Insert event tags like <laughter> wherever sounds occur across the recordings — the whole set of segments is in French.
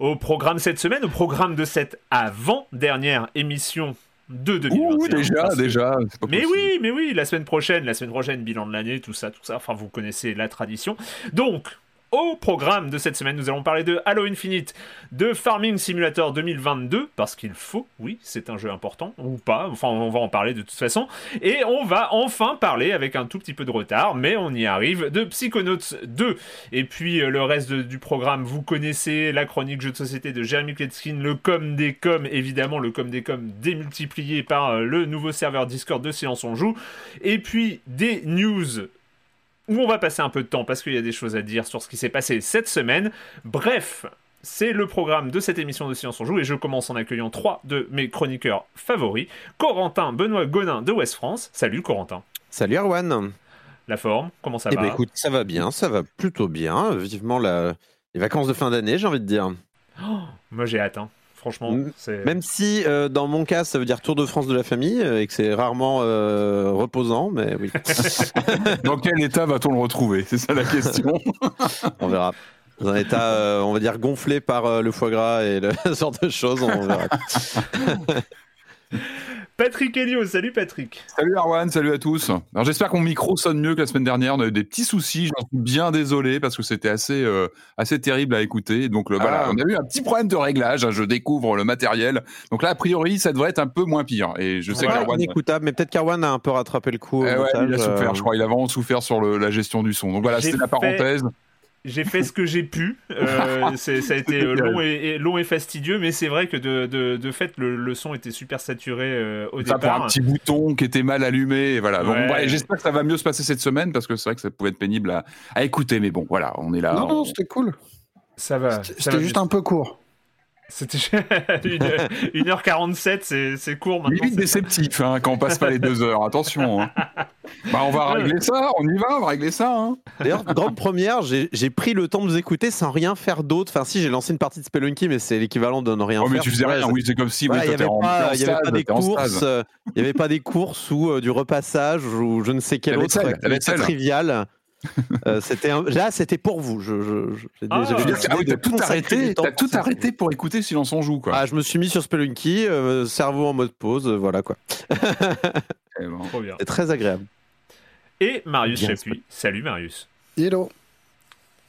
Au programme cette semaine, au programme de cette avant-dernière émission de 2021. Ouh, déjà, déjà. pas Mais possible. oui, mais oui, la semaine prochaine, la semaine prochaine, bilan de l'année, tout ça, tout ça. Enfin, vous connaissez la tradition. Donc, au programme de cette semaine, nous allons parler de Halo Infinite, de Farming Simulator 2022, parce qu'il faut, oui, c'est un jeu important, ou pas, enfin, on va en parler de toute façon. Et on va enfin parler, avec un tout petit peu de retard, mais on y arrive, de Psychonauts 2. Et puis, euh, le reste du programme, vous connaissez la chronique jeu de société de Jeremy Kletskin, le com des coms, évidemment, le com des coms démultiplié par euh, le nouveau serveur Discord de Silence on Joue. Et puis, des news où on va passer un peu de temps parce qu'il y a des choses à dire sur ce qui s'est passé cette semaine. Bref, c'est le programme de cette émission de Silence on Joue et je commence en accueillant trois de mes chroniqueurs favoris. Corentin Benoît Gonin de West France. Salut Corentin. Salut Erwan. La forme, comment ça Eh va ben écoute, ça va bien, ça va plutôt bien. Vivement la... les vacances de fin d'année, j'ai envie de dire. Moi j'ai hâte, hein. Franchement. C'est- Même si euh, dans mon cas, ça veut dire Tour de France de la famille euh, et que c'est rarement euh, reposant, mais oui, <laughs> <laughs> Dans quel état va-t-on le retrouver? C'est ça la question. <laughs> on verra. Dans un état, euh, on va dire, gonflé par euh, le foie gras et le ce genre de choses, on verra. Patrick Helio, salut Patrick. salut Arwan, salut à tous. Alors j'espère que mon micro sonne mieux que la semaine dernière. On a eu des petits soucis, j'en suis bien désolé parce que c'était assez, euh, assez terrible à écouter. Donc le, voilà, Ah. on a eu un petit problème de réglage. hein, Je découvre le matériel. Donc là, a priori, ça devrait être un peu moins pire. Et je sais Voilà, que Arwan, inécoutable, mais peut-être qu'Arwan a un peu rattrapé le coup. Eh ouais, il a souffert, euh, je crois. Il a vraiment souffert sur le- la gestion du son. Donc voilà, c'était la parenthèse. J'ai fait ce que j'ai pu. Euh, <laughs> ça a été long et, et- long et fastidieux, mais c'est vrai que de, de, de fait, le, le son était super saturé euh, au Ça pour départ. un petit bouton qui était mal allumé. Et voilà. J'espère que ça va mieux se passer cette semaine parce que c'est vrai que ça pouvait être pénible à, à écouter. Mais bon, voilà, on est là. non, on- non, c'était cool. Ça va. C'était ça va c'était juste un peu court. C'était 1h47, <laughs> c'est c'est court maintenant. Limite déceptif hein, quand on passe pas les deux heures. Attention. hein. <laughs> Bah, on va Ouais. régler ça. On y va. On va régler ça. hein. D'ailleurs, grande première, j'ai pris le temps de vous écouter sans rien faire d'autre. Enfin, si, j'ai lancé une partie de Spelunky, mais c'est l'équivalent de ne rien Oh, faire. mais tu faisais Voilà, rien. Oui, c'est comme si Voilà, il n'y toi, avait, pas, y avait des courses, euh, il y avait pas des courses ou euh, du repassage ou je ne sais quelle La autre vaisselle, la activité vaisselle. Euh, c'était un- là, c'était pour vous. Je, je, je- j'ai- Ah, je Ah oui, t'as tout arrêté. pour tout arrêté pour écouter Silence on joue quoi. Ah, je me suis mis sur Spelunky, euh, cerveau en mode pause, euh, voilà quoi. Eh bien. C'est très agréable. Et Marius Bien, Chapuis. Salut Marius. Hello.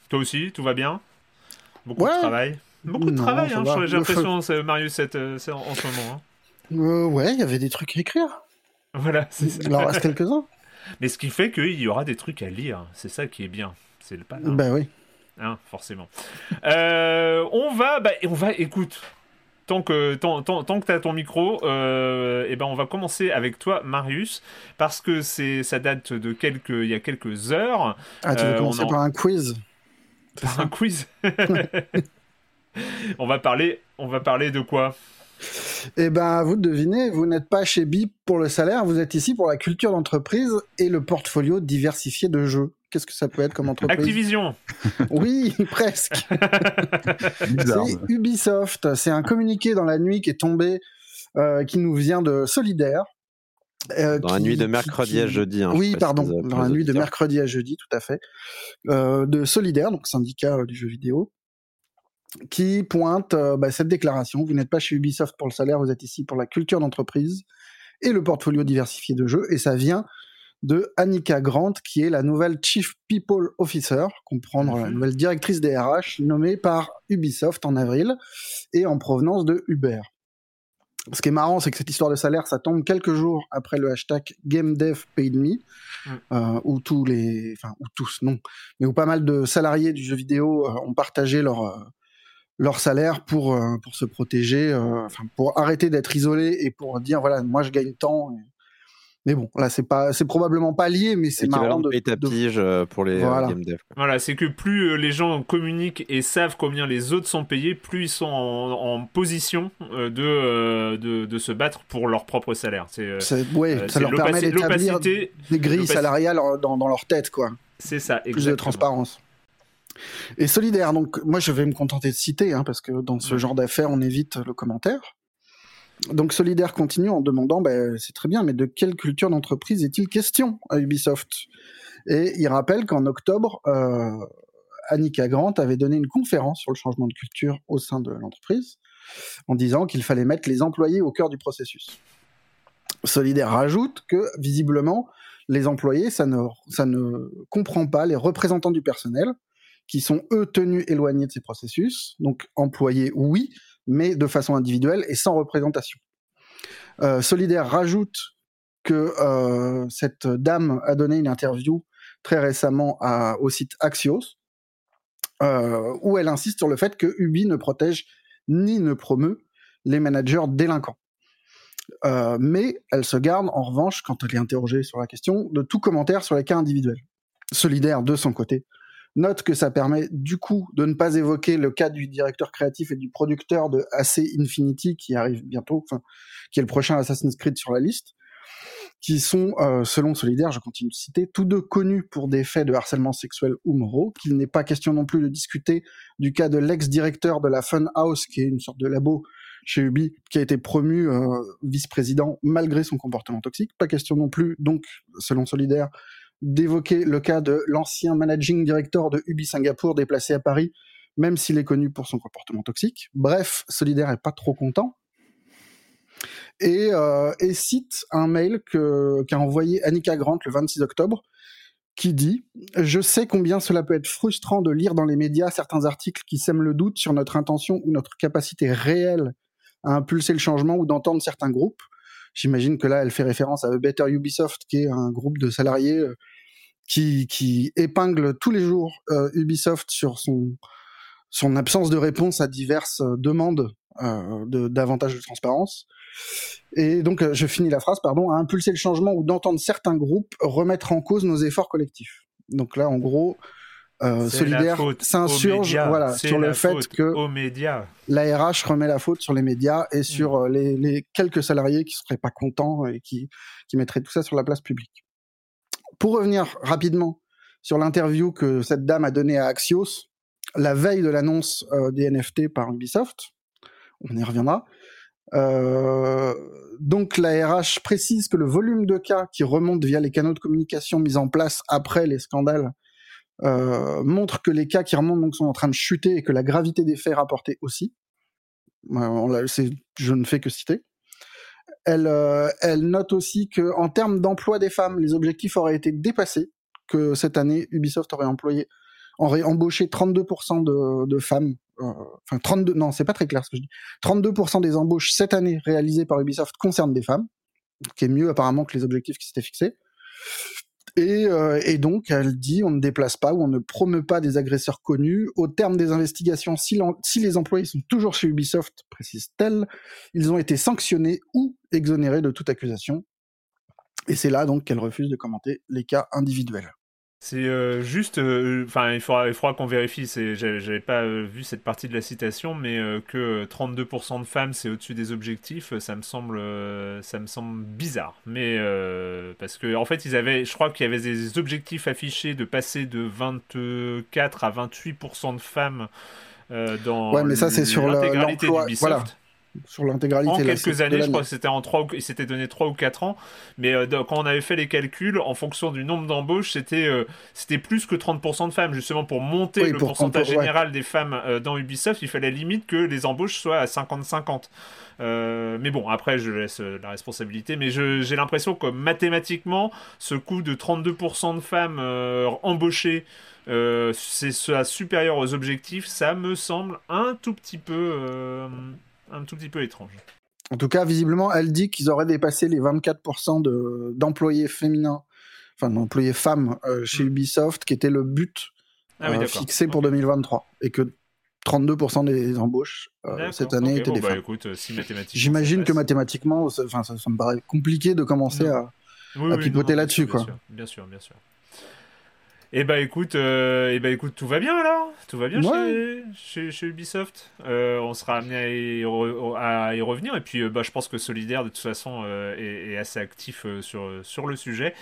Toi aussi, tout va bien? Beaucoup Ouais. de travail Beaucoup de Non, travail, hein, j'ai l'impression, c'est- Marius, cette, euh, c'est en, en ce moment. hein. Euh, ouais, il y avait des trucs à écrire. Voilà, c'est ça. Il en reste quelques-uns. Mais ce qui fait qu'il y aura des trucs à lire. C'est ça qui est bien. C'est le pas. Ben oui. Hein, forcément. Euh, on va, bah, on va, écoute. tant que tant, tant, tant que tu as ton micro, euh, eh ben on va commencer avec toi, Marius, parce que c'est ça date de quelques il y a quelques heures. Ah, tu veux Euh, commencer en- par un quiz? Par un quiz. <laughs> on va parler on va parler de quoi? Eh ben, vous de deviner, vous n'êtes pas chez BIP pour le salaire, vous êtes ici pour la culture d'entreprise et le portfolio diversifié de jeux. Qu'est-ce que ça peut être comme entreprise? Activision. Oui, <laughs> presque. C'est Ubisoft. C'est un communiqué dans la nuit qui est tombé, euh, qui nous vient de Solidaire. euh, Dans la nuit de mercredi qui- à jeudi. hein, oui, pardon, dans la nuit de mercredi à jeudi, tout à fait, euh, de Solidaire, donc syndicat euh, du jeu vidéo, qui pointe euh, bah, cette déclaration. Vous n'êtes pas chez Ubisoft pour le salaire, vous êtes ici pour la culture d'entreprise et le portfolio diversifié de jeux. Et ça vient de Annika Grant, qui est la nouvelle Chief People Officer, comprendre la Mhm. nouvelle directrice des RH, nommée par Ubisoft en avril et en provenance de Uber. Ce qui est marrant, c'est que cette histoire de salaire, ça tombe quelques jours après le hashtag GameDevPaidMe, Mm. euh, où tous les, enfin, où tous, non, mais où pas mal de salariés du jeu vidéo euh, ont partagé leur leur salaire pour euh, pour se protéger, euh, enfin pour arrêter d'être isolés et pour dire voilà, moi je gagne tant. et- Mais bon, là c'est pas, c'est probablement pas lié, mais c'est marrant de de, pige euh, pour les Voilà. game dev. quoi. Voilà, c'est que plus les gens communiquent et savent combien les autres sont payés, plus ils sont en, en position de, euh, de, de se battre pour leur propre salaire. C'est ouais, euh, ça leur permet d'établir des grilles salariales dans, dans leur tête, quoi. c'est ça, plus de exactement. transparence. Et solidaire, donc moi je vais me contenter de citer, hein, parce que dans ce genre d'affaires on évite le commentaire. Donc solidaire continue en demandant, ben, c'est très bien, mais de quelle culture d'entreprise est-il question à Ubisoft? Et il rappelle qu'en octobre, euh, Annika Grant avait donné une conférence sur le changement de culture au sein de l'entreprise, en disant qu'il fallait mettre les employés au cœur du processus. Solidaire rajoute que visiblement les employés, ça ne, ça ne comprend pas les représentants du personnel, qui sont eux tenus éloignés de ces processus. Donc employés, oui, mais de façon individuelle et sans représentation. Euh, Solidaire rajoute que euh, cette dame a donné une interview très récemment au site Axios, euh, où elle insiste sur le fait que Ubi ne protège ni ne promeut les managers délinquants. Mais elle se garde, en revanche, quand elle est interrogée sur la question, de tout commentaire sur les cas individuels. Solidaire, de son côté, note que ça permet du coup de ne pas évoquer le cas du directeur créatif et du producteur de AC Infinity qui arrive bientôt, qui est le prochain Assassin's Creed sur la liste, qui sont, euh, selon Solidaire, je continue de citer, tous deux connus pour des faits de harcèlement sexuel ou moraux, qu'il n'est pas question non plus de discuter du cas de l'ex-directeur de la Fun House, qui est une sorte de labo chez Ubi, qui a été promu euh, vice-président malgré son comportement toxique. Pas question non plus, donc, selon Solidaire, d'évoquer le cas de l'ancien managing director de Ubi Singapour déplacé à Paris, même s'il est connu pour son comportement toxique. Bref, Solidaire est pas trop content. Et, euh, cite un mail qu'a envoyé Annika Grant le 26 octobre, qui dit Je sais combien cela peut être frustrant de lire dans les médias certains articles qui sèment le doute sur notre intention ou notre capacité réelle à impulser le changement ou d'entendre certains groupes. J'imagine que là, elle fait référence à Better Ubisoft, qui est un groupe de salariés euh, qui, épingle tous les jours euh, Ubisoft sur son, absence de réponse à diverses euh, demandes de- davantage de transparence. Et donc, je finis la phrase, pardon, à impulser le changement ou d'entendre certains groupes remettre en cause nos efforts collectifs. Donc là, en gros, Solidaire faute aux s'insurge voilà, sur le fait que aux médias. la RH remet la faute sur les médias et sur euh, les, les quelques salariés qui seraient pas contents et qui, qui mettraient tout ça sur la place publique. Pour revenir rapidement sur l'interview que cette dame a donnée à Axios la veille de l'annonce euh, des NFT par Ubisoft, on y reviendra. Euh, donc la RH précise que le volume de cas qui remontent via les canaux de communication mis en place après les scandales euh, montre que les cas qui remontent sont en train de chuter et que la gravité des faits rapportés aussi. Euh, je ne fais que citer. Elle, euh, elle note aussi que en termes d'emploi des femmes, les objectifs auraient été dépassés, que cette année Ubisoft aurait employé, aurait embauché 32% de, femmes. Enfin 32, non, c'est pas très clair ce que je dis. 32% des embauches cette année réalisées par Ubisoft concernent des femmes, ce qui est mieux apparemment que les objectifs qui s'étaient fixés. Et, euh, et, donc, elle dit on ne déplace pas ou on ne promeut pas des agresseurs connus. Au terme des investigations, si, si les employés sont toujours chez Ubisoft, précise-t-elle, ils ont été sanctionnés ou exonérés de toute accusation. Et c'est là donc qu'elle refuse de commenter les cas individuels. C'est euh, juste, euh, enfin, il faudra, il faudra qu'on vérifie. C'est, j'avais pas euh, vu cette partie de la citation, mais que 32% de femmes c'est au-dessus des objectifs, ça me semble, ça me semble bizarre. Mais parce que en fait, ils avaient, je crois qu'il y avait des objectifs affichés de passer de 24 à 28% de femmes dans ouais, mais ça c'est sur l'intégralité d'Ubisoft. Voilà sur l'intégralité. En quelques années, je crois que c'était en 3 il s'était donné 3 ou 4 ans, mais euh, quand on avait fait les calculs, en fonction du nombre d'embauches, c'était euh, c'était plus que 30% de femmes, justement pour monter le pourcentage général des femmes euh, dans Ubisoft, il fallait limite que les embauches soient à 50-50. mais bon, après, je laisse la responsabilité, mais j'ai l'impression que mathématiquement, ce coût de 32% de femmes embauchées, c'est supérieur aux objectifs, ça me semble un tout petit peu un tout petit peu étrange. En tout cas, visiblement, elle dit qu'ils auraient dépassé les 24% d'employés féminins, enfin d'employés femmes euh, chez hmm. Ubisoft, qui était le but ah euh, fixé pour 2023. Et que 32% des embauches euh, cette année étaient des bah, femmes. J'imagine que mathématiquement, ça, ça, me paraît compliqué de commencer à, pipoter là-dessus. Bien, bien sûr, bien sûr. Eh bah écoute, euh, eh ben, écoute, tout va bien alors, tout va bien chez, chez, Ubisoft. Euh, on sera amené à y, à y, revenir et puis euh, bah, je pense que Solidaire de toute façon est, assez actif sur, sur le sujet.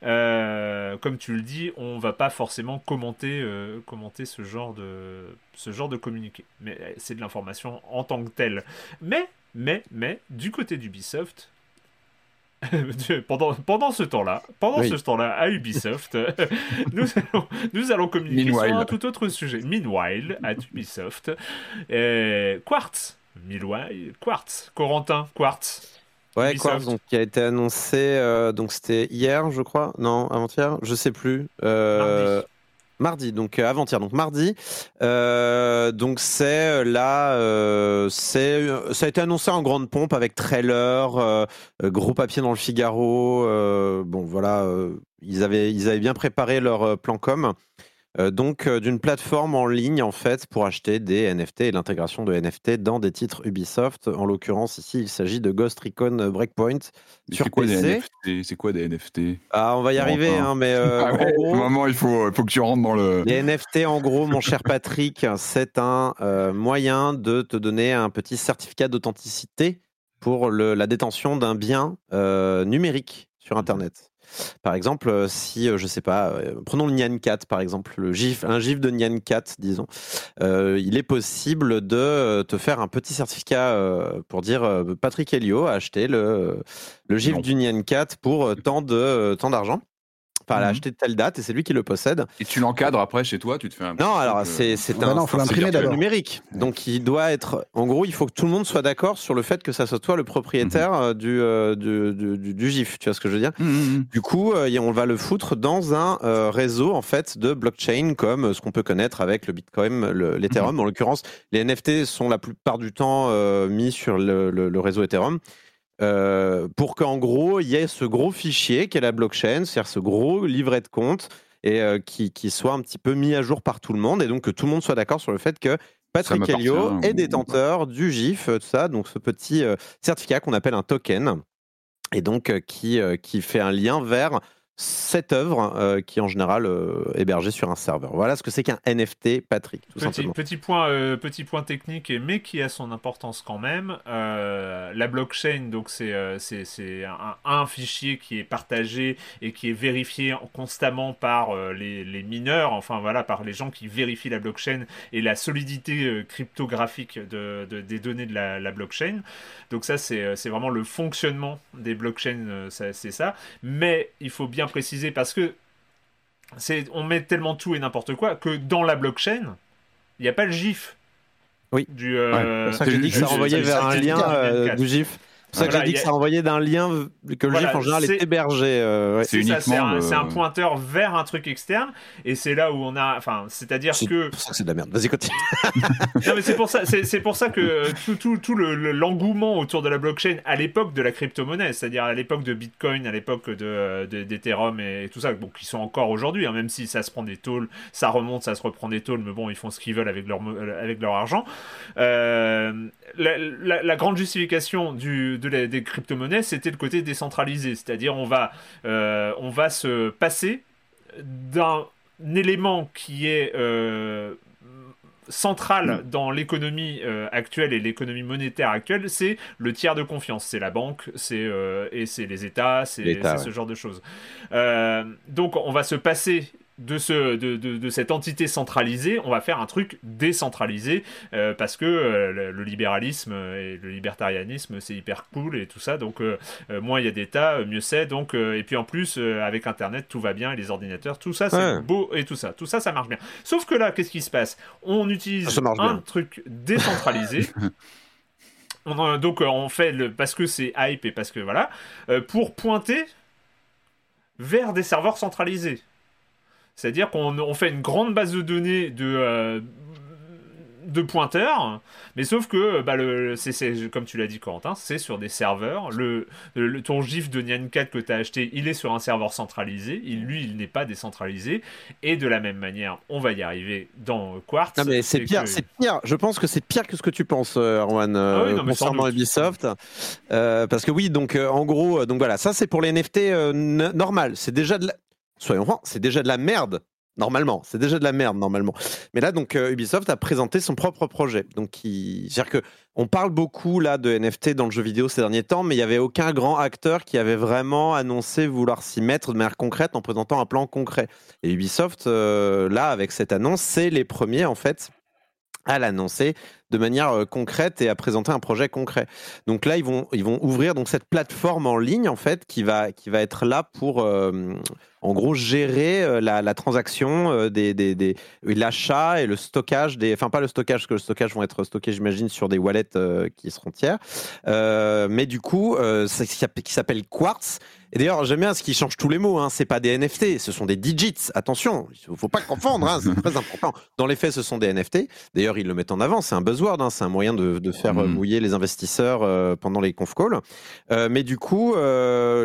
comme tu le dis, on va pas forcément commenter, commenter ce genre de ce genre de communiqué, mais c'est de l'information en tant que telle. Mais mais mais du côté d'Ubisoft, <laughs> pendant, pendant ce temps-là, pendant ce temps-là, à Ubisoft, <laughs> nous, allons, nous allons communiquer sur un tout autre sujet. Meanwhile, à Ubisoft, euh, Quartz, Meanwhile, Quartz, Corentin, Quartz. Ouais, Quartz, donc, qui a été annoncé, euh, donc c'était hier, je crois, non, avant-hier, je sais plus. Euh, Mardi, donc euh, avant-hier, donc mardi. Euh, donc c'est euh, là, ça a été annoncé en grande pompe avec trailer, gros papier dans le Figaro. bon voilà, ils avaient ils avaient bien préparé leur plan com. Euh, donc euh, d'une plateforme en ligne en fait pour acheter des NFT et l'intégration de NFT dans des titres Ubisoft. En l'occurrence ici, il s'agit de Ghost Recon Breakpoint sur PC. C'est quoi des NFT Ah, on va y arriver, hein, mais euh, <laughs> ah moment, il faut, il faut que tu rentres dans le. Les NFT, en gros, mon cher Patrick, c'est un moyen de te donner un petit certificat d'authenticité pour la détention d'un bien numérique sur Internet. Par exemple, euh, si, euh, je sais pas, euh, prenons le Nyan Cat, par exemple, le GIF, un GIF de Nyan Cat, disons, il est possible de te faire un petit certificat pour dire Patrick Helio a acheté le, le GIF du Nyan Cat pour tant d'argent. Enfin, elle a mhm. acheté de telle date et c'est lui qui le possède. Et tu l'encadres après chez toi, tu te fais un. Non, alors c'est c'est un, un numérique. Donc il doit être. En gros, il faut que tout le monde soit d'accord sur le fait que ça soit toi le propriétaire mhm. euh, du, euh, du, du, du, GIF. Tu vois ce que je veux dire? Mhm, Du coup, euh, on va le foutre dans un réseau en fait de blockchain comme ce qu'on peut connaître avec le Bitcoin, l'Ethereum. En l'occurrence, les NFT sont la plupart du temps mis sur le, le réseau Ethereum. Euh, pour qu'en gros, il y ait ce gros fichier qu'est la blockchain, c'est-à-dire ce gros livret de compte, et euh, qui, soit un petit peu mis à jour par tout le monde, et donc que tout le monde soit d'accord sur le fait que Patrick Helio est détenteur du GIF, tout ça, donc ce petit euh, certificat qu'on appelle un token, et donc qui, qui fait un lien vers cette œuvre euh, qui est en général euh, hébergée sur un serveur. Voilà ce que c'est qu'un NFT, Patrick. petit, point, euh, petit point technique, mais qui a son importance quand même. la blockchain, donc c'est un, un, fichier qui est partagé et qui est vérifié constamment par les, les, mineurs, enfin voilà, par les gens qui vérifient la blockchain et la solidité cryptographique de, des données de la, la blockchain. Donc ça, c'est vraiment le fonctionnement des blockchains, c'est ça. Mais il faut bien préciser parce que c'est on met tellement tout et n'importe quoi que dans la blockchain, il n'y a pas le GIF. Oui. Du, euh, ça que dis que ça renvoyait vers un lien euh, du GIF. C'est ça que j'ai dit que ça envoyait d'un lien que le GIF en général est, hébergé. Euh, c'est uniquement. C'est un, pointeur vers un truc externe, et c'est là où on a. Enfin, c'est-à-dire que. C'est pour ça que c'est de la merde. Vas-y, continue. <laughs> non, mais c'est pour ça. C'est pour ça que tout, tout, tout l'engouement autour de la blockchain à l'époque de la crypto-monnaie, c'est-à-dire à, l'époque de Bitcoin, à l'époque de d'Ethereum et tout ça, bon, qui sont encore aujourd'hui, hein, même si ça se prend des tôles, ça remonte, ça se reprend des tôles, mais bon, ils font ce qu'ils veulent avec leur avec leur argent. Euh, la, grande justification du, de des crypto-monnaies, c'était le côté décentralisé, c'est-à-dire on va, euh, on va se passer d'un élément qui est euh, central dans l'économie actuelle et l'économie monétaire actuelle, c'est le tiers de confiance. C'est la banque, c'est et c'est les États, c'est ce genre de choses. donc on va se passer de, ce, de, de, cette entité centralisée, on va faire un truc décentralisé euh, parce que euh, le, libéralisme et le libertarianisme c'est hyper cool et tout ça. Donc euh, moins il y a d'État, mieux c'est. Donc et puis en plus avec Internet tout va bien et les ordinateurs, tout ça c'est beau et tout ça, tout ça ça marche bien. Sauf que là qu'est-ce qui se passe? On utilise un truc décentralisé. <laughs> on, donc on fait le parce que c'est hype et parce que voilà pour pointer vers des serveurs centralisés. C'est-à-dire qu'on fait une grande base de données de, euh, de pointeurs, mais sauf que, bah, le, c'est, comme tu l'as dit, Corentin, c'est sur des serveurs. Le, le ton GIF de Nyan 4 que tu as acheté, il est sur un serveur centralisé. Il, lui, il n'est pas décentralisé. Et de la même manière, on va y arriver dans Quartz. Non, mais c'est pire, c'est pire. Je pense que c'est pire que ce que tu penses, euh, Erwan, euh, ah concernant Ubisoft. parce que oui, donc en gros, donc voilà, ça c'est pour les NFT normal. C'est déjà de la soyons francs, c'est déjà de la merde. Normalement, c'est déjà de la merde normalement. Mais là, donc euh, Ubisoft a présenté son propre projet. Donc, c'est-à-dire que on parle beaucoup là de NFT dans le jeu vidéo ces derniers temps, mais il n'y avait aucun grand acteur qui avait vraiment annoncé vouloir s'y mettre de manière concrète en présentant un plan concret. Et Ubisoft, euh, là, avec cette annonce, c'est les premiers en fait à l'annoncer de manière concrète et à présenter un projet concret. Donc là, ils vont, ils vont ouvrir donc cette plateforme en ligne en fait qui va, qui va être là pour en gros gérer la, transaction des, des, des l'achat et le stockage des, enfin pas le stockage parce que le stockage vont être stockés j'imagine sur des wallets qui seront tiers, mais du coup, qui s'appelle Quartz et d'ailleurs, j'aime bien ce qui change tous les mots. Hein. C'est pas des NFT, ce sont des digits. Attention, il faut pas confondre. Hein. C'est très important. Dans les faits, ce sont des NFT. D'ailleurs, ils le mettent en avant. C'est un buzzword. Hein. C'est un moyen de, faire euh, mm. mouiller les investisseurs euh, pendant les conf calls. Euh, mais du coup,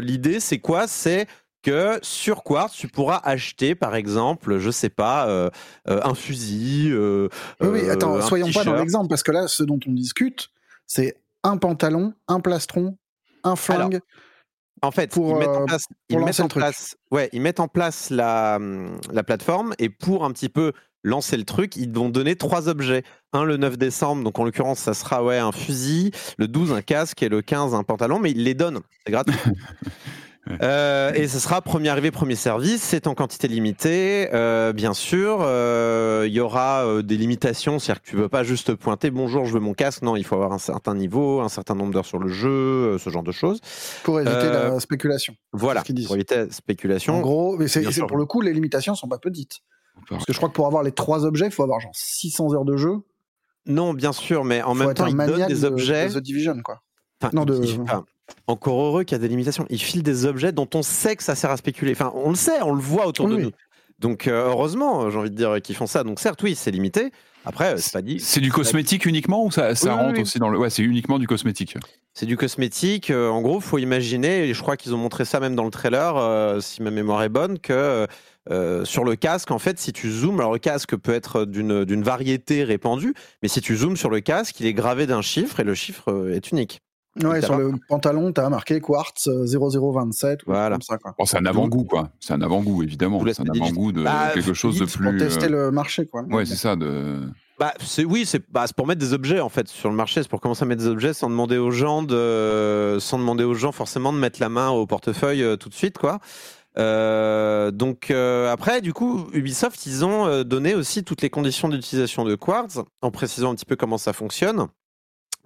l'idée, c'est quoi? C'est que sur Quartz, tu pourras acheter, par exemple, je sais pas, un fusil. oui, oui, attends, soyons pas dans l'exemple, parce que là, ce dont on discute, c'est un pantalon, un plastron, un flingue. En fait, ils mettent en place, ils mettent en place, ouais, ils mettent en place la, la plateforme et pour un petit peu lancer le truc, ils vont donner trois objets. Un le 9 décembre, donc en l'occurrence, ça sera ouais, un fusil, le 12 un casque et le 15 un pantalon, mais ils les donnent, c'est gratuit. <laughs> Euh, et ce sera premier arrivé, premier service. C'est en quantité limitée, euh, bien sûr. Euh, il y aura des limitations, c'est-à-dire que tu ne veux pas juste pointer bonjour, je veux mon casque. Non, il faut avoir un certain niveau, un certain nombre d'heures sur le jeu, ce genre de choses. Pour éviter la spéculation. Voilà, pour éviter la spéculation. En gros, mais c'est pour le coup, les limitations sont pas petites. Parce que je crois que pour avoir les trois objets, il faut avoir genre 600 heures de jeu. Non, bien sûr, mais en même temps, ils donnent des objets. De The Division, quoi. non, de... Encore heureux qu'il y a des limitations. Il file des objets dont on sait que ça sert à spéculer. Enfin, on le sait, on le voit autour de nous. Donc, euh, heureusement, j'ai envie de dire qu'ils font ça. Donc, certes, oui, c'est limité. Après, euh, c'est pas dit. C'est du cosmétique uniquement ou ça, ça rentre aussi dans le. Ouais, c'est uniquement du cosmétique. C'est du cosmétique. Euh, en gros, faut imaginer, et je crois qu'ils ont montré ça même dans le trailer, si ma mémoire est bonne, que sur le casque, en fait, si tu zoomes, alors le casque peut être d'une variété répandue, mais si tu zoomes sur le casque, il est gravé d'un chiffre et le chiffre est unique. Ouais, sur le pantalon, tu as marqué Quartz 0027. Voilà. c'est un avant-goût, quoi. C'est un avant-goût, évidemment. C'est un avant-goût de bah, quelque chose de plus. Pour tester le marché, quoi. Ouais, c'est ça. De... Bah, c'est oui, c'est bah, pour mettre des objets en fait sur le marché, c'est pour commencer à mettre des objets sans demander aux gens de, sans demander aux gens forcément de mettre la main au portefeuille euh, tout de suite, quoi. Euh, donc euh, après, du coup, Ubisoft, ils ont donné aussi toutes les conditions d'utilisation de Quartz en précisant un petit peu comment ça fonctionne.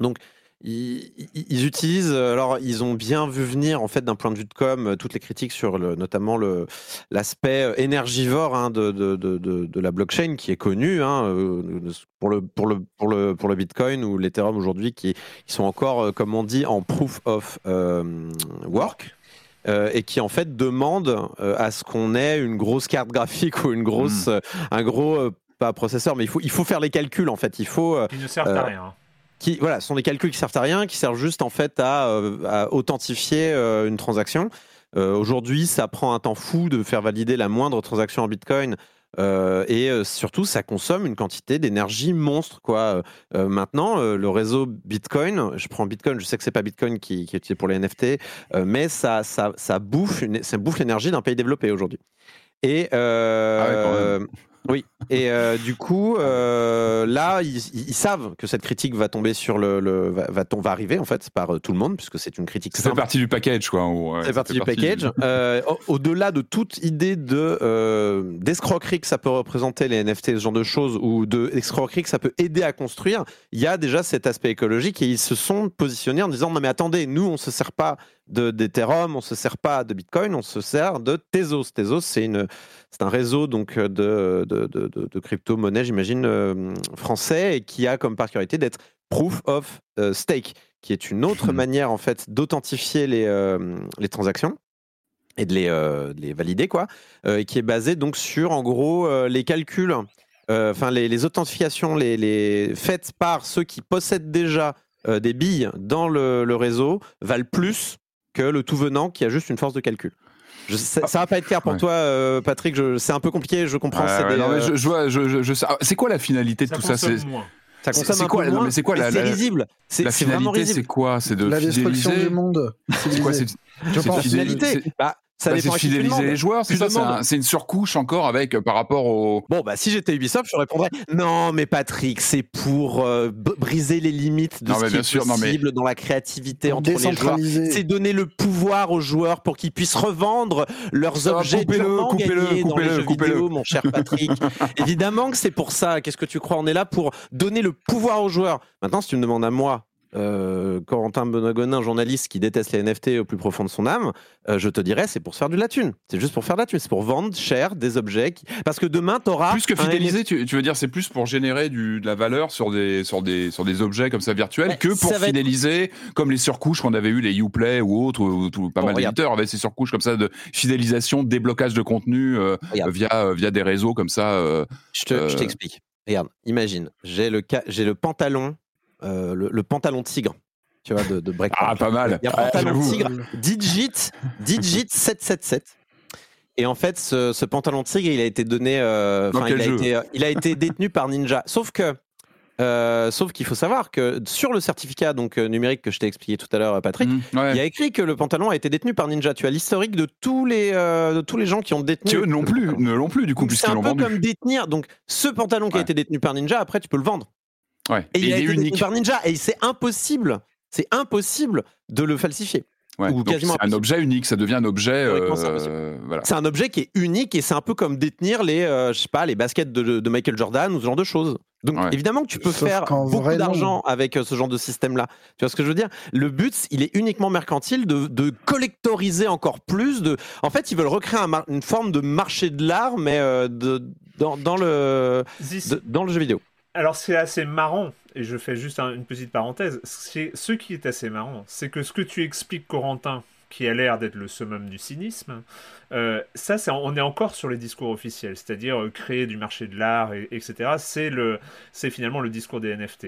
Donc ils, utilisent, alors ils ont bien vu venir en fait d'un point de vue de com toutes les critiques sur le, notamment le l'aspect énergivore hein, de, de, de, de, la blockchain qui est connu hein, pour le pour le pour le pour le Bitcoin ou l'Ethereum aujourd'hui qui, qui, sont encore comme on dit en proof of work. et qui en fait demandent à ce qu'on ait une grosse carte graphique ou une grosse, hmm. un gros pas processeur, mais il faut il faut faire les calculs en fait. Il faut. Qui ne servent à rien qui voilà, sont des calculs qui servent à rien, qui servent juste en fait à, euh, authentifier euh, une transaction. Euh, aujourd'hui, ça prend un temps fou de faire valider la moindre transaction en Bitcoin. et surtout, ça consomme une quantité d'énergie monstre. Quoi. maintenant, le réseau Bitcoin, je prends Bitcoin, je sais que c'est pas Bitcoin qui, est utilisé pour les NFT, mais ça, ça, ça bouffe, bouffe l'énergie d'un pays développé aujourd'hui. Et ah oui, et euh, du coup, euh, là, ils, savent que cette critique va tomber sur le, va, va, arriver en fait par euh, tout le monde puisque c'est une critique. Ça fait partie du package, quoi. Ouais, c'est partie du package. Au-delà de toute idée de d'escroquerie que ça peut représenter les NFT, ce genre de choses, ou de escroquerie que ça peut aider à construire, il y a déjà cet aspect écologique et ils se sont positionnés en disant non mais attendez, nous on se sert pas d'Ethereum, on se sert pas de Bitcoin, on se sert de Tezos. Tezos, c'est une, c'est un réseau donc de, de, de, de crypto-monnaie, j'imagine euh, français, et qui a comme particularité d'être proof of euh, stake, qui est une autre hmm. manière en fait d'authentifier les, euh, les transactions et de les, les valider quoi, et qui est basé donc sur en gros les calculs, enfin les, les, authentifications les, les faites par ceux qui possèdent déjà des billes dans le, le réseau valent plus que le tout venant qui a juste une force de calcul. Je, ça, va pas être clair pour toi, euh, Patrick. C'est un peu compliqué, je comprends. c'est quoi la finalité de tout ça? C'est ça consomme un quoi, peu moins, mais c'est quoi la, C'est risible. C'est finalité, c'est quoi? C'est de la destruction du monde. C'est quoi C'est finalité. Bah, ça bah, c'est fidéliser les joueurs, c'est ça, c'est une surcouche encore avec euh, par rapport au. Bon, bah si j'étais Ubisoft, je répondrais non, mais Patrick, c'est pour euh, briser les limites de ce qui est possible dans la créativité entre les joueurs. C'est donner le pouvoir aux joueurs pour qu'ils puissent revendre leurs objets coupez-le, coupez-le, coupez-le, coupez-le, mon cher Patrick. <laughs> Évidemment que c'est pour ça. Qu'est-ce que tu crois? On est là pour donner le pouvoir aux joueurs. Maintenant, si tu me demandes à moi, euh, Corentin Benagonin, journaliste qui déteste les NFT au plus profond de son âme, euh, je te dirais, c'est pour se faire de la thune. C'est juste pour faire de la thune. C'est pour vendre cher des objets. Parce que demain, tu auras. Plus que fidéliser, tu, veux dire, c'est plus pour générer du, de la valeur sur des, sur, des, sur des objets comme ça virtuels que pour fidéliser, comme les surcouches qu'on avait eu, les Uplay ou autres, ou, pas mal d'éditeurs avaient ces surcouches comme ça de fidélisation, déblocage de contenu euh, via, via des réseaux comme ça. je t'explique. Regarde, imagine, j'ai le, j'ai le pantalon euh, le, pantalon tigre. Tu vois, de, de <laughs> Ah, pas mal. Il y a un pantalon tigre, Digit, Digit <laughs> 777. Et en fait, ce, pantalon tigre, il a été donné. Euh, il, a été, euh, il a été détenu par Ninja. Sauf que. sauf qu'il faut savoir que sur le certificat donc numérique que je t'ai expliqué tout à l'heure, Patrick, mmh, il y a écrit que le pantalon a été détenu par Ninja. Tu as l'historique de tous les de tous les gens qui ont détenu. Qui non plus, ne l'ont plus du coup C'est un peu comme détenir. Donc ce pantalon qui a été détenu par Ninja, après tu peux le vendre. Et, il, a été unique par Ninja et c'est impossible, c'est impossible de le falsifier. c'est un objet unique, ça devient un objet. Euh, C'est un objet qui est unique et c'est un peu comme détenir les, euh, je sais pas, les baskets de, Michael Jordan ou ce genre de choses. Donc évidemment que tu peux faire beaucoup d'argent avec euh, ce genre de système-là. Tu vois ce que je veux dire? Le but, il est uniquement mercantile de, de, collectoriser encore plus. De... En fait, ils veulent recréer une forme de marché de l'art, mais euh, de, dans, dans, le, dans le jeu vidéo. Alors c'est assez marrant, et je fais juste une petite parenthèse, ce qui est assez marrant, c'est que ce que tu expliques, Corentin, qui a l'air d'être le summum du cynisme, euh, ça, c'est, on est encore sur les discours officiels, c'est-à-dire euh, créer du marché de l'art, et, etc. C'est finalement le discours des NFT.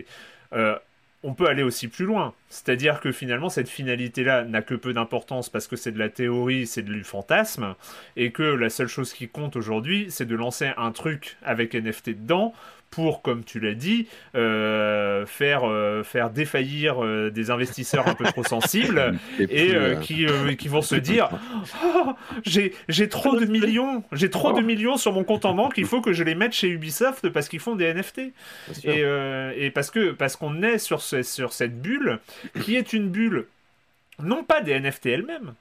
Euh, on peut aller aussi plus loin, c'est-à-dire que finalement cette finalité-là n'a que peu d'importance parce que c'est de la théorie, c'est du fantasme, et que la seule chose qui compte aujourd'hui, c'est de lancer un truc avec NFT dedans pour, comme tu l'as dit, euh, faire, euh, faire défaillir euh, des investisseurs un peu trop sensibles <laughs> et, qui, qui vont se dire <laughs> oh, j'ai trop de millions, j'ai trop de millions sur mon compte en banque, il faut que je les mette chez Ubisoft parce qu'ils font des NFT. Et, et, parce que parce qu'on est sur, ce, sur cette bulle qui est une bulle non pas des NFT elles-mêmes,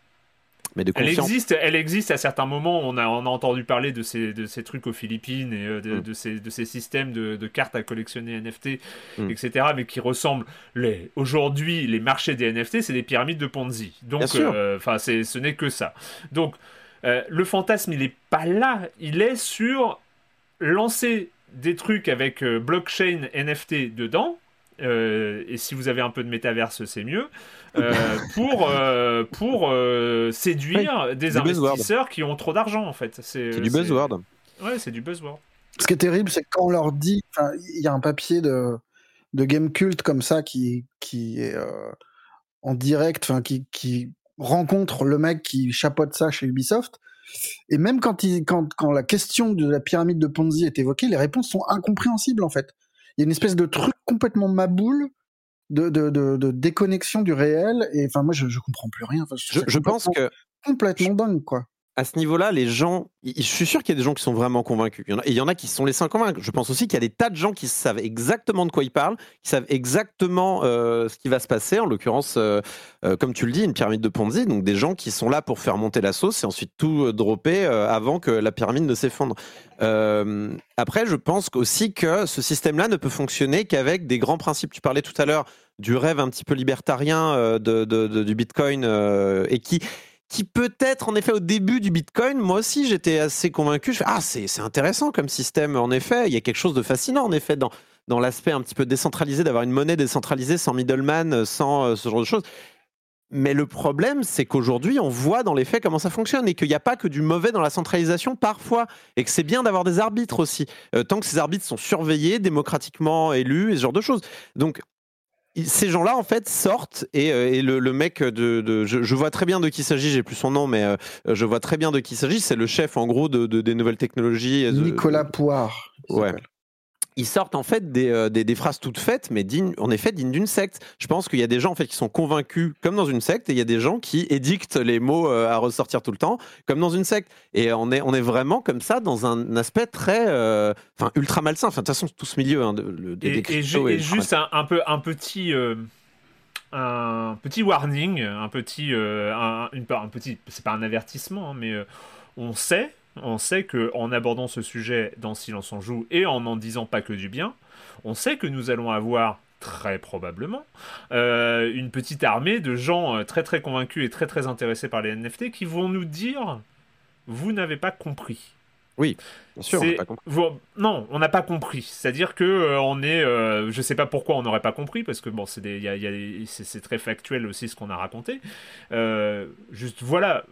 mais de Elle existe, elle existe à certains moments. On a, on a entendu parler de ces, de ces trucs aux Philippines et euh, de, mm. de, ces, de ces systèmes de, de cartes à collectionner NFT, mm. etc. Mais qui ressemblent. Les... Aujourd'hui, les marchés des NFT, c'est des pyramides de Ponzi. Donc, euh, enfin, ce n'est que ça. Donc, euh, le fantasme, il n'est pas là. Il est sur lancer des trucs avec blockchain NFT dedans et si vous avez un peu de métaverse, c'est mieux, pour, euh, pour séduire des investisseurs qui ont trop d'argent, en fait. C'est du buzzword. Ouais, c'est du buzzword. Ce qui est terrible, c'est quand on leur dit, il y a un papier de, de Game Cult comme ça qui, qui est en direct, enfin qui, qui rencontre le mec qui chapeaute ça chez Ubisoft. Et même quand, il, quand, quand la question de la pyramide de Ponzi est évoquée, les réponses sont incompréhensibles en fait. Il y a une espèce de truc complètement maboule de, de, de, déconnexion du réel. Et enfin, moi, je, je comprends plus rien. je, pense que complètement dingue, quoi à ce niveau-là, les gens, je suis sûr qu'il y a des gens qui sont vraiment convaincus. Il y en a, et il y en a qui sont laissés convaincre. Je pense aussi qu'il y a des tas de gens qui savent exactement de quoi ils parlent, qui savent exactement euh, ce qui va se passer. En l'occurrence, euh, euh, comme tu le dis, une pyramide de Ponzi, donc des gens qui sont là pour faire monter la sauce et ensuite tout dropper avant que la pyramide ne s'effondre. après, je pense aussi que ce système-là ne peut fonctionner qu'avec des grands principes. Tu parlais tout à l'heure du rêve un petit peu libertarien de, du Bitcoin et qui qui peut-être, en effet, au début du Bitcoin, moi aussi, j'étais assez convaincu. Je fais, ah, c'est intéressant comme système, en effet. Il y a quelque chose de fascinant, en effet, dans, dans l'aspect un petit peu décentralisé, d'avoir une monnaie décentralisée sans middleman, sans euh, ce genre de choses. Mais le problème, c'est qu'aujourd'hui, on voit dans les faits comment ça fonctionne et qu'il n'y a pas que du mauvais dans la centralisation parfois, et que c'est bien d'avoir des arbitres aussi, euh, tant que ces arbitres sont surveillés, démocratiquement élus et ce genre de choses. Donc, ces gens-là en fait sortent et, euh, le, mec de, je, vois très bien de qui il s'agit, j'ai plus son nom, mais euh, je vois très bien de qui il s'agit. C'est le chef en gros de, des nouvelles technologies. Nicolas Poire. Ouais ils sortent en fait euh, des, des, phrases toutes faites, mais dignes, en effet dignes d'une secte. Je pense qu'il y a des gens en fait qui sont convaincus comme dans une secte, et il y a des gens qui édictent les mots euh, à ressortir tout le temps comme dans une secte. Et on est, on est vraiment comme ça dans un aspect très, euh, enfin ultra malsain. Enfin de toute façon tout ce milieu hein, de, et, juste un, peu un petit. un petit warning, un petit, un, une, un petit, c'est pas un avertissement, hein, mais on sait on sait que en abordant ce sujet dans Silence on joue et en n'en disant pas que du bien, on sait que nous allons avoir très probablement euh, une petite armée de gens euh, très très convaincus et très très intéressés par les NFT qui vont nous dire vous n'avez pas compris. Oui, bien sûr. On pas compris. non, on n'a pas compris. C'est-à-dire que euh, on est, je sais pas pourquoi on n'aurait pas compris parce que bon, c'est c'est très factuel aussi ce qu'on a raconté. juste voilà,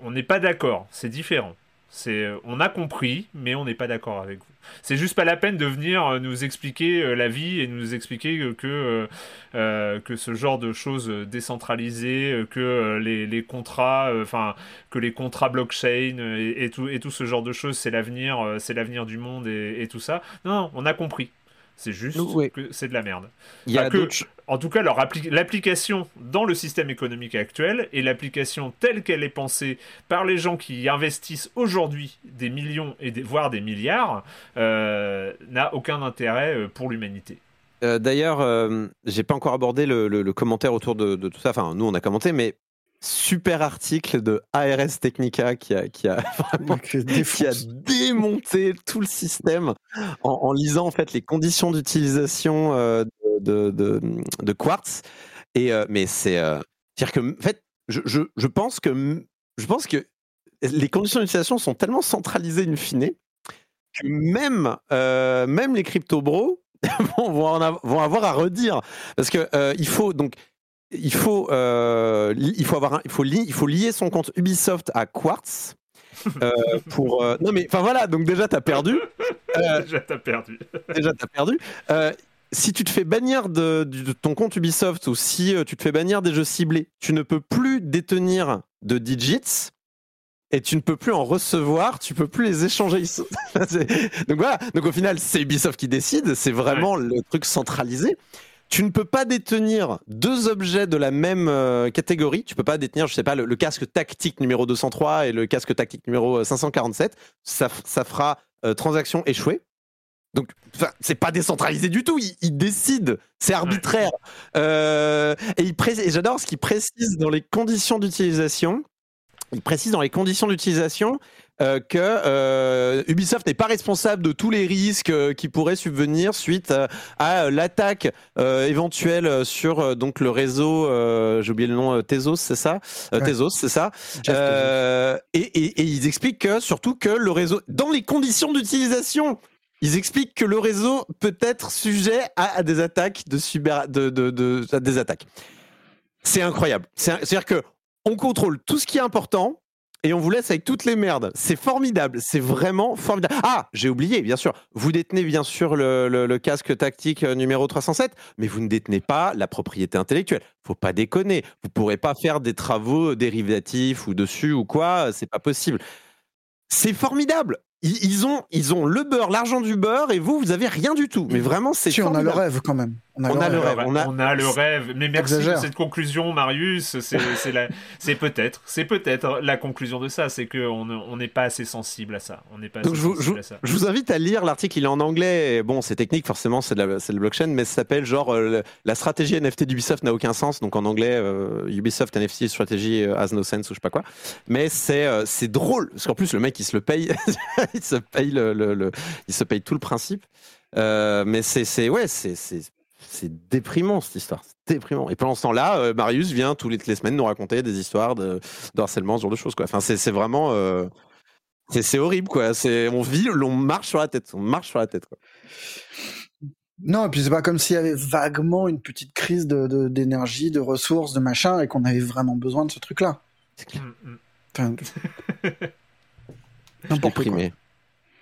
on n'est pas d'accord, c'est différent. C'est, euh, on a compris, mais on n'est pas d'accord avec vous. C'est juste pas la peine de venir euh, nous expliquer euh, la vie et nous expliquer que, que ce genre de choses décentralisées, que les, contrats, enfin que les contrats blockchain et, tout, ce genre de choses, c'est l'avenir, c'est l'avenir du monde et, et tout ça. Non, on a compris. C'est juste que c'est de la merde. Il y a que, en tout cas, l'application dans le système économique actuel et l'application telle qu'elle est pensée par les gens qui investissent aujourd'hui des millions et voire des milliards euh, n'a aucun intérêt euh, pour l'humanité. Euh, D'ailleurs, euh, j'ai pas encore abordé le, commentaire autour de, de, tout ça. Enfin, nous, on a commenté, mais super article de ARS Technica qui a, qui a, <laughs> qui a démonté tout le système en, lisant en fait les conditions d'utilisation euh, de, de, de, Quartz. Et, euh, mais c'est. Euh, dire que, en fait, je, je, je, pense que, je pense que les conditions d'utilisation sont tellement centralisées in fine que même, même les crypto-bros <laughs> vont, vont, avoir à redire. Parce que il faut. Donc, il faut, euh, il faut avoir, il faut, il faut lier son compte Ubisoft à Quartz. Euh, <laughs> pour euh, non mais enfin voilà donc déjà t'as perdu. <laughs> Déjà t'as perdu. <laughs> déjà t'as perdu. Si tu te fais bannir de, de, ton compte Ubisoft ou si tu te fais bannir des jeux ciblés tu ne peux plus détenir de digits et tu ne peux plus en recevoir, tu peux plus les échanger. donc voilà, donc au final c'est Ubisoft qui décide, c'est vraiment le truc centralisé tu ne peux pas détenir deux objets de la même euh, catégorie. Tu peux pas détenir, je sais pas, le, casque tactique numéro 203 et le casque tactique numéro 547. Euh, ça, ça fera euh, transaction échouée. Donc, c'est pas décentralisé du tout. Il, décide, c'est arbitraire. Euh, et il et j'adore ce qu'il précise dans les conditions d'utilisation. Il précise dans les conditions d'utilisation euh, que euh, Ubisoft n'est pas responsable de tous les risques euh, qui pourraient subvenir suite à, l'attaque éventuelle sur donc le réseau. J'ai oublié le nom. Tezos, c'est ça? Tezos, c'est ça? Et, et, ils expliquent que surtout que le réseau, dans les conditions d'utilisation, ils expliquent que le réseau peut être sujet à, des attaques de cyber, de, de, de, à des attaques. C'est incroyable. C'est-à-dire que on contrôle tout ce qui est important et on vous laisse avec toutes les merdes. C'est formidable, c'est vraiment formidable. Ah, j'ai oublié, bien sûr. Vous détenez bien sûr le, casque tactique euh, numéro 307, mais vous ne détenez pas la propriété intellectuelle. Faut pas déconner. Vous pourrez pas faire des travaux dérivatifs ou dessus ou quoi. C'est pas possible. C'est formidable ils, ont, ils ont le beurre, l'argent du beurre, et vous, vous avez rien du tout. Mais vraiment, c'est. Si, on a le rêve quand même. On a, le, rêve. On a... le rêve. Mais merci pour cette conclusion, Marius. C'est peut-être, c'est peut-être la conclusion de ça, c'est qu'on n'est pas assez sensible à ça. On n'est pas. Donc je, vous invite à lire l'article. Il est en anglais. Bon, c'est technique, forcément, c'est le blockchain, mais ça s'appelle genre euh, la stratégie NFT d'Ubisoft n'a aucun sens. Donc en anglais, euh, Ubisoft NFT stratégie euh, has no sense ou je sais pas quoi. Mais c'est c'est drôle parce qu'en plus le mec il se le paye, <laughs> il se paye le, il se paye tout le principe. mais c'est ouais c'est c'est déprimant cette histoire, c'est déprimant. Et pendant ce temps-là, euh, Marius vient toutes les, les, semaines nous raconter des histoires de, harcèlement, ce genre de choses. Quoi. Enfin, c'est vraiment, euh, c'est horrible quoi. On vit, on marche sur la tête, on marche sur la tête. Quoi. Non, et puis c'est pas comme s'il y avait vaguement une petite crise d'énergie, de, de, ressources, de machin, et qu'on avait vraiment besoin de ce truc-là. C'est clair. Mm, mm. <laughs>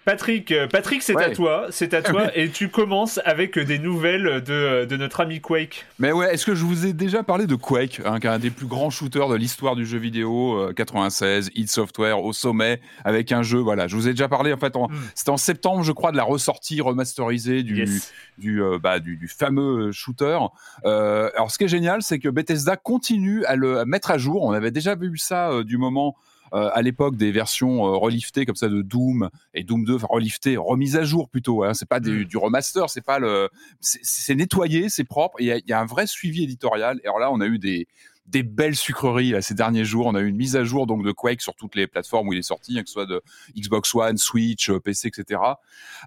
Patrick, euh, Patrick, c'est à toi, c'est à toi, et tu commences avec des nouvelles de, de, notre ami Quake. Mais ouais, est-ce que je vous ai déjà parlé de Quake, hein, qui est un des plus grands shooters de l'histoire du jeu vidéo, 96, euh, id Software au sommet, avec un jeu, voilà, je vous ai déjà parlé, en fait, hmm. c'était en septembre, je crois, de la ressortie remasterisée du, du, euh, bah, du, du, fameux shooter. alors, ce qui est génial, c'est que Bethesda continue à le mettre à jour. On avait déjà vu ça du moment euh, à l'époque des versions euh, reliftées comme ça de Doom et Doom 2, enfin reliftées, remises à jour plutôt. Hein, c'est pas du, mm. du remaster, c'est pas le, c'est nettoyé, c'est propre. Il y, y, a un vrai suivi éditorial. Et alors là, on a eu des des belles sucreries ces derniers jours. On a eu une mise à jour donc de Quake sur toutes les plateformes où il est sorti, hein, que ce soit de Xbox One, Switch, euh, PC, etc.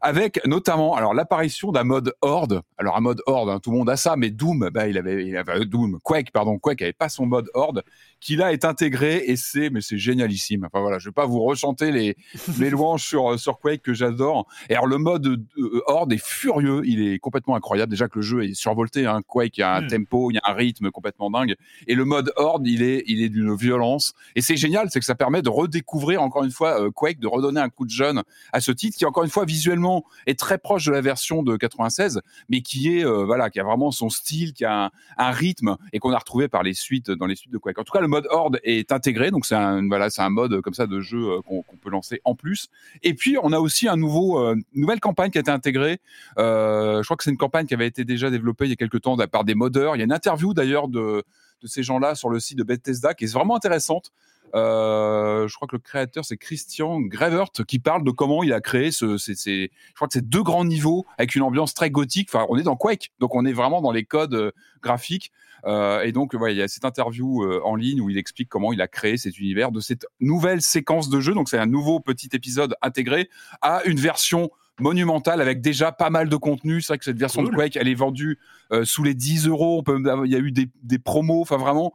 Avec notamment alors l'apparition d'un mode Horde. Alors un mode Horde, hein, tout le monde a ça, mais Doom, bah, il avait, il avait Doom, Quake, pardon, Quake avait pas son mode Horde qui là est intégré et c'est mais c'est génialissime. Enfin voilà, je vais pas vous rechanter les <laughs> les louanges sur euh, sur Quake que j'adore. Et alors le mode euh, Horde est furieux, il est complètement incroyable. Déjà que le jeu est survolté, hein. Quake, il y a un hmm. tempo, il y a un rythme complètement dingue. Et le mode Horde, il est il est d'une violence. Et c'est génial, c'est que ça permet de redécouvrir encore une fois euh, Quake, de redonner un coup de jeune à ce titre qui encore une fois visuellement est très proche de la version de 96, mais qui est voilà, qui a vraiment son style, qui a un, un rythme et qu'on a retrouvé par les suites dans les suites de Quake. En tout cas, le mode Horde est intégré, donc c'est un voilà, c'est un mode comme ça de jeu euh, qu'on peut lancer en plus. Et puis on a aussi un nouveau euh, nouvelle campagne qui a été intégrée. Euh, je crois que c'est une campagne qui avait été déjà développée il y a quelques temps par des modeurs. Il y a une interview d'ailleurs de ces gens-là sur le site de Bethesda qui est vraiment intéressante. Je crois que le créateur c'est Christian Grevert qui parle de comment il a créé ce, ces, je crois que c'est deux grands niveaux avec une ambiance très gothique. Enfin, on est dans Quake, donc on est vraiment dans les codes graphiques. Euh, et donc, il y a cette interview euh, en ligne où il explique comment il a créé cet univers de cette nouvelle séquence de jeu. Donc, c'est un nouveau petit épisode intégré à une version monumentale avec déjà pas mal de contenu. C'est vrai que cette version de Quake, elle est vendue euh, sous les 10 euros. Il y a eu des, des promos. Enfin, vraiment,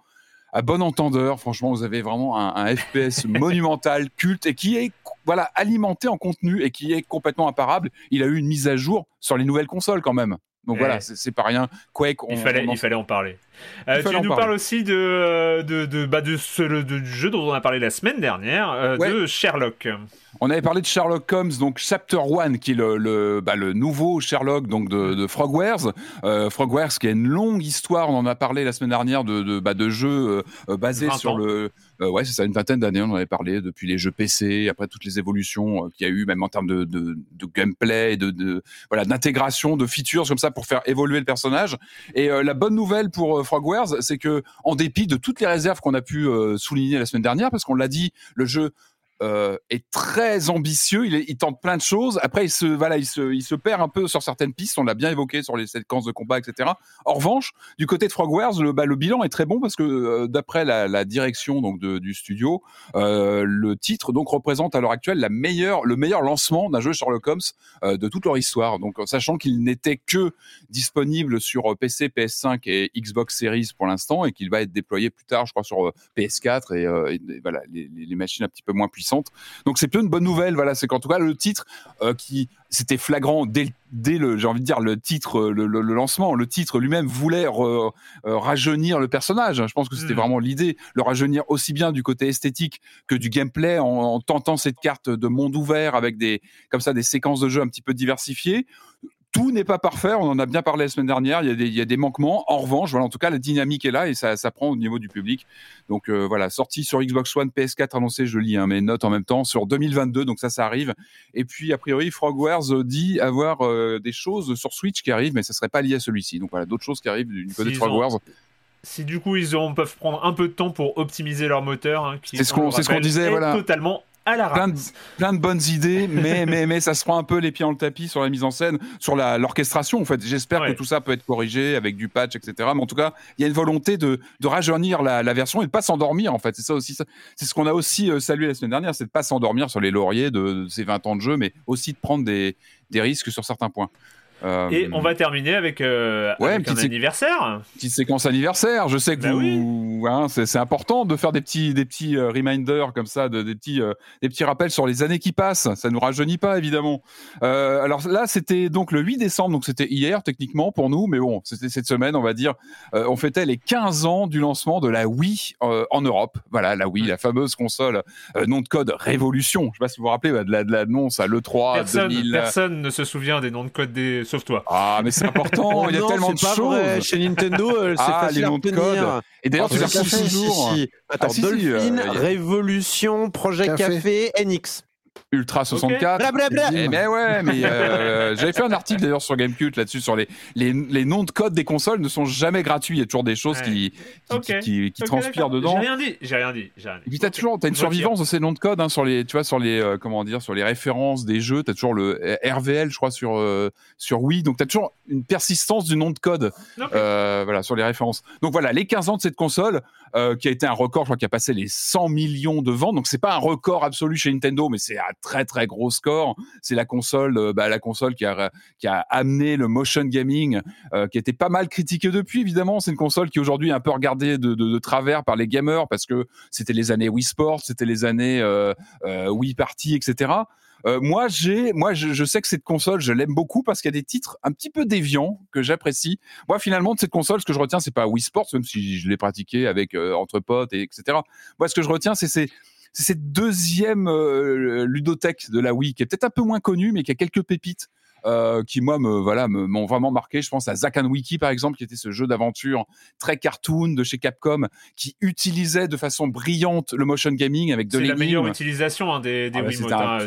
à bon entendeur, franchement, vous avez vraiment un, un FPS <laughs> monumental, culte et qui est voilà alimenté en contenu et qui est complètement imparable. Il a eu une mise à jour sur les nouvelles consoles quand même. Donc voilà, c'est pas rien. Quake, il, fallait, il fallait en parler. Euh, tu nous parles aussi de, euh, de, de, bah de ce de, jeu dont on a parlé la semaine dernière, euh, de Sherlock. On avait parlé de Sherlock Holmes, donc Chapter 1, qui est le, le, bah, le nouveau Sherlock donc de, de Frogwares. Euh, Frogwares, qui a une longue histoire, on en a parlé la semaine dernière, de, de, bah, de jeux basés sur le... ouais, c'est ça, une vingtaine d'années, on en avait parlé, depuis les jeux PC, après toutes les évolutions qu'il y a eu, même en termes de, de, gameplay, de, de voilà, d'intégration, de features comme ça pour faire évoluer le personnage. Et la bonne nouvelle pour Frogwares, c'est que en dépit de toutes les réserves qu'on a pu euh, souligner la semaine dernière, parce qu'on l'a dit, le jeu euh, est très ambitieux. Il, tente plein de choses. Après, il se, voilà, il se, il se perd un peu sur certaines pistes. On l'a bien évoqué sur les séquences de combat, etc. En revanche, du côté de Frogwares, le, bah, le bilan est très bon parce que euh, d'après la, direction donc du studio, euh, le titre donc représente à l'heure actuelle la meilleure, le meilleur lancement d'un jeu Sherlock Holmes de toute leur histoire. Donc, sachant qu'il n'était que disponible sur PC, PS5 et Xbox Series pour l'instant et qu'il va être déployé plus tard, je crois, sur PS4 et, voilà les, machines un petit peu moins puissantes. Donc, c'est plutôt une bonne nouvelle. Voilà, c'est qu'en tout cas le titre qui c'était flagrant dès, dès le, j'ai envie de dire, le titre, le, le, lancement, le titre lui-même voulait euh, rajeunir le personnage. Je pense que c'était mmh. vraiment l'idée, le rajeunir aussi bien du côté esthétique que du gameplay en, en, tentant cette carte de monde ouvert avec des, comme ça, des séquences de jeu un petit peu diversifiées tout n'est pas parfait. On en a bien parlé la semaine dernière. Il y a des, il y a des manquements. En revanche, voilà, en tout cas, la dynamique est là et ça, ça prend au niveau du public. Donc euh, voilà, sortie sur Xbox One, PS4 annoncé, je lis hein, mes notes en même temps, sur 2022. Donc ça, ça arrive. Et puis, a priori, Frogwares dit avoir euh, des choses sur Switch qui arrivent, mais ça serait pas lié à celui-ci. Donc voilà, d'autres choses qui arrivent du côté de Frogwares. Si du coup ils ont, peuvent prendre un peu de temps pour optimiser leur moteur, hein, c'est ce qu'on qu disait, voilà. totalement à la plein de, plein de, bonnes idées, mais, <laughs> mais, mais ça se prend un peu les pieds dans le tapis sur la mise en scène, sur l'orchestration. En fait, j'espère que tout ça peut être corrigé avec du patch, etc. Mais en tout cas, il y a une volonté de, de rajeunir la, la, version et de pas s'endormir. En fait, c'est ça aussi. C'est ce qu'on a aussi euh, salué la semaine dernière, c'est de pas s'endormir sur les lauriers de, de, ces 20 ans de jeu, mais aussi de prendre des, des risques sur certains points. Euh, et on va terminer avec, euh, ouais, avec un anniversaire. Petite séquence anniversaire. Je sais que bah vous, hein, c'est important de faire des petits, des petits euh, reminders comme ça, de, des petits, euh, des petits rappels sur les années qui passent. Ça nous rajeunit pas évidemment. Euh, alors là, c'était donc le 8 décembre, donc c'était hier techniquement pour nous, mais bon, c'était cette semaine, on va dire. on fêtait les 15 ans du lancement de la Wii en Europe. Voilà, la Wii, la fameuse console nom de code Révolution. Je sais pas si vous vous rappelez bah, de l'annonce à l'E3 personne, 2000. Personne ne se souvient des noms de code des sauf toi. Ah, mais c'est important, <laughs> il y a tellement de choses. Vrai. Chez Nintendo, euh, c'est ah, facile les noms de code. Et d'ailleurs, tu les toujours. Attends, ah, si, Dolphin, si, euh, Révolution, Projet Café, Café NX. Ultra 64. Okay. Bla, eh, mais ouais, mais euh, <laughs> j'avais fait un article d'ailleurs sur Gamecube là-dessus sur les, les, les, noms de code des consoles ne sont jamais gratuits. Il y a toujours des choses ouais. qui, qui, okay. qui, qui okay, transpirent dedans. J'ai rien dit. J'ai rien dit. Rien dit. Et puis t'as toujours t'as une survivance de ces noms de code hein, sur les tu vois sur les euh, comment dire sur les références des jeux. T'as toujours le RVL je crois sur euh, sur Wii. Donc t'as toujours une persistance du nom de code. Euh, voilà sur les références. Donc voilà les 15 ans de cette console euh, qui a été un record. Je crois qui a passé les 100 millions de ventes. Donc c'est pas un record absolu chez Nintendo, mais c'est un très très gros score. C'est la console, euh, bah, la console qui a, qui a amené le motion gaming, qui était pas mal critiqué depuis. Évidemment, c'est une console qui aujourd'hui est un peu regardée de, de, de, travers par les gamers parce que c'était les années Wii Sports, c'était les années Wii Party, etc. Euh, moi, j'ai, moi, je, je, sais que cette console, je l'aime beaucoup parce qu'il y a des titres un petit peu déviants que j'apprécie. Moi, finalement, de cette console, ce que je retiens, c'est pas Wii Sports, même si je l'ai pratiqué avec euh, entre potes et etc. Moi, ce que je retiens, c'est c'est cette deuxième euh, ludothèque de la Wii qui est peut-être un peu moins connue, mais qui a quelques pépites. Euh, qui moi me voilà m'ont vraiment marqué. Je pense à Zack and Wiki par exemple, qui était ce jeu d'aventure très cartoon de chez Capcom, qui utilisait de façon brillante le motion gaming avec de. C'est la meilleure utilisation hein, des, des ah bah,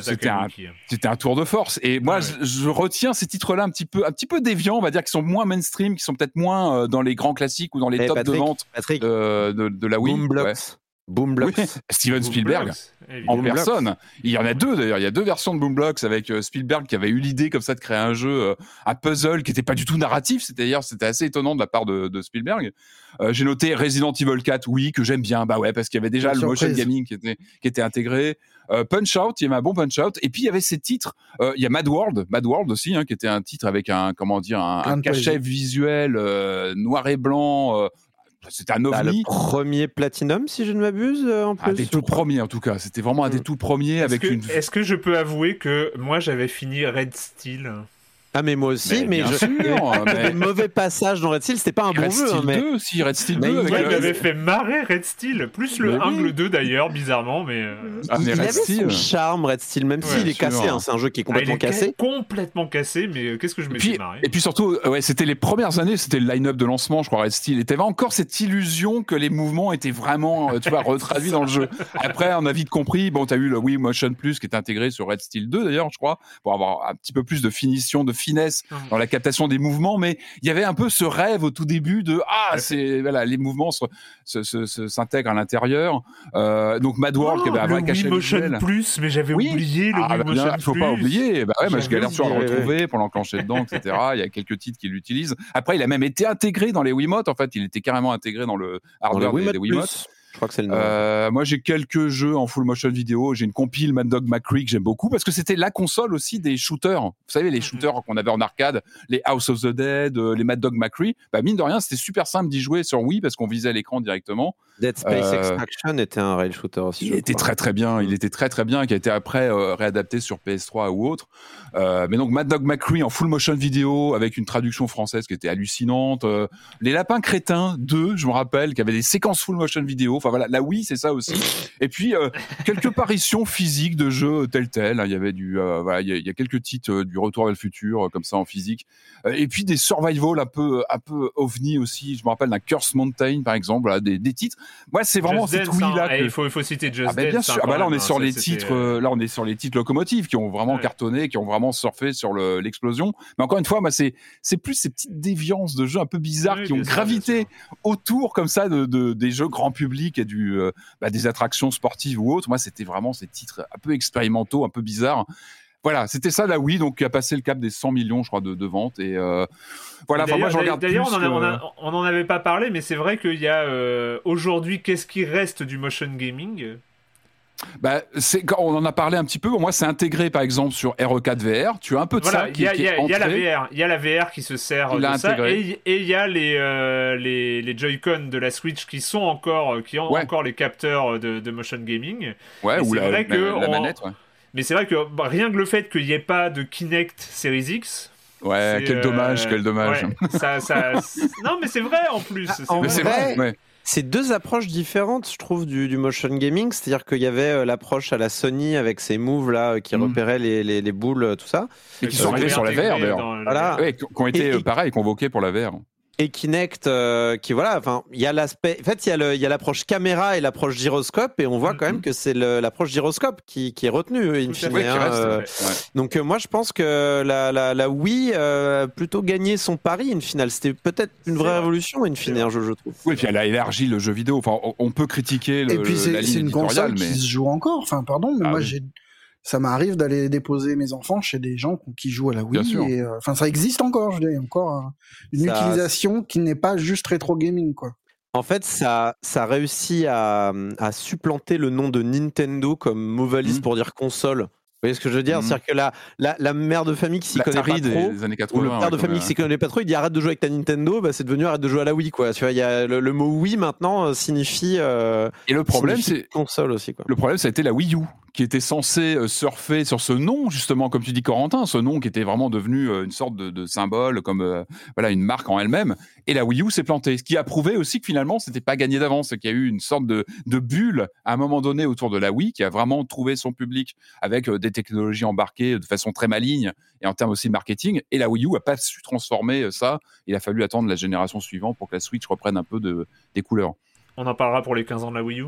C'était un, c'était un, tour de force. Et moi, ouais. je, je, retiens ces titres-là un petit peu un petit peu déviants, on va dire, qui sont moins mainstream, qui sont peut-être moins euh, dans les grands classiques ou dans les hey, tops Patrick, de vente Patrick, de, de, de, la Wii. Ouais. Boomblocks. Oui, Steven Spielberg en Boom personne. Il y en a deux d'ailleurs. Il y a deux versions de Boomblocks avec euh, Spielberg qui avait eu l'idée comme ça de créer un jeu euh, à puzzle qui n'était pas du tout narratif. C'était d'ailleurs c'était assez étonnant de la part de, de Spielberg. Euh, J'ai noté Resident Evil 4, oui, que j'aime bien. Bah ouais, parce qu'il y avait déjà le surprise. motion gaming qui était qui était intégré. Euh, Punch Out, il y avait un bon Punch Out. Et puis il y avait ces titres. Euh, il y a Mad World, Mad World aussi, hein, qui était un titre avec un comment dire un, un cachet visuel noir et blanc c'était un ovni. Bah, le premier Platinum, si je ne m'abuse, en plus. Un des tout premiers, en tout cas. C'était vraiment un des tout premiers avec que, une. Est-ce que je peux avouer que moi, j'avais fini Red Steel ah mais moi aussi, mais, mais je sûr, <laughs> mais... le mauvais passage dans Red Steel, c'était pas un Red bon Steel jeu. Hein, mais... 2 aussi, Red Steel mais 2. Avec il m'avait fait marrer Red Steel, plus le 1 que le 2 d'ailleurs, bizarrement, mais. Ah, mais il Red avait Steel. son charme Red Steel, même Ouais, s'il est sûr. cassé, hein, c'est un jeu qui est complètement Ah, il est cassé. Complètement cassé, mais euh, qu'est-ce que je me suis marré et puis surtout, euh, ouais, c'était les premières années, c'était le line-up de lancement, je crois, Red Steel. Et t'avais encore cette illusion que les mouvements étaient vraiment, euh, tu vois, retraduits dans le jeu. Après, on a vite compris, bon, t'as eu le Wii Motion Plus qui est intégré sur Red Steel 2 d'ailleurs, je crois, pour avoir un petit peu plus de finition, de finesse mmh. dans la captation des mouvements, mais il y avait un peu ce rêve au tout début de ah c'est voilà les mouvements s'intègrent à l'intérieur. Euh, donc Mad World qui avait un vrai cachet Motion Plus, mais j'avais oublié le ah, bah, Motion Plus. Il faut pas oublier. Bah ouais, moi je galère toujours à le retrouver pour l'enclencher dedans, etc. il y a quelques titres qui l'utilisent. Après, il a même été intégré dans les Wiimotes. En fait, il était carrément intégré dans le hardware des Wiimotes. Je crois que c'est le euh, moi, j'ai quelques jeux en full motion vidéo. J'ai une compile Mad Dog McCree que j'aime beaucoup parce que c'était la console aussi des shooters. Vous savez, les mhm. shooters qu'on avait en arcade, les House of the Dead, euh, les Mad Dog McCree. Bah, mine de rien, c'était super simple d'y jouer sur Wii parce qu'on visait l'écran directement. Dead Space euh, Extraction était un rail shooter aussi. Il était très très bien. Il était très très bien, qui a été après réadapté sur PS3 ou autre. mais donc Mad Dog McCree en full motion vidéo avec une traduction française qui était hallucinante. les Lapins Crétins 2, je me rappelle, qui avait des séquences full motion vidéo. Enfin voilà, la Wii, c'est ça aussi. Et puis euh, quelques paritions physiques de jeux tel tel. Hein. Il y avait du, euh, voilà, il y, a, quelques titres euh, du Retour vers le futur comme ça en physique. et puis des survival un peu, un peu ovni aussi. Je me rappelle d'un Curse Mountain par exemple, des, des, titres. Moi, c'est vraiment cette Wii là. Hein. Il faut, il faut citer Just ah, ben, Bien sûr. Ah, bah, là, on est sur les titres. là, on est sur les titres locomotives qui ont vraiment cartonné, qui ont vraiment surfé sur l'explosion. Mais encore une fois, moi, c'est c'est plus ces petites déviances de jeux un peu bizarres qui ont gravité autour comme ça de, de, des jeux grand public et du euh, bah, des attractions sportives ou autres. Moi, c'était vraiment ces titres un peu expérimentaux, un peu bizarres. Voilà, c'était ça la Wii, donc qui a passé le cap des 100 millions, je crois, de, ventes. Et euh, voilà, moi, je regarde D'ailleurs, on n'en avait pas parlé, mais c'est vrai qu'il y a euh, aujourd'hui, qu'est-ce qui reste du motion gaming? Bah, on en a parlé un petit peu. Moi, c'est intégré par exemple sur RE4 VR. Tu as un peu de ça. Il y, a la VR, il y a la VR qui se sert de ça, et il y a les euh, les, les Joy-Con de la Switch qui sont encore qui ont encore les capteurs de, motion gaming. Ouais, ou la, manette. Mais c'est vrai que bah, rien que le fait qu'il n'y ait pas de Kinect Series X, Ouais, quel dommage, quel dommage. ça, ça... <laughs> non, mais c'est vrai en plus. Ah, c'est vrai. vrai c'est deux approches différentes, je trouve, du, motion gaming. C'est-à-dire qu'il y avait euh, l'approche à la Sony avec ses moves là qui mm. repéraient les, les, boules, tout ça. Et qui sont arrivés sur la VR d'ailleurs. Voilà. qui ont été, pareil, convoqués pour la VR et Kinect euh, qui voilà enfin il y a l'aspect en fait il y a l'approche caméra et l'approche gyroscope et on voit quand même que c'est l'approche gyroscope qui, qui est retenue in fine, hein, euh. donc euh, moi je pense que la la, la Wii a plutôt gagné son pari in finale c'était peut-être une vraie révolution in fine je, je, trouve. Oui puis elle a élargi le jeu vidéo. Enfin on, peut critiquer le, et puis c'est une console mais... qui se joue encore. Enfin pardon mais ah moi j'ai ça m'arrive d'aller déposer mes enfants chez des gens qui jouent à la Wii. Et, euh, enfin, ça existe encore, je dis, encore une utilisation qui n'est pas juste rétro gaming, quoi. En fait, ça, ça réussit à, à supplanter le nom de Nintendo comme mot mmh. pour dire console voyez ce que je veux dire? Mmh. C'est-à-dire que la, la, la, mère de famille qui s'y connaît pas trop, des années 80, ou le père de famille qui s'y connaît pas trop, il dit arrête de jouer avec ta Nintendo, bah, c'est devenu arrête de jouer à la Wii, quoi. Tu vois, il y a le, mot Wii maintenant euh, signifie. Euh, et le problème, c'est console aussi, quoi. Le problème, ça a été la Wii U qui était censé euh, surfer sur ce nom justement comme tu dis Corentin ce nom qui était vraiment devenu une sorte de, symbole comme voilà une marque en elle-même et la Wii U s'est plantée ce qui a prouvé aussi que finalement c'était pas gagné d'avance qu'il y a eu une sorte de, bulle à un moment donné autour de la Wii qui a vraiment trouvé son public avec des technologies embarquées de façon très maligne et en termes aussi de marketing. Et la Wii U a pas su transformer euh, ça. Il a fallu attendre la génération suivante pour que la Switch reprenne un peu de, des couleurs. On en parlera pour les 15 ans de la Wii U.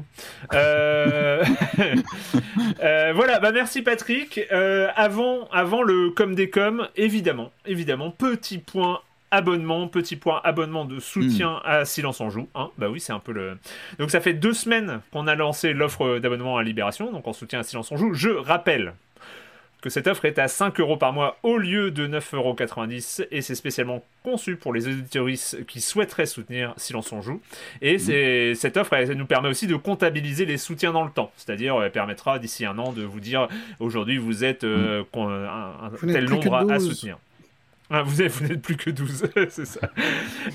Euh, <laughs> euh, voilà, bah merci Patrick. avant, avant le com des com, évidemment, évidemment, petit point abonnement, petit point abonnement de soutien hmm. à Silence en Joue. Hein. bah oui, c'est un peu le. Donc ça fait deux semaines qu'on a lancé l'offre d'abonnement à Libération, donc en soutien à Silence en Joue. Je rappelle que cette offre est à 5 euros par mois au lieu de 9,90 euros et c'est spécialement conçu pour les auditoristes qui souhaiteraient soutenir Silence on joue. Et mmh. c'est, cette offre elle, nous permet aussi de comptabiliser les soutiens dans le temps, c'est-à-dire elle permettra d'ici un an de vous dire aujourd'hui vous êtes euh, mmh. un, tel nombre à soutenir. Ah, vous n'êtes plus que 12, <laughs> c'est ça.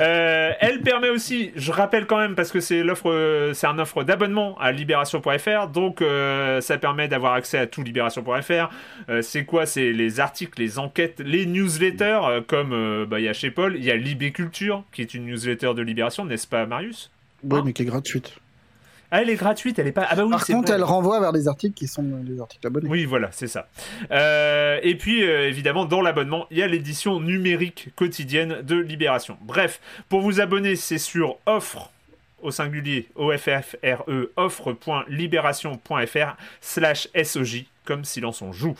Euh, elle permet aussi, je rappelle quand même, parce que c'est l'offre, c'est un offre d'abonnement à libération.fr, donc euh, ça permet d'avoir accès à tout libération.fr. Euh, c'est quoi? C'est les articles, les enquêtes, les newsletters, comme bah, il y a chez Paul, il y a Libé Culture, qui est une newsletter de Libération, n'est-ce pas, Marius? Oui, mais qui est gratuite. Ah, elle est gratuite, elle est pas. Ah bah oui, Par contre, elle renvoie vers des articles qui sont des articles abonnés. Oui, voilà, c'est ça. Euh, et puis, euh, évidemment, dans l'abonnement, il y a l'édition numérique quotidienne de Libération. Bref, pour vous abonner, c'est sur offre au singulier OFFRE offre.libération.fr slash SOJ comme Silence on joue.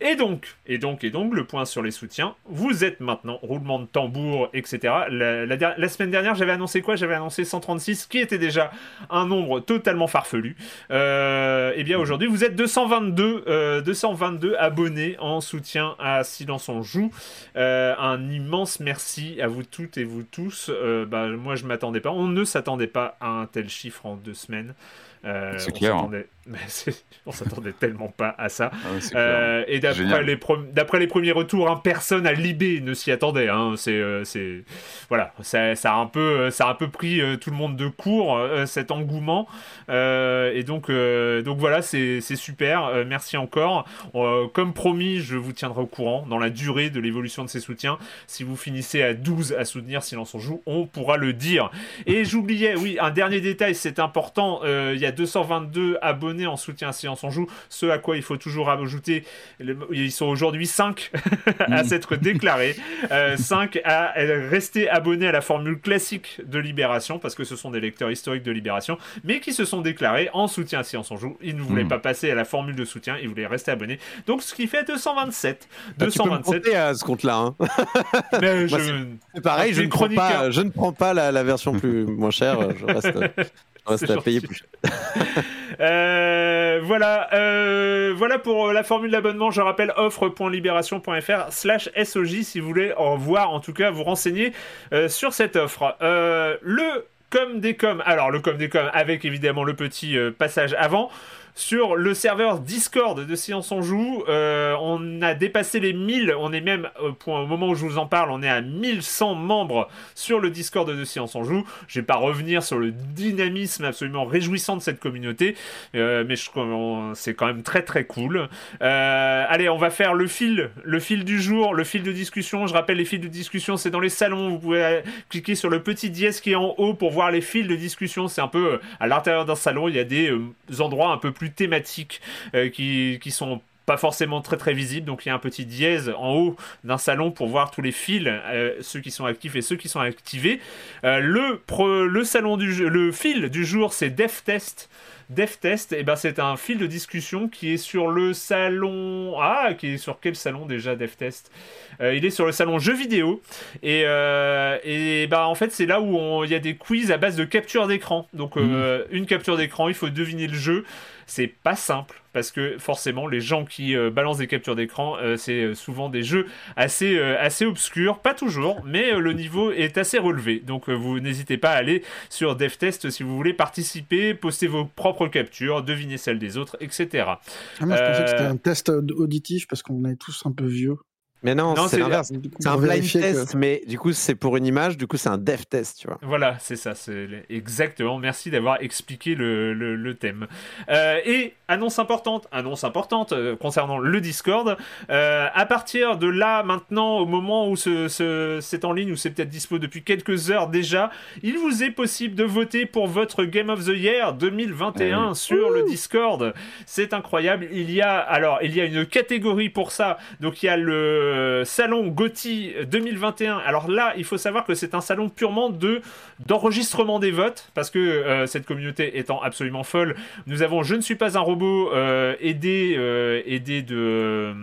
Et donc, et donc, et donc, le point sur les soutiens, vous êtes maintenant, roulement de tambour, etc. La, semaine dernière, j'avais annoncé quoi? J'avais annoncé 136, qui était déjà un nombre totalement farfelu. Euh, et eh bien aujourd'hui, vous êtes 222, 222 euh, abonnés en soutien à Silence on joue. Euh, un immense merci à vous toutes et vous tous. bah, moi, je m'attendais pas, on ne s'attendait pas à un tel chiffre en deux semaines. C'est clair. Hein. <laughs> on s'attendait tellement pas à ça. Ah euh, et d'après les, les, premiers retours, hein, personne à Libé ne s'y attendait. Hein. C'est, euh, c'est, voilà, ça, ça, a un peu, ça a un peu pris euh, tout le monde de court cet engouement. et donc, donc voilà, c'est, super. merci encore. comme promis, je vous tiendrai au courant dans la durée de l'évolution de ces soutiens. Si vous finissez à 12 à soutenir Silence on joue, on pourra le dire. Et j'oubliais, oui, un dernier détail, c'est important. Il y a 222 abonnés en soutien à Silence on Joue, ce à quoi il faut toujours ajouter, ils sont aujourd'hui 5 <laughs> à s'être déclarés, 5 euh, à rester abonnés à la formule classique de Libération, parce que ce sont des lecteurs historiques de Libération, mais qui se sont déclarés en soutien à Silence on Joue. Ils ne voulaient hmm. pas passer à la formule de soutien, ils voulaient rester abonnés. Donc ce qui fait 227. 227. Tu peux à ce compte-là. Hein. <laughs> c'est pareil, je ne, prends pas, je ne prends pas la, version plus moins chère, je reste, <laughs> payer plus. <laughs> Euh, voilà, euh, voilà pour la formule d'abonnement. Je rappelle offre.libération.fr slash SOJ si vous voulez en voir, en tout cas vous renseigner euh, sur cette offre. le comme des com, alors le comme des com avec évidemment le petit passage avant sur le serveur Discord de Science en Joue. Euh, on a dépassé les 1000, on est même au, point, au moment où je vous en parle, on est à 1100 membres sur le Discord de Science en Joue. Je vais pas revenir sur le dynamisme absolument réjouissant de cette communauté, euh, mais c'est quand même très très cool. Euh, allez, on va faire le fil, le fil du jour, le fil de discussion. Je rappelle les fils de discussion, c'est dans les salons. Vous pouvez cliquer sur le petit dièse qui est en haut pour voir les fils de discussion. C'est un peu à l'intérieur d'un salon, il y a des endroits un peu plus thématiques euh, qui, qui sont pas forcément très très visibles. Donc il y a un petit dièse en haut d'un salon pour voir tous les fils, euh, ceux qui sont actifs et ceux qui sont activés. Euh, le, le salon du le fil du jour, c'est DevTest. DevTest, et eh ben c'est un fil de discussion qui est sur le salon. Ah, qui est sur quel salon déjà DevTest euh, Il est sur le salon jeux vidéo. Et, euh, et ben en fait, c'est là où il y a des quiz à base de capture d'écran. Donc, euh, mmh. une capture d'écran, il faut deviner le jeu. C'est pas simple parce que forcément les gens qui euh, balancent des captures d'écran, euh, c'est euh, souvent des jeux assez, assez obscurs, pas toujours, mais le niveau est assez relevé. Donc vous n'hésitez pas à aller sur DevTest si vous voulez participer, poster vos propres captures, deviner celles des autres, etc. Ah, moi je pensais que c'était un test auditif parce qu'on est tous un peu vieux. Mais non, c'est l'inverse. C'est un blind test, mais du coup, c'est pour une image, du coup, c'est un dev test, tu vois. Voilà, c'est ça, c'est exactement. Merci d'avoir expliqué le, le, thème. Euh, et annonce importante, annonce importante euh, concernant le Discord. Euh, à partir de là, maintenant, au moment où c'est ce, en ligne, ou c'est peut-être dispo depuis quelques heures déjà, il vous est possible de voter pour votre Game of the Year 2021 sur le Discord. C'est incroyable. Il y a, alors, il y a une catégorie pour ça. Donc, il y a le euh, salon Gotti 2021. Alors là, il faut savoir que c'est un salon purement de d'enregistrement des votes, parce que euh, cette communauté étant absolument folle, nous avons Je ne suis pas un robot euh, aidé, aidé de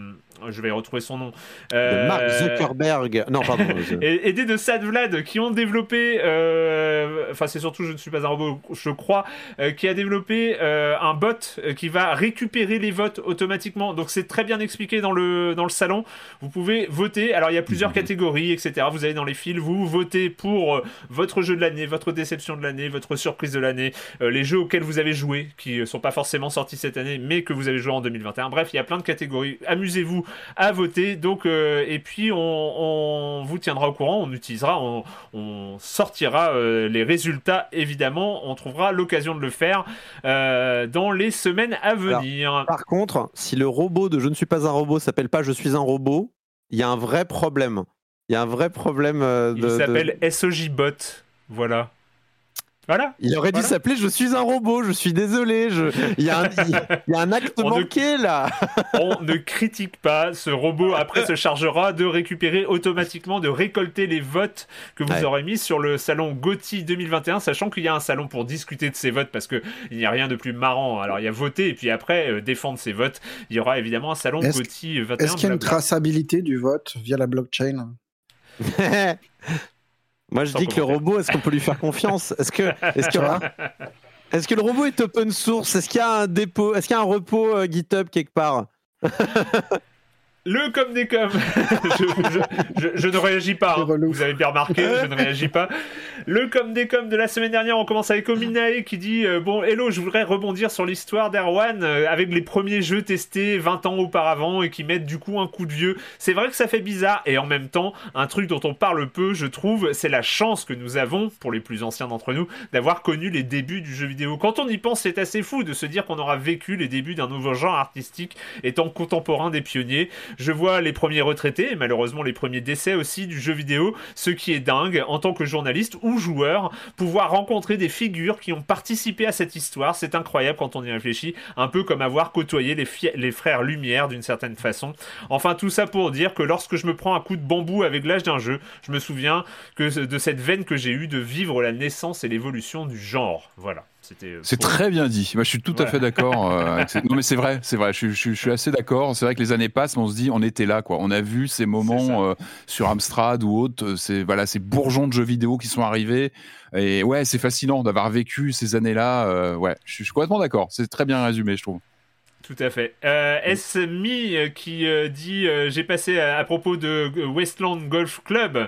je vais retrouver son nom. Euh, Mark Zuckerberg. Non, pardon. <laughs> aidé de Sad Vlad qui ont développé, euh, enfin c'est surtout je ne suis pas un robot, je crois, euh, qui a développé un bot qui va récupérer les votes automatiquement. Donc c'est très bien expliqué dans le dans le salon. Vous pouvez voter. Alors il y a plusieurs mhm. catégories, etc. Vous allez dans les fils, vous votez pour votre jeu de l'année, votre déception de l'année, votre surprise de l'année, les jeux auxquels vous avez joué, qui sont pas forcément sortis cette année, mais que vous avez joué en 2021. Bref, il y a plein de catégories. Amusez-vous à voter. Donc, euh, et puis on, vous tiendra au courant, on utilisera, on, sortira euh, les résultats évidemment. On trouvera l'occasion de le faire euh, dans les semaines à venir. par contre, si le robot de Je ne suis pas un robot s'appelle pas Je suis un robot, il y a un vrai problème. Il y a un vrai problème de. Il s'appelle SOJ Bot. Voilà. Voilà. Il aurait dû s'appeler Je suis un robot, je suis désolé. Je... Il, y a un, acte <laughs> manqué là. <laughs> On ne critique pas. Ce robot, après, se chargera de récupérer automatiquement, de récolter les votes que vous aurez mis sur le salon Gauthier 2021, sachant qu'il y a un salon pour discuter de ces votes parce qu'il n'y a rien de plus marrant. Alors, il y a voter et puis après, euh, défendre ses votes. Il y aura évidemment un salon Gauthier 21. Est-ce qu'il y a une traçabilité du vote via la blockchain? <laughs> Moi, je dis que le robot, est-ce qu'on peut lui faire confiance? Est-ce que, est-ce que, est-ce que le robot est open source? Est-ce qu'il y a un dépôt Est-ce qu'il y a un repos euh, GitHub quelque part? <laughs> le comme des coms. <laughs> je, ne réagis pas. Hein. Vous avez bien remarqué, je ne réagis pas. Le comme des coms de la semaine dernière, on commence avec Ominae qui dit euh, Bon, hello, je voudrais rebondir sur l'histoire d'Erwan euh, avec les premiers jeux testés 20 ans auparavant et qui mettent du coup un coup de vieux. C'est vrai que ça fait bizarre et en même temps, un truc dont on parle peu, je trouve, c'est la chance que nous avons, pour les plus anciens d'entre nous, d'avoir connu les débuts du jeu vidéo. Quand on y pense, c'est assez fou de se dire qu'on aura vécu les débuts d'un nouveau genre artistique étant contemporain des pionniers je vois les premiers retraités, et malheureusement les premiers décès aussi du jeu vidéo, ce qui est dingue en tant que journaliste ou joueur, pouvoir rencontrer des figures qui ont participé à cette histoire, c'est incroyable quand on y réfléchit, un peu comme avoir côtoyé les, les frères Lumière d'une certaine façon. Enfin tout ça pour dire que lorsque je me prends un coup de bambou avec l'âge d'un jeu, je me souviens que de cette veine que j'ai eue de vivre la naissance et l'évolution du genre. Voilà. Euh, c'est très bien dit. Moi, je suis tout à fait d'accord. Euh, <laughs> non, mais c'est vrai, c'est vrai. Je, suis assez d'accord. C'est vrai que les années passent, mais on se dit, on était là, quoi. On a vu ces moments euh, sur Amstrad ou autres. C'est voilà, ces bourgeons de jeux vidéo qui sont arrivés. Et ouais, c'est fascinant d'avoir vécu ces années-là. ouais, je suis complètement d'accord. C'est très bien résumé, je trouve. Tout à fait. Euh, S.Mi euh, qui euh, dit euh, J'ai passé à, propos de Westland Golf Club,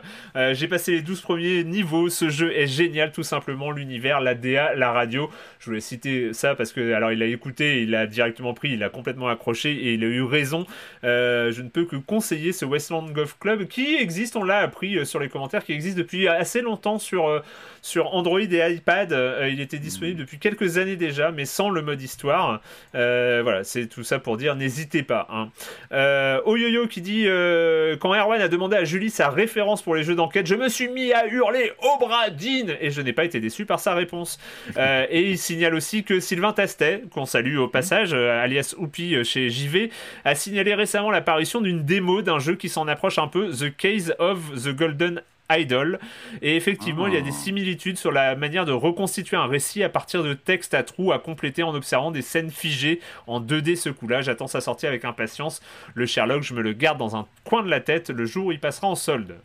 j'ai passé les 12 premiers niveaux. Ce jeu est génial, tout simplement. L'univers, la DA, la radio. Je voulais citer ça parce que, alors, il a écouté, il a directement pris, il a complètement accroché et il a eu raison. je ne peux que conseiller ce Westland Golf Club qui existe, on l'a appris sur les commentaires, qui existe depuis assez longtemps sur, sur Android et iPad. il était disponible depuis quelques années déjà, mais sans le mode histoire. voilà c'est tout ça pour dire n'hésitez pas. Hein. Euh, Oyoyo qui dit euh, quand Erwan a demandé à Julie sa référence pour les jeux d'enquête, je me suis mis à hurler Obradine et je n'ai pas été déçu par sa réponse. <laughs> Euh, et il signale aussi que Sylvain Tastet, qu'on salue au passage, alias Oupi chez JV, a signalé récemment l'apparition d'une démo d'un jeu qui s'en approche un peu, The Case of the Golden Idol. Et effectivement, il y a des ah. similitudes sur la manière de reconstituer un récit à partir de textes à trous à compléter en observant des scènes figées en 2D ce coup-là. J'attends sa sortie avec impatience. Le Sherlock, je me le garde dans un coin de la tête le jour où il passera en solde.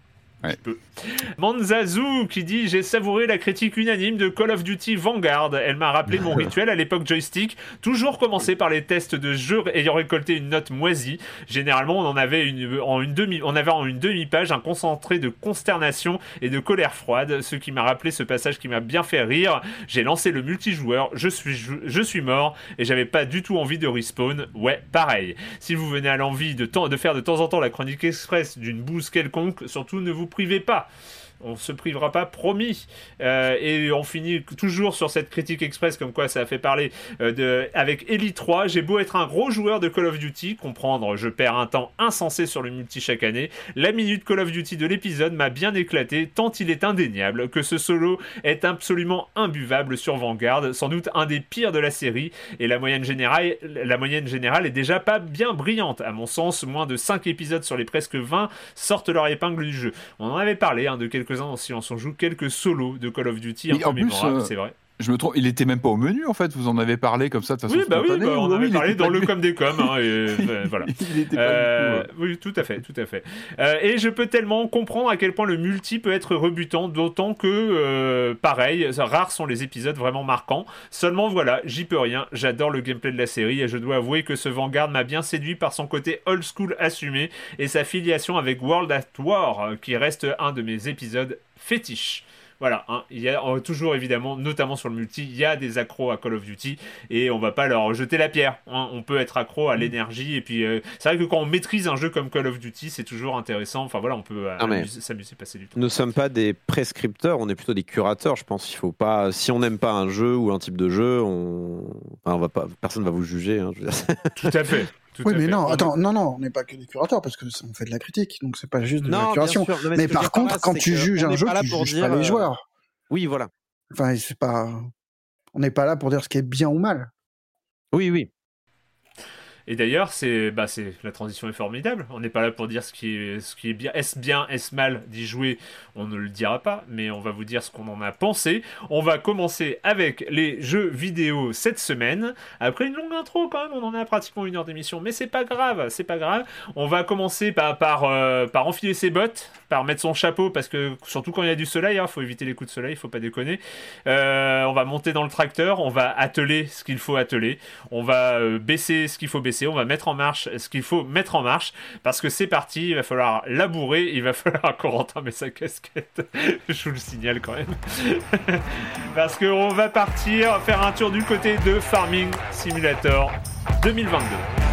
Manzazu qui dit J'ai savouré la critique unanime de Call of Duty Vanguard. Elle m'a rappelé mon <laughs> rituel à l'époque joystick. Toujours commencer par les tests de jeux ayant récolté une note moisie. Généralement, on en avait une, en une demi, on avait en une demi-page un concentré de consternation et de colère froide. Ce qui m'a rappelé ce passage qui m'a bien fait rire. J'ai lancé le multijoueur. Je suis, je suis mort et j'avais pas du tout envie de respawn. Ouais, pareil. Si vous venez à l'envie de, de faire de temps en temps la chronique express d'une bouse quelconque, surtout ne vous privez pas on se privera pas, promis. Euh, et on finit toujours sur cette critique express, comme quoi ça a fait parler euh, avec Elite 3. J'ai beau être un gros joueur de Call of Duty, comprendre, je perds un temps insensé sur le multi chaque année. La minute Call of Duty de l'épisode m'a bien éclaté, tant il est indéniable que ce solo est absolument imbuvable sur Vanguard, sans doute un des pires de la série. Et la moyenne générale, la est déjà pas bien brillante. À mon sens, moins de 5 épisodes sur les presque 20 sortent leur épingle du jeu. On en avait parlé hein, de quelques si on s'en joue quelques solos de Call of Duty un peu euh, c'est vrai. Je me trompe, il était même pas au menu en fait. Vous en avez parlé comme ça de façon oui, bah oui, bah, on en avait parlé dans le com des com. Hein, et, <laughs> voilà. il était pas euh, Oui, tout à fait, tout à fait. Euh, et je peux tellement comprendre à quel point le multi peut être rebutant, d'autant que euh, pareil, rares sont les épisodes vraiment marquants. Seulement voilà, j'y peux rien. J'adore le gameplay de la série et je dois avouer que ce Vanguard m'a bien séduit par son côté old school assumé et sa filiation avec World at War, qui reste un de mes épisodes fétiches voilà, hein, il y a toujours évidemment, notamment sur le multi, il y a des accros à Call of Duty et on va pas leur jeter la pierre. Hein. On peut être accro à mm. l'énergie et puis euh, c'est vrai que quand on maîtrise un jeu comme Call of Duty, c'est toujours intéressant. Enfin voilà, on peut euh, s'amuser, passer du temps. Nous sommes pas des prescripteurs, on est plutôt des curateurs. Je pense qu'il faut pas, si on n'aime pas un jeu ou un type de jeu, on, on va pas, personne va vous juger. Hein, Tout à fait <laughs> oui, mais non, attends, non, non, on n'est pas que des curateurs parce que on fait de la critique, donc c'est pas juste de la curation. mais, par contre, quand tu juges un jeu, tu juges pas les joueurs. Oui, voilà. Enfin, c'est pas. On n'est pas là pour dire ce qui est bien ou mal. Oui, oui. Et d'ailleurs, c'est, bah, c'est, la transition est formidable. On n'est pas là pour dire ce qui est, ce qui est bien. Est-ce bien, est-ce mal d'y jouer? On ne le dira pas, mais on va vous dire ce qu'on en a pensé. On va commencer avec les jeux vidéo cette semaine. Après une longue intro, quand même, on en a pratiquement une heure d'émission, mais c'est pas grave, c'est pas grave. On va commencer par, par, euh, par enfiler ses bottes, par mettre son chapeau, parce que surtout quand il y a du soleil, il hein, faut éviter les coups de soleil, faut pas déconner. Euh, on va monter dans le tracteur, on va atteler ce qu'il faut atteler, on va euh, baisser ce qu'il faut baisser on va mettre en marche ce qu'il faut mettre en marche parce que c'est parti, il va falloir labourer, il va <laughs> falloir Corentin met sa casquette, <laughs> je vous le signale quand même, <laughs> parce qu'on va partir faire un tour du côté de Farming Simulator 2022.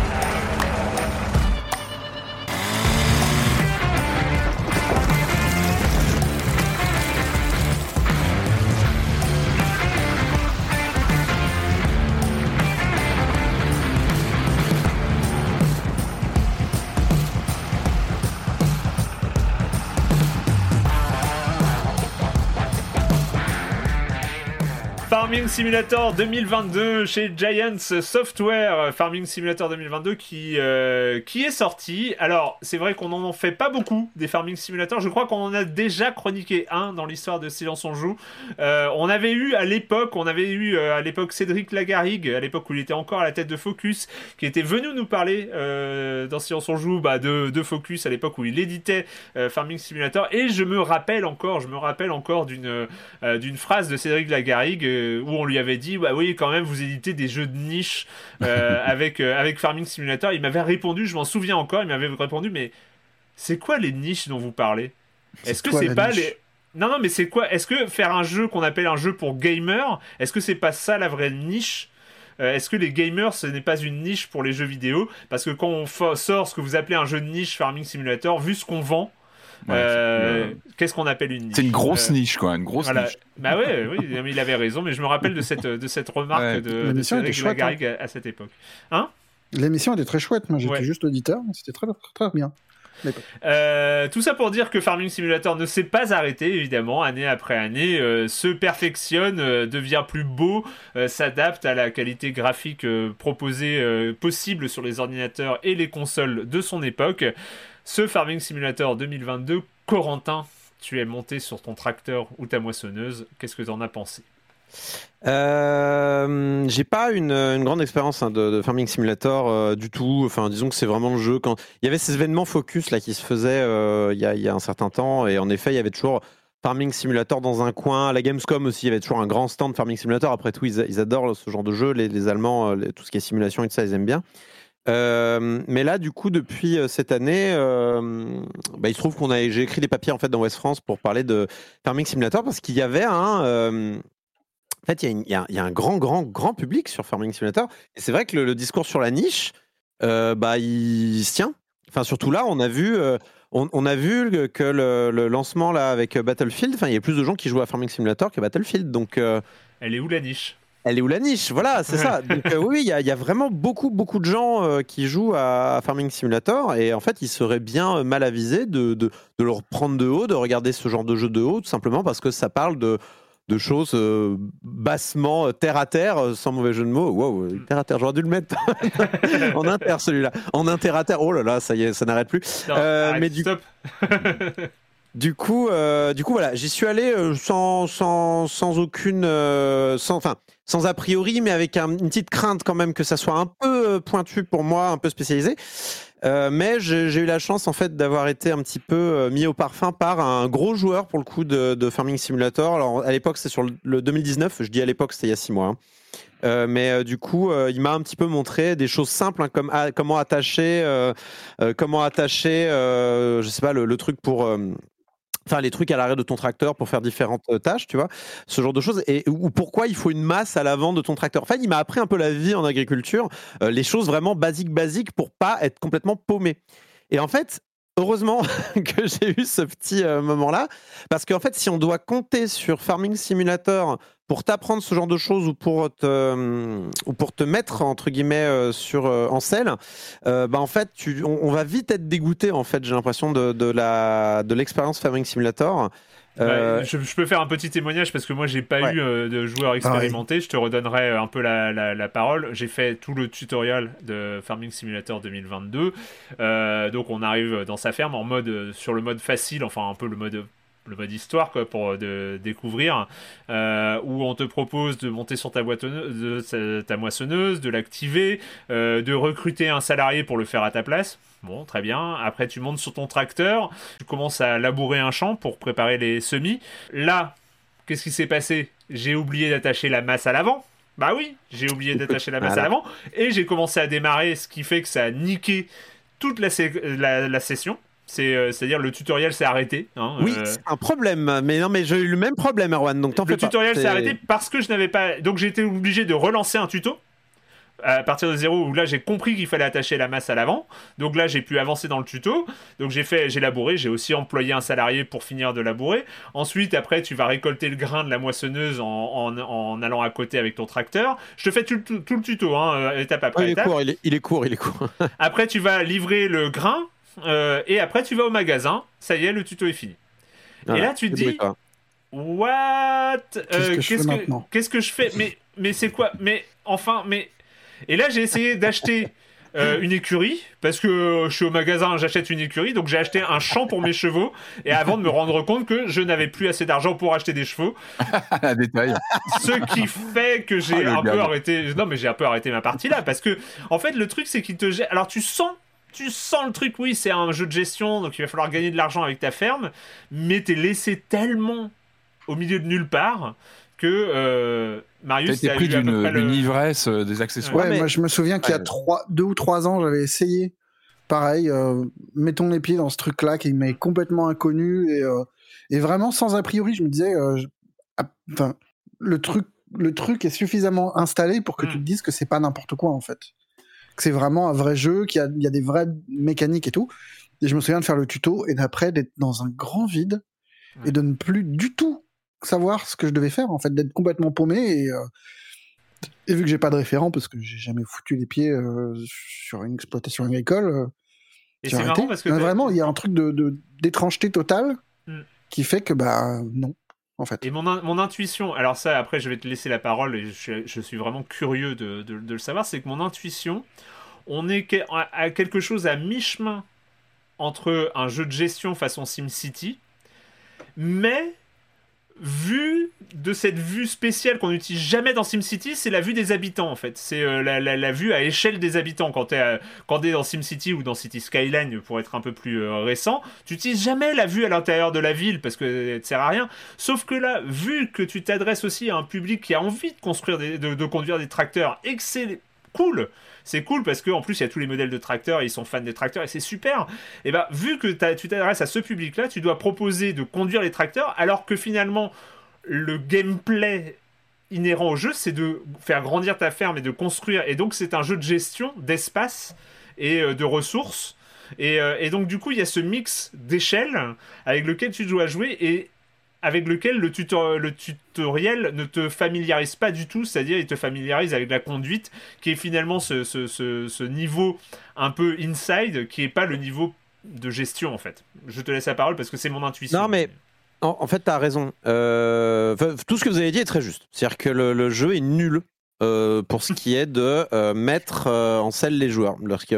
Farming Simulator 2022 chez Giants Software, Farming Simulator 2022 qui, euh, qui est sorti. Alors, c'est vrai qu'on n'en fait pas beaucoup des Farming Simulator. Je crois qu'on en a déjà chroniqué un dans l'histoire de Silence on Joue. Euh, on avait eu à l'époque, on avait eu euh, à l'époque Cédric Lagarigue, à l'époque où il était encore à la tête de Focus, qui était venu nous parler dans Silence on Joue bah, de, de, Focus à l'époque où il éditait Farming Simulator. Et je me rappelle encore, je me rappelle encore d'une d'une phrase de Cédric Lagarigue où on lui avait dit bah oui quand même vous éditez des jeux de niche euh, <laughs> avec euh, avec Farming Simulator. Il m'avait répondu je m'en souviens encore il m'avait répondu mais c'est quoi les niches dont vous parlez? Est-ce que c'est pas les non non mais c'est quoi? Est-ce que faire un jeu qu'on appelle un jeu pour gamers est-ce que c'est pas ça la vraie niche? Euh, est-ce que les gamers, ce n'est pas une niche pour les jeux vidéo? Parce que quand on sort ce que vous appelez un jeu de niche Farming Simulator, vu ce qu'on vend, euh, qu'est-ce qu'on appelle une niche C'est une grosse euh, niche, quoi, une grosse niche. Bah ouais, oui, il avait raison, mais je me rappelle de cette, de cette remarque de, de Cédric hein. à, cette époque. Hein? L'émission était très chouette, moi j'étais juste auditeur, c'était très, très bien. Euh, tout ça pour dire que Farming Simulator ne s'est pas arrêté, évidemment, année après année, se perfectionne, devient plus beau, s'adapte à la qualité graphique proposée possible sur les ordinateurs et les consoles de son époque. Ce Farming Simulator 2022, Corentin, tu es monté sur ton tracteur ou ta moissonneuse. Qu'est-ce que tu en as pensé? Euh, j'ai pas une, grande expérience hein, de, Farming Simulator euh, du tout. Enfin, disons que c'est vraiment le jeu. Quand il y avait ces événements focus là qui se faisaient euh, il, y a, un certain temps, et en effet, il y avait toujours Farming Simulator dans un coin. À la Gamescom aussi, il y avait toujours un grand stand Farming Simulator. Après tout, ils, adorent ce genre de jeu. Les, Allemands, tout ce qui est simulation et tout ça, ils aiment bien. Euh, mais là, du coup, depuis euh, cette année, euh, bah, il se trouve qu'on a, j'ai écrit des papiers en fait dans West France pour parler de Farming Simulator parce qu'il y avait un, en fait, il y, a un grand, grand, grand public sur Farming Simulator. C'est vrai que le, discours sur la niche, bah, il se tient. Enfin, surtout là, on a vu, on, a vu que le, lancement là avec Battlefield, il y a plus de gens qui jouent à Farming Simulator qu'à Battlefield. Donc, elle est où la niche? Elle est où la niche? Voilà, c'est <laughs> ça. Donc, euh, oui, il y, a vraiment beaucoup, beaucoup de gens euh, qui jouent à, Farming Simulator et en fait, ils seraient bien euh, mal avisés de, de, de, le reprendre de haut, de regarder ce genre de jeu de haut, tout simplement parce que ça parle de, de choses bassement terre à terre, sans mauvais jeu de mots. Wow, mm. terre à terre, j'aurais dû le mettre <laughs> en inter celui-là. En inter à terre, oh là là, ça y est, ça n'arrête plus. mais du... stop <laughs> Du coup, euh, du coup, voilà, j'y suis allé euh, sans, sans, sans aucune, euh, sans, enfin, sans a priori, mais avec une petite crainte quand même que ça soit un peu pointu pour moi, un peu spécialisé. mais j'ai eu la chance en fait d'avoir été un petit peu mis au parfum par un gros joueur pour le coup de, Farming Simulator. Alors à l'époque c'était sur le 2019, je dis à l'époque c'était il y a six mois. Hein. mais du coup, il m'a un petit peu montré des choses simples hein, comme ah, comment attacher, comment attacher, je sais pas, le truc pour enfin les trucs à l'arrière de ton tracteur pour faire différentes euh, tâches, tu vois, ce genre de choses, et ou pourquoi il faut une masse à l'avant de ton tracteur? Enfin, il m'a appris un peu la vie en agriculture, euh, les choses vraiment basiques, basiques pour pas être complètement paumé. Et en fait, heureusement <laughs> que j'ai eu ce petit euh, moment-là, parce qu'en fait, si on doit compter sur Farming Simulator pour t'apprendre ce genre de choses ou pour te, euh, ou pour te mettre entre guillemets euh, sur en selle, bah en fait, tu, on, va vite être dégoûté en fait. J'ai l'impression de, de la de l'expérience Farming Simulator. Bah, je, peux faire un petit témoignage parce que moi j'ai pas eu de joueur expérimenté. Je te redonnerai un peu la, la, parole. J'ai fait tout le tutoriel de Farming Simulator 2022. donc on arrive dans sa ferme en mode sur le mode facile, enfin un peu le mode le mode histoire quoi, pour de, découvrir, euh, où on te propose de monter sur ta, de, ta moissonneuse, de l'activer, euh, de recruter un salarié pour le faire à ta place. Bon, très bien. Après, tu montes sur ton tracteur, tu commences à labourer un champ pour préparer les semis. Là, qu'est-ce qui s'est passé? J'ai oublié d'attacher la masse à l'avant. Bah oui, j'ai oublié d'attacher la masse à l'avant. Et j'ai commencé à démarrer, ce qui fait que ça a niqué toute la session. Euh, c'est-à-dire le tutoriel s'est arrêté. Hein, oui, euh. c'est un problème. Mais non, mais j'ai eu le même problème, Erwan. Donc le tutoriel s'est arrêté parce que je n'avais pas. Donc j'ai été obligé de relancer un tuto à partir de zéro où là j'ai compris qu'il fallait attacher la masse à l'avant. Donc là j'ai pu avancer dans le tuto. Donc j'ai fait, j'ai labouré, j'ai aussi employé un salarié pour finir de labourer. Ensuite après tu vas récolter le grain de la moissonneuse en, allant à côté avec ton tracteur. Je te fais tout, le tuto, hein, euh, étape après il étape. Est court, il, est, il est court, il est court. <laughs> après tu vas livrer le grain euh, et après, tu vas au magasin. Ça y est, le tuto est fini. et là, tu te dis, what? Qu'est-ce que, je fais Mais, mais c'est quoi? Mais enfin, mais. Et là, j'ai essayé d'acheter. Euh, une écurie parce que je suis au magasin, j'achète une écurie, donc j'ai acheté un champ pour mes chevaux et avant de me rendre compte que je n'avais plus assez d'argent pour acheter des chevaux. <laughs> Détail. Ce qui fait que j'ai ah, un peu arrêté. Non, mais j'ai un peu arrêté ma partie là parce que en fait le truc c'est qu'il te jette. Alors tu sens tu sens le truc, oui, c'est un jeu de gestion, donc il va falloir gagner de l'argent avec ta ferme, mais t'es laissé tellement au milieu de nulle part que euh, Marius t'as pris d'une ivresse euh, des accessoires. Ouais, moi je me souviens qu'il y a trois, deux ou trois ans, j'avais essayé. Pareil, euh, mettons les pieds dans ce truc-là qui m'est complètement inconnu et, euh, et, vraiment sans a priori, je me disais, ah, enfin, le truc, le truc est suffisamment installé pour que tu hmm. te dises que c'est pas n'importe quoi en fait que c'est vraiment un vrai jeu, qu'il y, a, des vraies mécaniques et tout. Et je me souviens de faire le tuto et d'après d'être dans un grand vide et de ne plus du tout savoir ce que je devais faire, en fait, d'être complètement paumé et, euh, et vu que j'ai pas de référent parce que j'ai jamais foutu les pieds euh, sur une exploitation agricole. Euh, et c'est marrant parce que vraiment, il y a un truc de d'étrangeté totale mm. qui fait que bah non. Et mon, intuition, alors ça après je vais te laisser la parole et je, suis vraiment curieux de le savoir, c'est que mon intuition, on est à quelque chose à mi-chemin entre un jeu de gestion façon SimCity, mais vu de cette vue spéciale qu'on n'utilise jamais dans SimCity, c'est la vue des habitants en fait. C'est euh, la, vue à échelle des habitants. Quand tu es, es, dans SimCity ou dans City Skyline, pour être un peu plus euh, récent, tu n'utilises jamais la vue à l'intérieur de la ville parce que ça sert à rien. Sauf que là, vu que tu t'adresses aussi à un public qui a envie de construire de, de, conduire des tracteurs et que c'est cool c'est cool parce qu'en plus il y a tous les modèles de tracteurs, ils sont fans des tracteurs et c'est super. Et bah vu que tu t'adresses à ce public-là, tu dois proposer de conduire les tracteurs alors que finalement le gameplay inhérent au jeu, c'est de faire grandir ta ferme et de construire. Et donc c'est un jeu de gestion d'espace et euh, de ressources. Et, euh, et, donc du coup il y a ce mix d'échelles avec lequel tu dois jouer et avec lequel le, le, tutoriel ne te familiarise pas du tout, c'est-à-dire il te familiarise avec la conduite, qui est finalement ce, ce, ce, niveau un peu inside, qui n'est pas le niveau de gestion en fait. Je te laisse la parole parce que c'est mon intuition. Non mais en, fait tu as raison. Euh, tout ce que vous avez dit est très juste. C'est-à-dire que le, jeu est nul euh, pour ce qui est de euh, mettre en selle les joueurs. Lorsque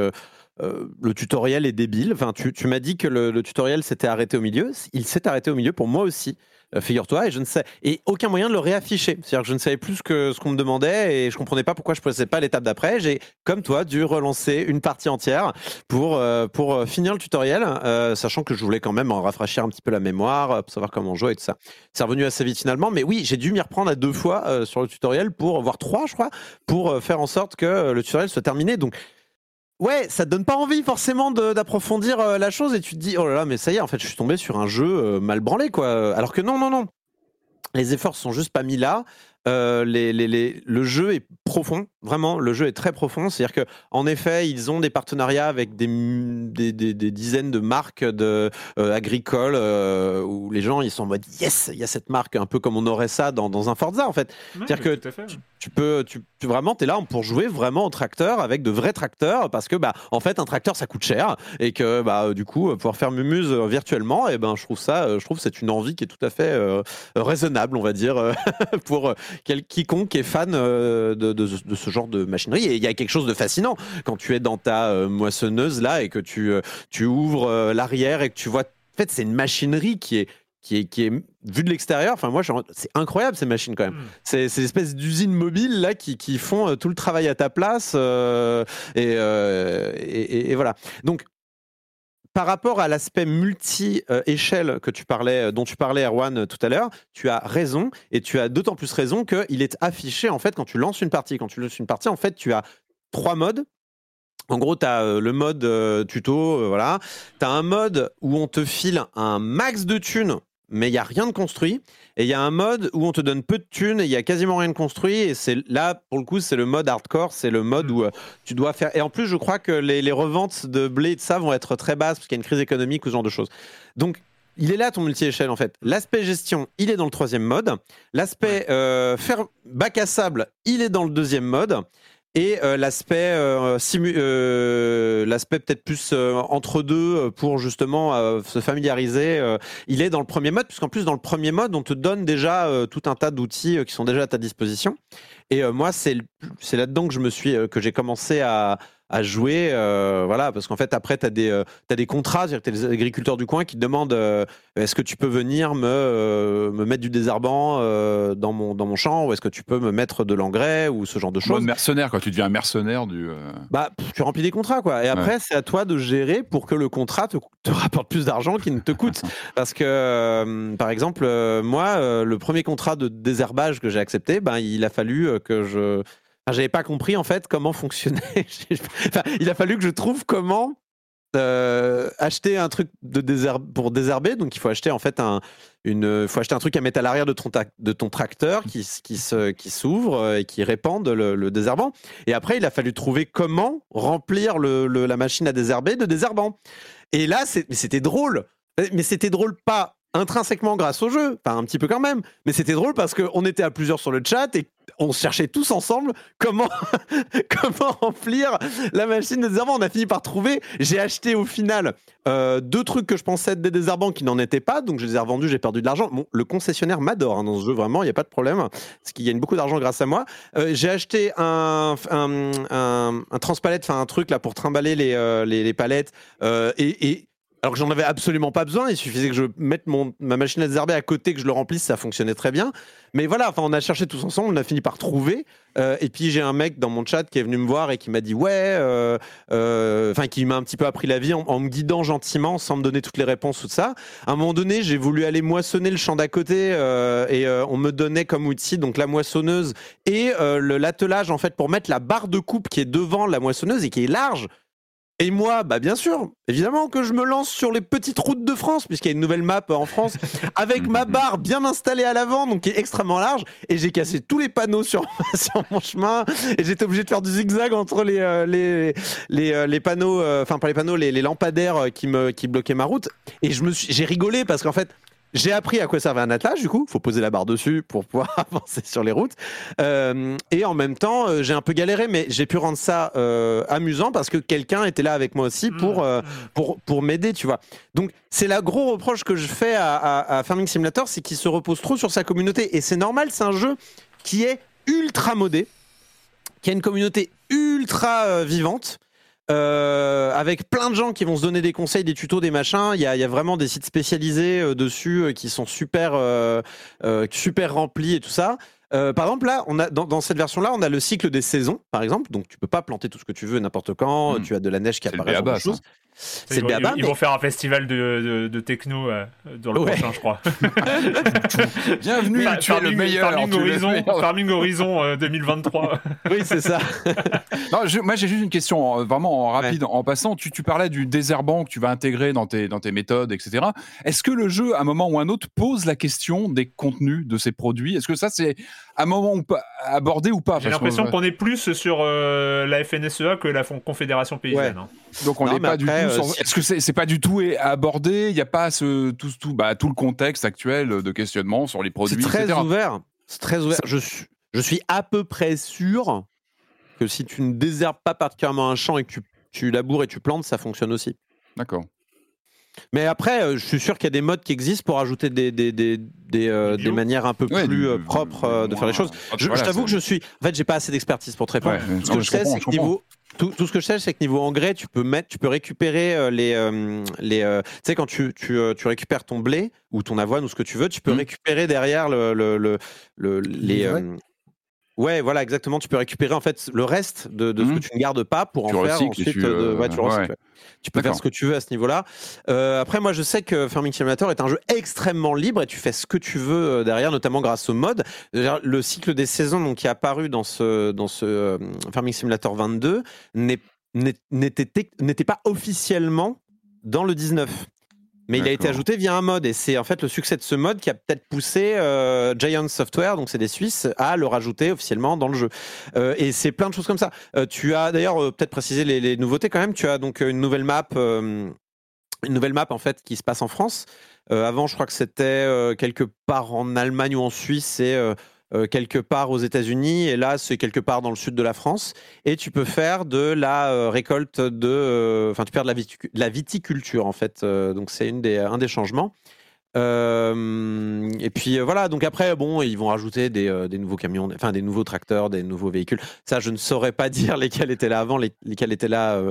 le tutoriel est débile. Enfin, tu, m'as dit que le, tutoriel s'était arrêté au milieu. Il s'est arrêté au milieu pour moi aussi. Euh, figure-toi, et je ne sais, et aucun moyen de le réafficher. C'est-à-dire que je ne savais plus que ce qu'on me demandait et je comprenais pas pourquoi je ne passais pas l'étape d'après. J'ai, comme toi, dû relancer une partie entière pour euh, pour euh, finir le tutoriel, sachant que je voulais quand même en rafraîchir un petit peu la mémoire, pour savoir comment jouer et tout ça. C'est revenu assez vite finalement, mais oui, j'ai dû m'y reprendre à deux fois sur le tutoriel pour, voire trois, je crois, pour faire en sorte que le tutoriel soit terminé. Donc Ouais, ça te donne pas envie forcément d'approfondir euh, la chose et tu te dis oh là là mais ça y est en fait je suis tombé sur un jeu euh, mal branlé quoi. Alors que non non non, les efforts sont juste pas mis là. Euh, les, les, le jeu est profond, vraiment, le jeu est très profond. C'est-à-dire qu'en effet, ils ont des partenariats avec des, des, des, dizaines de marques de, euh, agricoles euh, où les gens ils sont en mode yes, il y a cette marque, un peu comme on aurait ça dans, dans un Forza en fait. C'est-à-dire que tu, peux, tu, tu vraiment, tu es là pour jouer vraiment au tracteur avec de vrais tracteurs parce que, bah, en fait, un tracteur ça coûte cher et que, bah, du coup, pouvoir faire Mumuse virtuellement, et eh ben, je trouve ça, je trouve c'est une envie qui est tout à fait raisonnable, on va dire, <laughs> pour quel, quiconque est fan de, de, de ce genre de machinerie. Et il y a quelque chose de fascinant quand tu es dans ta euh, moissonneuse là et que tu, euh, tu ouvres euh, l'arrière et que tu vois. En fait, c'est une machinerie qui est, qui est, qui est vue de l'extérieur. Enfin, moi, c'est incroyable ces machines quand même. Hmm. C'est ces espèces d'usines mobiles là qui, qui, font tout le travail à ta place. et, et, et, voilà. Donc, par rapport à l'aspect multi-échelle que tu parlais, dont tu parlais, Erwan, tout à l'heure, tu as raison, et tu as d'autant plus raison qu'il est affiché, en fait, quand tu lances une partie. Quand tu lances une partie, en fait, tu as trois modes. En gros, tu as euh, le mode euh, tuto, euh, voilà. Tu as un mode où on te file un max de thunes mais il n'y a rien de construit. Et il y a un mode où on te donne peu de thunes et il n'y a quasiment rien de construit. Et c'est là, pour le coup, c'est le mode hardcore. C'est le mode mm. où euh, tu dois faire. Et en plus, je crois que les, reventes de blé et de ça vont être très basses parce qu'il y a une crise économique ou ce genre de choses. Donc, il est là ton multi-échelle en fait. L'aspect gestion, il est dans le troisième mode. L'aspect euh, faire bac à sable, il est dans le deuxième mode. Et euh, l'aspect euh, euh, l'aspect peut-être plus entre deux pour justement se familiariser, il est dans le premier mode, puisqu'en plus dans le premier mode, on te donne déjà tout un tas d'outils qui sont déjà à ta disposition. Et moi, c'est là-dedans que je me suis que j'ai commencé à, à jouer. Euh, voilà, parce qu'en fait, après, tu as, des, euh, des contrats, tu as des agriculteurs du coin qui te demandent euh, est-ce que tu peux venir me, me mettre du désherbant dans, mon, dans mon champ ou est-ce que tu peux me mettre de l'engrais ou ce genre de choses. mercenaire, quoi. Tu deviens un mercenaire du. Bah, tu remplis des contrats, quoi. Et après, c'est à toi de gérer pour que le contrat te, te rapporte plus d'argent qu'il ne te coûte. <laughs> parce que, par exemple, moi, le premier contrat de désherbage que j'ai accepté, ben, il a fallu que je j'avais pas compris en fait comment fonctionnait. <laughs> il a fallu que je trouve comment euh, acheter un truc pour désherber. Donc il faut acheter en fait un, une, faut acheter un truc à mettre à l'arrière de ton, tracteur qui, qui, se, qui s'ouvre euh, et qui répande le, désherbant. Et après, il a fallu trouver comment remplir la machine à désherber de désherbant. Et là, c'était drôle. Mais c'était drôle pas intrinsèquement grâce au jeu, enfin un petit peu quand même, mais c'était drôle parce qu'on était à plusieurs sur le chat et on cherchait tous ensemble comment, <laughs> remplir la machine de désherbant. On a fini par trouver. J'ai acheté au final euh, deux trucs que je pensais être des désherbants qui n'en étaient pas, donc je les ai revendus, j'ai perdu de l'argent. Le concessionnaire m'adore hein, dans ce jeu, vraiment, il n'y a pas de problème, parce qu'il gagne beaucoup d'argent grâce à moi. Euh, j'ai acheté un, un, un, transpalette, enfin un truc là pour trimballer les, euh, palettes, et, et alors que j'en avais absolument pas besoin, il suffisait que je mette mon, ma machine à désherber à côté, que je le remplisse, ça fonctionnait très bien. Mais voilà, enfin, on a cherché tous ensemble, on a fini par trouver. Euh, et puis j'ai un mec dans mon chat qui est venu me voir et qui m'a dit ouais, euh, euh, enfin qui m'a un petit peu appris la vie en, me guidant gentiment, sans me donner toutes les réponses tout ça. À un moment donné, j'ai voulu aller moissonner le champ d'à côté et on me donnait comme outil donc la moissonneuse et l'attelage en fait pour mettre la barre de coupe qui est devant la moissonneuse et qui est large et moi, bah bien sûr, évidemment que je me lance sur les petites routes de France, puisqu'il y a une nouvelle map en France, avec ma barre bien installée à l'avant, donc qui est extrêmement large, et j'ai cassé tous les panneaux sur, <laughs> sur mon chemin, et j'étais obligé de faire du zigzag entre les, euh, les, les, euh, les, panneaux, euh, enfin pas les panneaux, les, les lampadaires qui, me, qui bloquaient ma route, et je me suis, j'ai rigolé parce qu'en fait, j'ai appris à quoi servait un attelage, du coup. faut poser la barre dessus pour pouvoir <laughs> avancer sur les routes. Euh, et en même temps, euh, j'ai un peu galéré, mais j'ai pu rendre ça euh, amusant parce que quelqu'un était là avec moi aussi pour, mmh. pour, pour m'aider, tu vois. Donc, c'est la gros reproche que je fais à, à, à Farming Simulator, c'est qu'il se repose trop sur sa communauté. Et c'est normal, c'est un jeu qui est ultra modé, qui a une communauté ultra vivante. Euh, avec plein de gens qui vont se donner des conseils, des tutos, des machins. Il y a, vraiment des sites spécialisés euh, dessus euh, qui sont super, super remplis et tout ça. par exemple, là, on a, dans, cette version-là, on a le cycle des saisons, par exemple. Donc, tu peux pas planter tout ce que tu veux n'importe quand. Hmm. Tu as de la neige qui apparaît. C'est Ils, vont faire un festival de, de, techno euh, dans le prochain, je crois. <laughs> Bienvenue, tu es le meilleur. Farming Horizon, Farming Horizon 2023. <laughs> oui, c'est ça. <laughs> non, moi, j'ai juste une question, vraiment rapide. En passant, tu, tu parlais du désherbant que tu vas intégrer dans tes, dans tes méthodes, etc. Est-ce que le jeu, à un moment ou un autre, pose la question des contenus de ces produits? Est-ce que ça, c'est un moment ou pas, abordé ou pas? J'ai l'impression qu'on est plus sur euh, la FNSEA que la Confédération paysanne. Hein. Donc on n'est pas du tout. Euh, est-ce que c'est pas du tout abordé? Il n'y a pas ce, tout, tout, bah, tout le contexte actuel de questionnement sur les produits. C'est très ouvert. C'est très ouvert. Je suis, je suis à peu près sûr que si tu ne désherbes pas particulièrement un champ et que tu, tu laboures et tu plantes, ça fonctionne aussi. D'accord. Mais après, euh, je suis sûr qu'il y a des modes qui existent pour ajouter des, des, des, des, euh, manières un peu plus propres de faire les choses. Je, t'avoue que je suis. En fait, j'ai pas assez d'expertise pour te répondre. ce que je, sais, c'est que niveau. Tout, tout, ce que je sais, c'est que niveau engrais, tu peux mettre, tu peux récupérer les, les, tu sais quand tu, tu, tu, récupères ton blé ou ton avoine ou ce que tu veux, tu peux mmh. récupérer derrière le, le, le, les, Ouais, voilà, exactement. Tu peux récupérer en fait le reste de, ce que mmh. tu ne gardes pas pour en faire ensuite. Tu, de, ouais, tu, tu peux faire ce que tu veux à ce niveau-là. Euh, après, moi, je sais que Farming Simulator est un jeu extrêmement libre et tu fais ce que tu veux euh, derrière, notamment grâce au mode. Le cycle des saisons donc, qui est apparu dans ce, dans ce euh, Farming Simulator 22 n'était pas officiellement dans le 19. Mais il a été ajouté via un mode et c'est en fait le succès de ce mode qui a peut-être poussé euh, Giant Software, donc c'est des Suisses, à le rajouter officiellement dans le jeu. Euh, et c'est plein de choses comme ça. Euh, tu as d'ailleurs peut-être préciser les, nouveautés quand même. Tu as donc une nouvelle map, une nouvelle map en fait qui se passe en France. avant, je crois que c'était quelque part en Allemagne ou en Suisse. Et euh, quelque part aux États-Unis et là c'est quelque part dans le sud de la France et tu peux faire de la euh, récolte de euh, enfin tu peux faire de la, viticulture en fait. Donc c'est une des un des changements et puis euh, voilà, donc après, bon, ils vont rajouter des, euh, des, nouveaux camions, enfin des nouveaux tracteurs, des nouveaux véhicules. Ça, je ne saurais pas <laughs> dire lesquels étaient là avant, lesquels étaient là.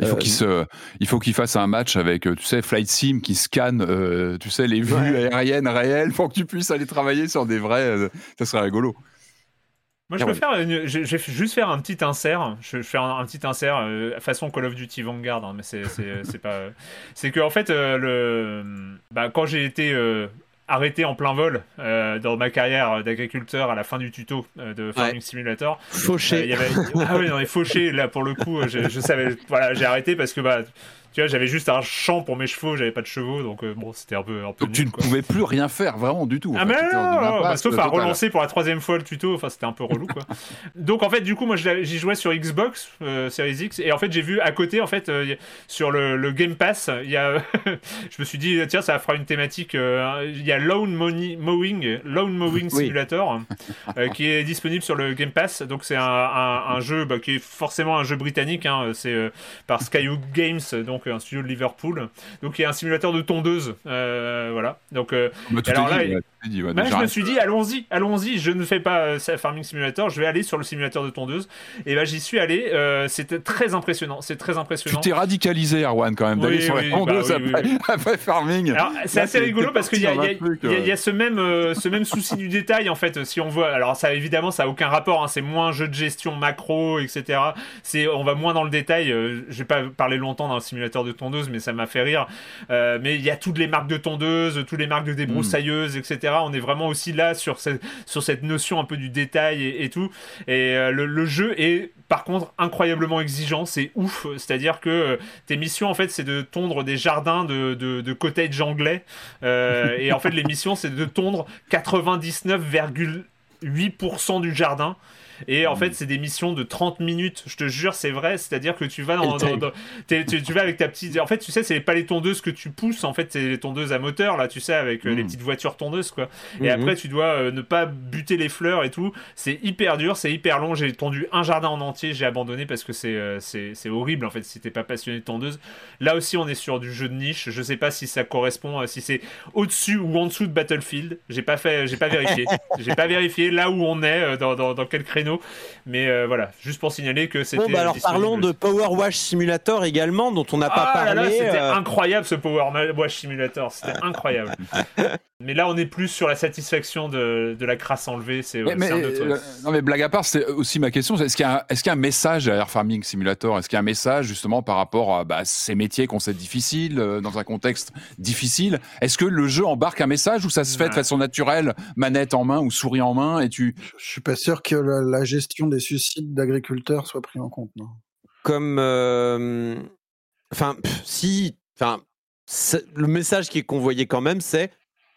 il faut qu'il se, il faut qu'il fasse un match avec, tu sais, Flight Sim qui scanne, tu sais, les vues aériennes réelles pour que tu puisses aller travailler sur des vrais. ça serait rigolo. Moi, je peux faire, je, vais juste faire un petit insert. Je, fais un, petit insert euh, façon Call of Duty Vanguard, hein, mais c'est pas. c'est que en fait, euh, le, bah, quand j'ai été euh, arrêté en plein vol dans ma carrière d'agriculteur à la fin du tuto de Farming Simulator. Fauché. ah oui, non, mais fauché, là, pour le coup, je, je savais. Voilà, j'ai arrêté parce que, bah, tu vois, j'avais juste un champ pour mes chevaux, j'avais pas de chevaux, donc euh, bon, c'était un peu. Un peu donc tu ne pouvais plus rien faire vraiment du tout. Ah, mais non, bah, sauf à relancer pour la troisième fois le tuto, enfin, c'était un peu relou, quoi. <laughs> donc en fait, du coup, moi, j'y jouais sur Xbox, euh, Series X, et en fait, j'ai vu à côté, en fait, euh, sur le, Game Pass, il y a. <laughs> je me suis dit, tiens, ça fera une thématique. Il y a Lone Mowing, Lone Mowing Simulator, <laughs> qui est disponible sur le Game Pass, donc c'est un, jeu bah, qui est forcément un jeu britannique, hein, c'est par Skyhook Games, donc un studio de Liverpool. Donc il y a un simulateur de tondeuse, euh, voilà. Donc euh, alors là, je me suis dit allons-y, allons-y. Je ne fais pas euh, Farming Simulator, je vais aller sur le simulateur de tondeuse. Et ben j'y suis allé. C'était très impressionnant. C'est très impressionnant. Tu t'es radicalisé, Erwan, quand même, d'aller sur la tondeuse bah après, Farming. C'est assez rigolo parce qu'il y, y, a ce même ce même souci du détail en fait. Si on voit, alors ça évidemment ça a aucun rapport. Hein, c'est moins jeu de gestion macro, etc. C'est on va moins dans le détail. je vais pas parler longtemps dans le simulateur de tondeuse, mais ça m'a fait rire. Euh, mais il y a toutes les marques de tondeuse, toutes les marques de débroussailleuses, etc. On est vraiment aussi là sur cette, sur cette notion un peu du détail et, tout. Et euh, le, jeu est par contre incroyablement exigeant, c'est ouf. C'est-à-dire que euh, tes missions, en fait, c'est de tondre des jardins de, de, de cottage anglais. et en fait, les missions, c'est de tondre 99,8% du jardin. Et en mm. fait, c'est des missions de 30 minutes. Je te jure, c'est vrai. C'est-à-dire que tu vas dans, tu, vas avec ta petite. En fait, tu sais, c'est pas les tondeuses que tu pousses. En fait, c'est les tondeuses à moteur là, tu sais, avec euh, les mm. petites voitures tondeuses quoi. Et mm-hmm. après, tu dois euh, ne pas buter les fleurs et tout. C'est hyper dur, c'est hyper long. J'ai tondu un jardin en entier. J'ai abandonné parce que c'est euh, c'est horrible en fait si t'es pas passionné de tondeuse. Là aussi, on est sur du jeu de niche. Je sais pas si ça correspond, si c'est au-dessus ou en dessous de Battlefield. J'ai pas fait, j'ai pas vérifié. <laughs> j'ai pas vérifié là où on est, dans, dans, dans quel créneau Mais voilà, juste pour signaler que c'était. Bon, bah alors parlons de Power Wash Simulator également, dont on n'a pas ah parlé. C'était incroyable ce Power Wash Simulator, c'était <laughs> incroyable. Mais là, on est plus sur la satisfaction de, de la crasse enlevée. C'est mais, non, mais blague à part, c'est aussi ma question. Est-ce qu'il y, est y, a un message à Air Farming Simulator? Est-ce qu'il y a un message justement par rapport à bah, ces métiers qu'on sait difficiles, dans un contexte difficile? Est-ce que le jeu embarque un message ou ça se fait de façon naturelle, manette en main ou souris en main et tu... Je suis pas sûr que la, gestion des suicides d'agriculteurs soit prise en compte. Non? Comme... Euh, enfin, si... Enfin, le message qui est convoyé quand même, c'est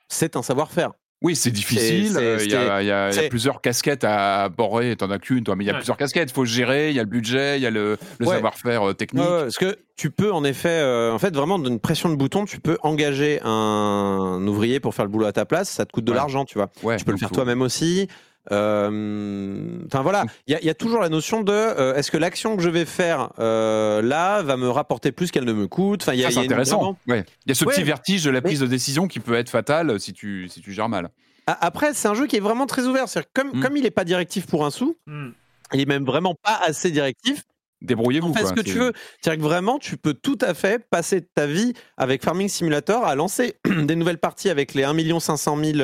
c'est un savoir-faire. Oui, c'est difficile. Il y, a, plusieurs casquettes à borrer. T'en as qu'une, toi, mais il y a plusieurs casquettes. Il faut gérer. Il y a le budget, il y a le, savoir-faire euh, technique. parce que tu peux, en effet, euh, en fait, vraiment, d'une pression de bouton, tu peux engager un ouvrier pour faire le boulot à ta place. Ça te coûte de l'argent, tu vois. tu peux le faire toi-même aussi. Euh, enfin voilà, il y, a toujours la notion de euh, est-ce que l'action que je vais faire euh, là va me rapporter plus qu'elle ne me coûte? Enfin, c'est intéressant. Il y a ce petit vertige de la prise de décision qui peut être fatal si tu si tu gères mal. Après, c'est un jeu qui est vraiment très ouvert. Comme mm. comme il n'est pas directif pour un sou, mm. il est même vraiment pas assez directif. Débrouillez-vous. Fais ce que tu veux. C'est-à-dire que vraiment, tu peux tout à fait passer ta vie avec Farming Simulator à lancer <clears throat> des nouvelles parties avec les 1 500 000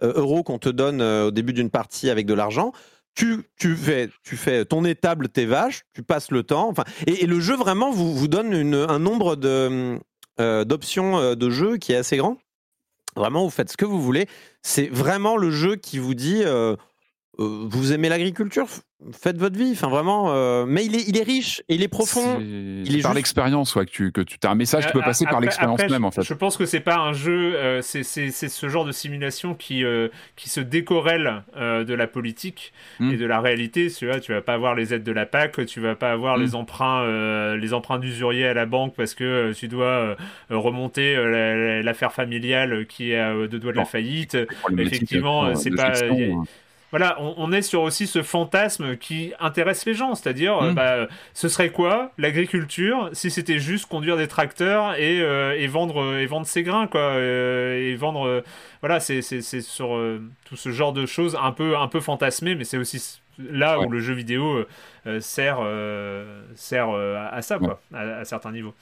euros qu'on te donne euh, au début d'une partie avec de l'argent. Tu, tu, fais, tu fais ton étable, tes vaches, tu passes le temps. Enfin, et, le jeu vraiment vous, vous donne une, un nombre de, euh, d'options euh, de jeu qui est assez grand. Vraiment, vous faites ce que vous voulez. C'est vraiment le jeu qui vous dit vous aimez l'agriculture? Faites votre vie. Enfin, vraiment. Euh, mais il est, il est riche et il est profond. Il est par l'expérience, ouais, que tu, que tu as un message qui peut euh, passer par l'expérience même, en fait. Je pense que c'est pas un jeu. Euh, c'est ce genre de simulation qui qui se décorrèle de la politique hmm. et de la réalité. Tu vois, tu vas pas avoir les aides de la PAC, tu vas pas avoir les hmm. emprunts, les emprunts d'usurier à la banque parce que tu dois remonter l'affaire familiale qui est à deux doigts de la faillite. Effectivement, c'est pas voilà, on, est sur aussi ce fantasme qui intéresse les gens, c'est-à-dire, euh, mm. bah, ce serait quoi l'agriculture si c'était juste conduire des tracteurs et, euh, vendre et vendre ses grains, quoi, euh, et vendre, voilà, c'est sur tout ce genre de choses un peu un peu fantasmé, mais c'est aussi là où le jeu vidéo sert sert à, ça, quoi, à, certains niveaux.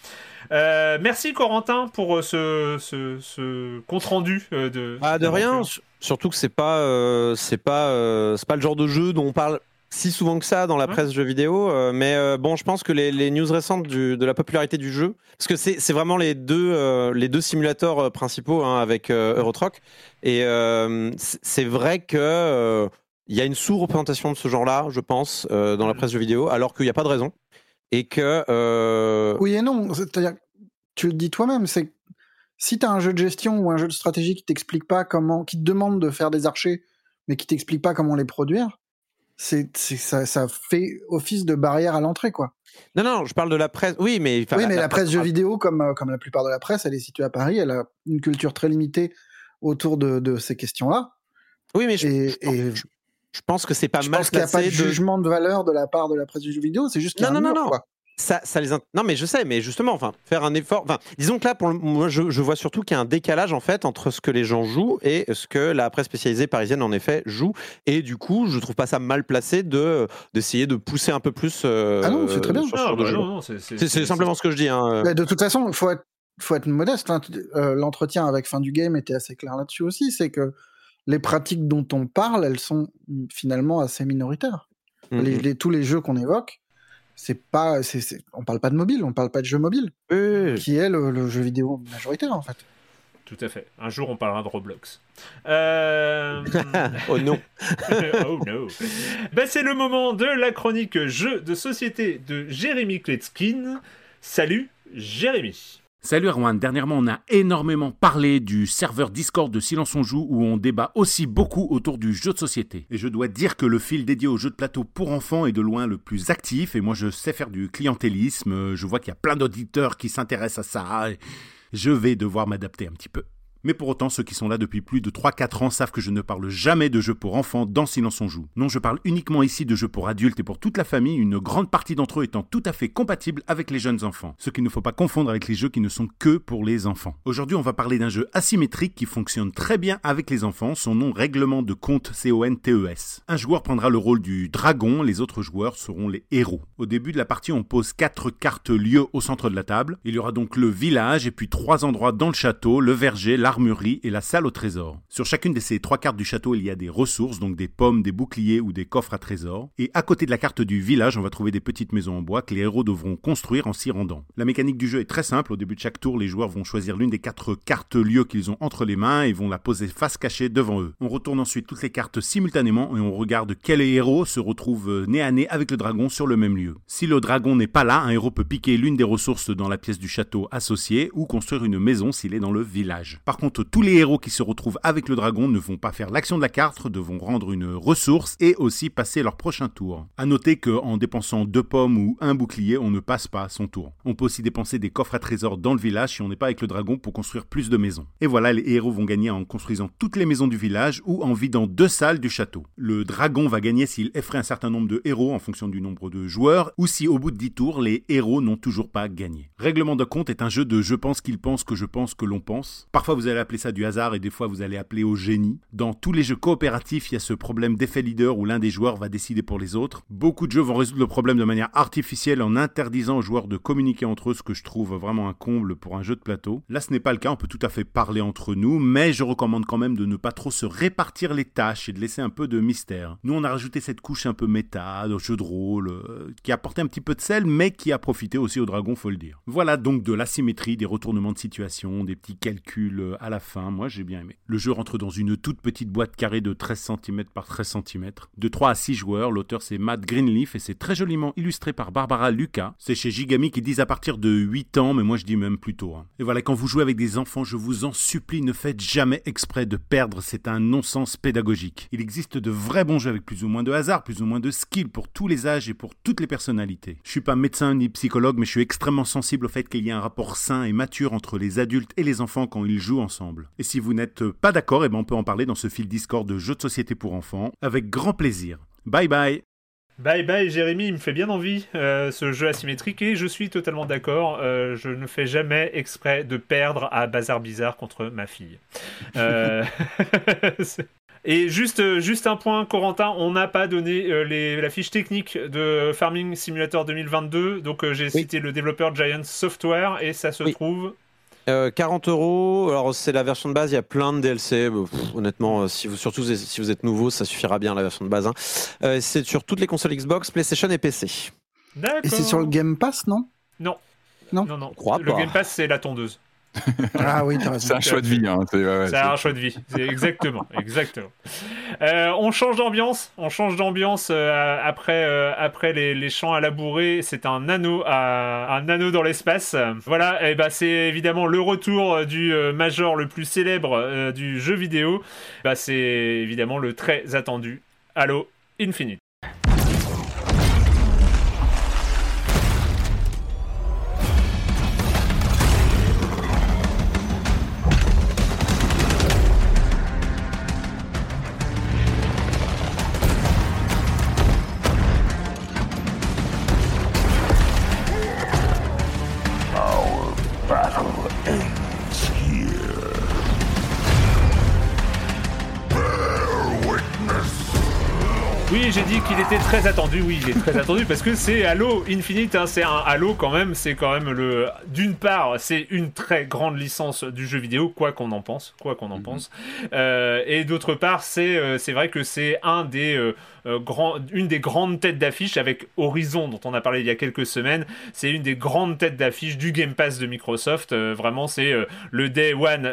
merci Corentin pour ce, ce, compte rendu de. Ah, de rien. Surtout que c'est pas, euh, c'est pas, euh, c'est pas le genre de jeu dont on parle si souvent que ça dans la presse jeux vidéo. Euh, mais bon, je pense que les, les news récentes du, de la popularité du jeu, parce que c'est, c'est vraiment les deux, les deux simulateurs principaux hein, avec Eurotrock. Et c'est vrai que il y a une sous-représentation de ce genre-là, je pense, dans la presse jeux vidéo, alors qu'il n'y a pas de raison. Et que. Oui et non. C'est-à-dire, tu le dis toi-même, c'est si tu as un jeu de gestion ou un jeu de stratégie qui t'explique pas comment, qui te demande de faire des archers, mais qui t'explique pas comment les produire, c'est, ça, ça, fait office de barrière à l'entrée, quoi. Non, non, je parle de la presse. Oui, mais, oui, mais la, presse jeux vidéo, comme, euh, comme la plupart de la presse, elle est située à Paris. Elle a une culture très limitée autour de, de ces questions-là. Oui, mais je, je, pense que c'est pas je mal pense qu'il n'y a pas de jugement de valeur de la part de la presse du jeu vidéo. C'est juste qu'il y a non, un non, non, Quoi ça, ça les non mais je sais mais justement enfin faire un effort enfin disons que là pour moi je, je, vois surtout qu'il y a un décalage en fait entre ce que les gens jouent et ce que la presse spécialisée parisienne en effet joue. Et du coup je trouve pas ça mal placé de d'essayer de pousser un peu plus euh, ah non c'est très bien. c'est simplement ce que je dis hein. de toute façon il faut être faut être modeste euh, l'entretien avec fin du game était assez clair là-dessus aussi c'est que les pratiques dont on parle elles sont finalement assez minoritaires. Mm-hmm. les, tous les jeux qu'on évoque c'est pas, c'est, on parle pas de mobile, on parle pas de jeu mobile, qui est le, jeu vidéo majoritaire en fait. Tout à fait. Un jour, on parlera de Roblox. Euh, <laughs> oh non. <laughs> oh no. Ben, c'est le moment de la chronique jeu de société de Jérémy Kletskin. Salut, Jérémy. Salut Erwan, dernièrement on a énormément parlé du serveur Discord de Silence on Joue où on débat aussi beaucoup autour du jeu de société. Et je dois dire que le fil dédié aux jeux de plateau pour enfants est de loin le plus actif et moi je sais faire du clientélisme, je vois qu'il y a plein d'auditeurs qui s'intéressent à ça et je vais devoir m'adapter un petit peu. Mais pour autant, ceux qui sont là depuis plus de 3-4 ans savent que je ne parle jamais de jeux pour enfants dans Silence on joue. Non, je parle uniquement ici de jeux pour adultes et pour toute la famille, une grande partie d'entre eux étant tout à fait compatibles avec les jeunes enfants. Ce qu'il ne faut pas confondre avec les jeux qui ne sont que pour les enfants. Aujourd'hui, on va parler d'un jeu asymétrique qui fonctionne très bien avec les enfants, son nom règlement de compte C-O-N-T-E-S. Un joueur prendra le rôle du dragon, les autres joueurs seront les héros. Au début de la partie, on pose 4 cartes lieux au centre de la table. Il y aura donc le village et puis trois endroits dans le château, le verger, et la salle au trésor. Sur chacune de ces trois cartes du château, il y a des ressources, donc des pommes, des boucliers ou des coffres à trésor. Et à côté de la carte du village, on va trouver des petites maisons en bois que les héros devront construire en s'y rendant. La mécanique du jeu est très simple. Au début de chaque tour, les joueurs vont choisir l'une des quatre cartes lieux qu'ils ont entre les mains et vont la poser face cachée devant eux. On retourne ensuite toutes les cartes simultanément et on regarde quel héros se retrouve nez à nez avec le dragon sur le même lieu. Si le dragon n'est pas là, un héros peut piquer l'une des ressources dans la pièce du château associée ou construire une maison s'il est dans le village. Par contre, tous les héros qui se retrouvent avec le dragon ne vont pas faire l'action de la carte, devront rendre une ressource et aussi passer leur prochain tour. A noter qu'en dépensant deux pommes ou un bouclier, on ne passe pas son tour. On peut aussi dépenser des coffres à trésors dans le village si on n'est pas avec le dragon pour construire plus de maisons. Et voilà, les héros vont gagner en construisant toutes les maisons du village ou en vidant deux salles du château. Le dragon va gagner s'il effraie un certain nombre de héros en fonction du nombre de joueurs ou si au bout de 10 tours, les héros n'ont toujours pas gagné. Règlement de compte est un jeu de je pense qu'il pense que je pense que l'on pense. Parfois vous allez appeler ça du hasard et des fois vous allez appeler au génie. Dans tous les jeux coopératifs, il y a ce problème d'effet leader où l'un des joueurs va décider pour les autres. Beaucoup de jeux vont résoudre le problème de manière artificielle en interdisant aux joueurs de communiquer entre eux, ce que je trouve vraiment un comble pour un jeu de plateau. Là, ce n'est pas le cas, on peut tout à fait parler entre nous, mais je recommande quand même de ne pas trop se répartir les tâches et de laisser un peu de mystère. Nous, on a rajouté cette couche un peu méta, de jeu de rôle, euh, qui apportait un petit peu de sel, mais qui a profité aussi au dragon, faut le dire. Voilà donc de l'asymétrie, des retournements de situation, des petits calculs euh, à la fin, moi j'ai bien aimé. Le jeu rentre dans une toute petite boîte carrée de 13 cm par 13 cm, de 3 à 6 joueurs, l'auteur c'est Matt Greenleaf et c'est très joliment illustré par Barbara Lucas. C'est chez Gigami qui disent à partir de 8 ans, mais moi je dis même plus tôt. Hein. Et voilà, quand vous jouez avec des enfants, je vous en supplie, ne faites jamais exprès de perdre, c'est un non-sens pédagogique. Il existe de vrais bons jeux avec plus ou moins de hasard, plus ou moins de skill pour tous les âges et pour toutes les personnalités. Je suis pas médecin ni psychologue, mais je suis extrêmement sensible au fait qu'il y a un rapport sain et mature entre les adultes et les enfants quand ils jouent ensemble. Et si vous n'êtes pas d'accord, eh ben on peut en parler dans ce fil Discord de jeux de société pour enfants, avec grand plaisir. Bye bye Bye bye Jérémy, il me fait bien envie euh, ce jeu asymétrique et je suis totalement d'accord. Euh, je ne fais jamais exprès de perdre à Bazar Bizarre contre ma fille. Euh, <laughs> et juste, juste un point, Corentin, on n'a pas donné les, la fiche technique de Farming Simulator 2022. Donc j'ai cité le développeur Giant Software et ça se trouve 40 euros. Alors c'est la version de base. Il y a plein de DLC. honnêtement, si vous surtout si vous êtes nouveau, ça suffira bien la version de base. Hein. c'est sur toutes les consoles Xbox, PlayStation et PC. Et c'est sur le Game Pass, non? Non. Non? Non, non. Le Game Pass, c'est la tondeuse. Ah oui, C'est un choix de vie. Hein. C'est un choix de vie. exactement, <laughs> exactement. Euh, on change d'ambiance. On change d'ambiance euh, après euh, après les, les, champs à labourer. C'est un anneau à, un anneau dans l'espace. Voilà. Et bah c'est évidemment le retour du major le plus célèbre du jeu vidéo. Bah c'est évidemment le très attendu Halo Infinite. Très attendu. Oui, il est très attendu parce que c'est Halo Infinite. Hein, c'est un Halo quand même. C'est quand même le. D'une part, c'est une très grande licence du jeu vidéo, quoi qu'on en pense, quoi qu'on en mhm. pense. Euh, et d'autre part, c'est euh, c'est vrai que c'est un des euh, une des grandes têtes d'affiche avec Horizon dont on a parlé il y a quelques semaines. C'est une des grandes têtes d'affiche du Game Pass de Microsoft. Euh, vraiment, c'est euh, le Day One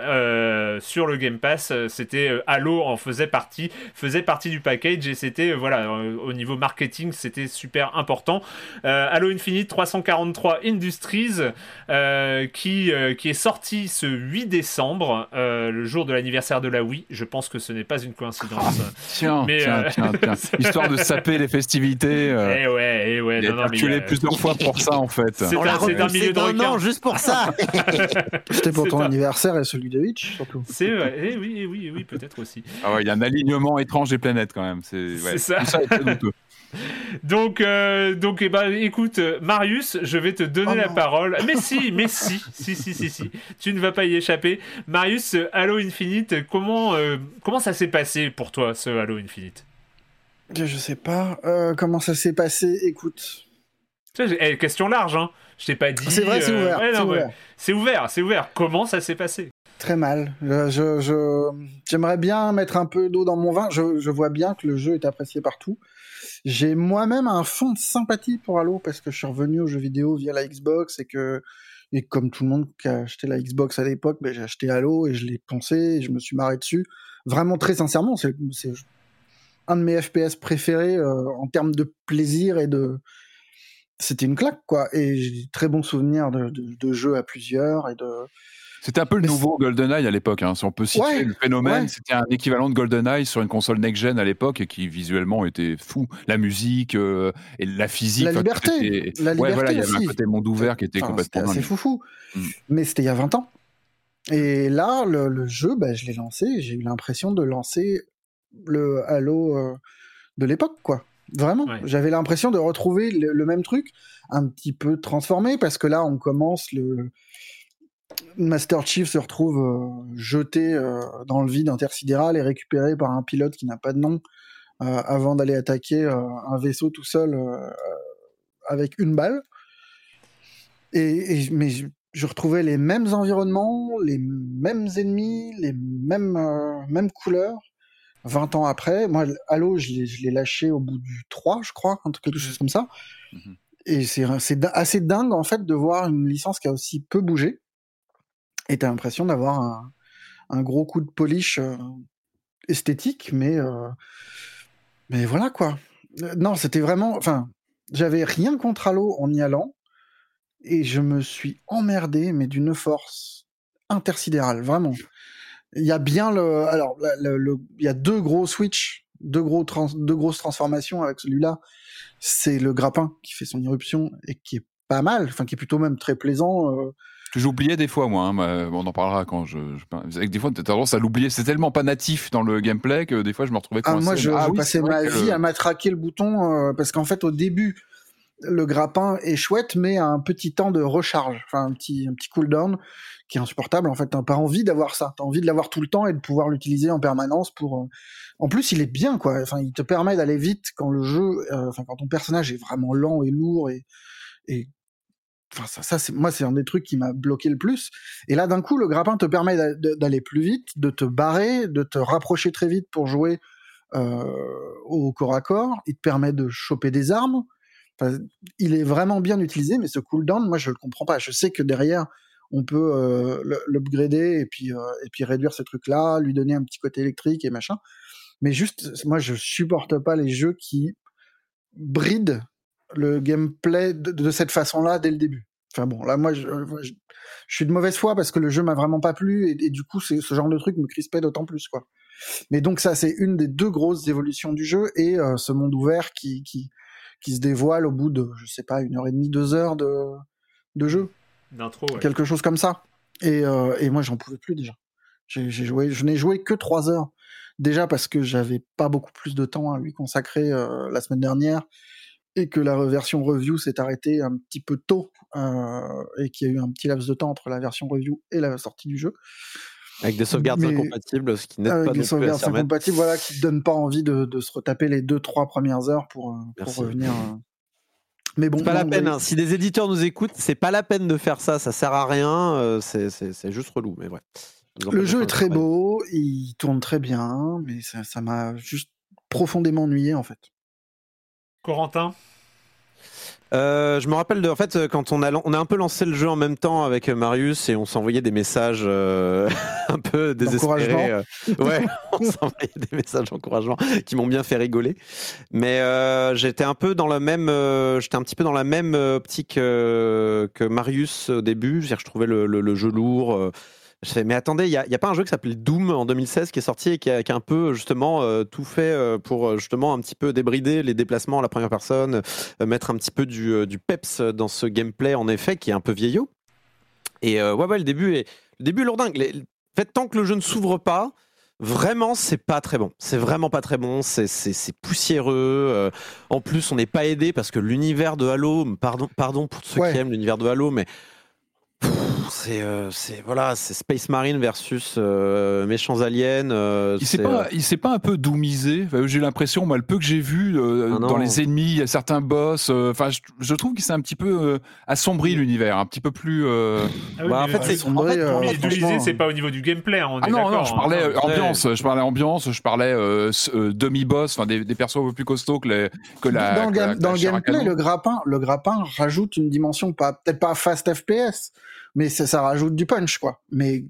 sur le Game Pass. c'était Halo en faisait partie, faisait partie du package et c'était voilà au niveau marketing, c'était super important. Halo Infinite 343 Industries qui qui est sorti ce 8 décembre, le jour de l'anniversaire de la Wii. Je pense que ce n'est pas une coïncidence. tiens, tiens, tiens, <laughs> tiens. Histoire de saper les festivités. Eh ouais, eh ouais. Il non, a calculé plusieurs fois pour ça en fait. C'est un, milieu de juste pour ça. <laughs> C'était pour ton anniversaire et celui de Hitch surtout. C'est vrai. Eh oui, eh oui, eh oui, peut-être aussi. Ah ouais, il y a un alignement étrange des planètes quand même. C'est ouais, ça. ça <laughs> donc, euh, donc eh ben, écoute, Marius, je vais te donner oh la parole. Mais si, <laughs> mais si, si, si, si, si, tu ne vas pas y échapper. Marius, Halo Infinite, comment, euh, comment ça s'est passé pour toi, ce Halo Infinite? Je sais pas. Euh, comment ça s'est passé? Écoute. Eh, question large, hein. Je t'ai pas dit. C'est vrai, c'est ouvert. c'est ouvert. c'est ouvert, Comment ça s'est passé? Très mal. Je, j'aimerais bien mettre un peu d'eau dans mon vin. Je, je vois bien que le jeu est apprécié partout. J'ai moi-même un fond de sympathie pour Halo parce que je suis revenu aux jeux vidéo via la Xbox et que et comme tout le monde qui a acheté la Xbox à l'époque, ben, j'ai acheté Halo et je l'ai poncé et je me suis marré dessus. Vraiment très sincèrement, c'est un de mes FPS préférés euh, en termes de plaisir et de c'était une claque quoi et j'ai très bons souvenirs de, de, de jeux à plusieurs et de c'était un peu le nouveau GoldenEye à l'époque. Hein. Si on peut citer le phénomène, c'était un équivalent de GoldenEye sur une console next-gen à l'époque et qui visuellement était fou. La musique euh, et la physique. La liberté. La ouais, voilà, il y avait un côté monde ouvert qui était complètement. C'est foufou. Mm. Mais c'était il y a 20 ans. Et là, le, jeu, bah, je l'ai lancé. J'ai eu l'impression de lancer le Halo euh, de l'époque, quoi. Vraiment. J'avais l'impression de retrouver le, même truc, un petit peu transformé, parce que là, on commence le Master Chief se retrouve euh, jeté euh, dans le vide intersidéral et récupéré par un pilote qui n'a pas de nom avant d'aller attaquer un vaisseau tout seul avec une balle. Et, mais je, retrouvais les mêmes environnements, les mêmes ennemis, les mêmes, mêmes couleurs. 20 ans après, moi, Halo, je l'ai lâché au bout du 3, je crois, quelque chose comme ça. Mhm. Et c'est assez dingue, en fait, de voir une licence qui a aussi peu bougé et t'as l'impression d'avoir un, gros coup de polish euh, esthétique, mais, euh, mais voilà quoi. Euh, non, c'était vraiment. Enfin, j'avais rien contre Halo en y allant, et je me suis emmerdé, mais d'une force intersidérale, vraiment. Il y a bien le. Alors, il y a deux gros switches, deux, gros deux grosses transformations avec celui-là. C'est le grappin qui fait son irruption et qui est pas mal, enfin qui est plutôt même très plaisant. J'oubliais des fois, moi. Hein, on en parlera quand je. je... Des fois, tu as tendance à l'oublier. C'est tellement pas natif dans le gameplay que des fois, je me retrouvais ah, moi, je, ah, passais ma vie à matraquer le bouton euh, parce qu'en fait, au début, le grappin est chouette, mais a un petit temps de recharge, enfin un petit, un petit cooldown qui est insupportable. En fait, t'as pas envie d'avoir ça. T'as envie de l'avoir tout le temps et de pouvoir l'utiliser en permanence pour. Euh, en plus, il est bien, quoi. Enfin, il te permet d'aller vite quand le jeu, euh, quand ton personnage est vraiment lent et lourd et et Enfin, ça, ça c'est moi, c'est un des trucs qui m'a bloqué le plus. Et là, d'un coup, le grappin te permet d'aller plus vite, de te barrer, de te rapprocher très vite pour jouer euh, au corps à corps. Il te permet de choper des armes. Il est vraiment bien utilisé, mais ce cooldown, moi, je le comprends pas. Je sais que derrière, on peut euh, l'upgrader et puis euh, et puis réduire ce truc-là, lui donner un petit côté électrique et machin. Mais juste, moi, je supporte pas les jeux qui brident le gameplay de, cette façon-là dès le début. Enfin bon, là, moi, je, suis de mauvaise foi parce que le jeu m'a vraiment pas plu et, du coup, ce genre de truc me crispait d'autant plus, quoi. Mais donc ça, c'est une des deux grosses évolutions du jeu et euh, ce monde ouvert qui, qui se dévoile au bout de, je sais pas, une heure et demie, deux heures de, de jeu. D'intro, Quelque chose comme ça. Et, euh, et moi, j'en pouvais plus déjà. J'ai joué, je n'ai joué que trois heures. Déjà parce que j'avais pas beaucoup plus de temps à lui consacrer euh, la semaine dernière et que la version review s'est arrêtée un petit peu tôt euh, et qu'il y a eu un petit laps de temps entre la version review et la sortie du jeu. Avec des sauvegardes incompatibles, ce qui n'est pas des sauvegardes incompatibles, voilà, qui ne donnent pas envie de, de, se retaper les deux trois premières heures pour, euh, pour revenir. Euh. Mais bon, pas la peine. Hein. Si des éditeurs nous écoutent, c'est pas la peine de faire ça. Ça sert à rien. c'est juste relou, mais vrai. Le jeu est très beau, il tourne très bien, mais ça m'a juste profondément ennuyé en fait. Corentin? Euh, je me rappelle de, en fait, quand on a, on a un peu lancé le jeu en même temps avec Marius et on s'envoyait des messages euh, <laughs> un peu désespérés. Euh, ouais, <laughs> on s'envoyait des messages d'encouragement qui m'ont bien fait rigoler. Mais j'étais un peu dans la même, j'étais un petit peu dans la même optique que Marius au début. Je trouvais le, le, jeu lourd Je fais, mais attendez, il n'y a, a, pas un jeu qui s'appelle Doom en 2016 qui est sorti et qui a, qui a un peu justement tout fait pour justement un petit peu débrider les déplacements à la première personne, mettre un petit peu du, du, peps dans ce gameplay en effet qui est un peu vieillot. Et ouais, ouais, le début est, le début est lourdingue. En fait, tant que le jeu ne s'ouvre pas, Vraiment, c'est pas très bon. C'est vraiment pas très bon. C'est poussiéreux. Euh, en plus, on n'est pas aidé parce que l'univers de Halo, pardon, pardon pour ceux qui aiment l'univers de Halo, mais c'est euh, c'est voilà, c'est Space Marine versus euh, méchants aliens. Euh, il s'est pas, il s'est pas un peu doomisé. j'ai l'impression, moi, le peu que j'ai vu ah dans les ennemis, il y a certains boss. Enfin, je, trouve qu'il s'est un petit peu assombri l'univers, un petit peu plus. Ah bah, en fait, c'est en c'est pas au niveau du gameplay. On ah non, non, je parlais hein. ambiance, je parlais ambiance, je parlais demi boss, enfin des, des, persos un peu plus costauds que, les, que la. Dans, le gameplay, le grappin, le grappin rajoute une dimension, pas peut-être pas fast FPS mais ça, ça rajoute du punch, quoi. Mais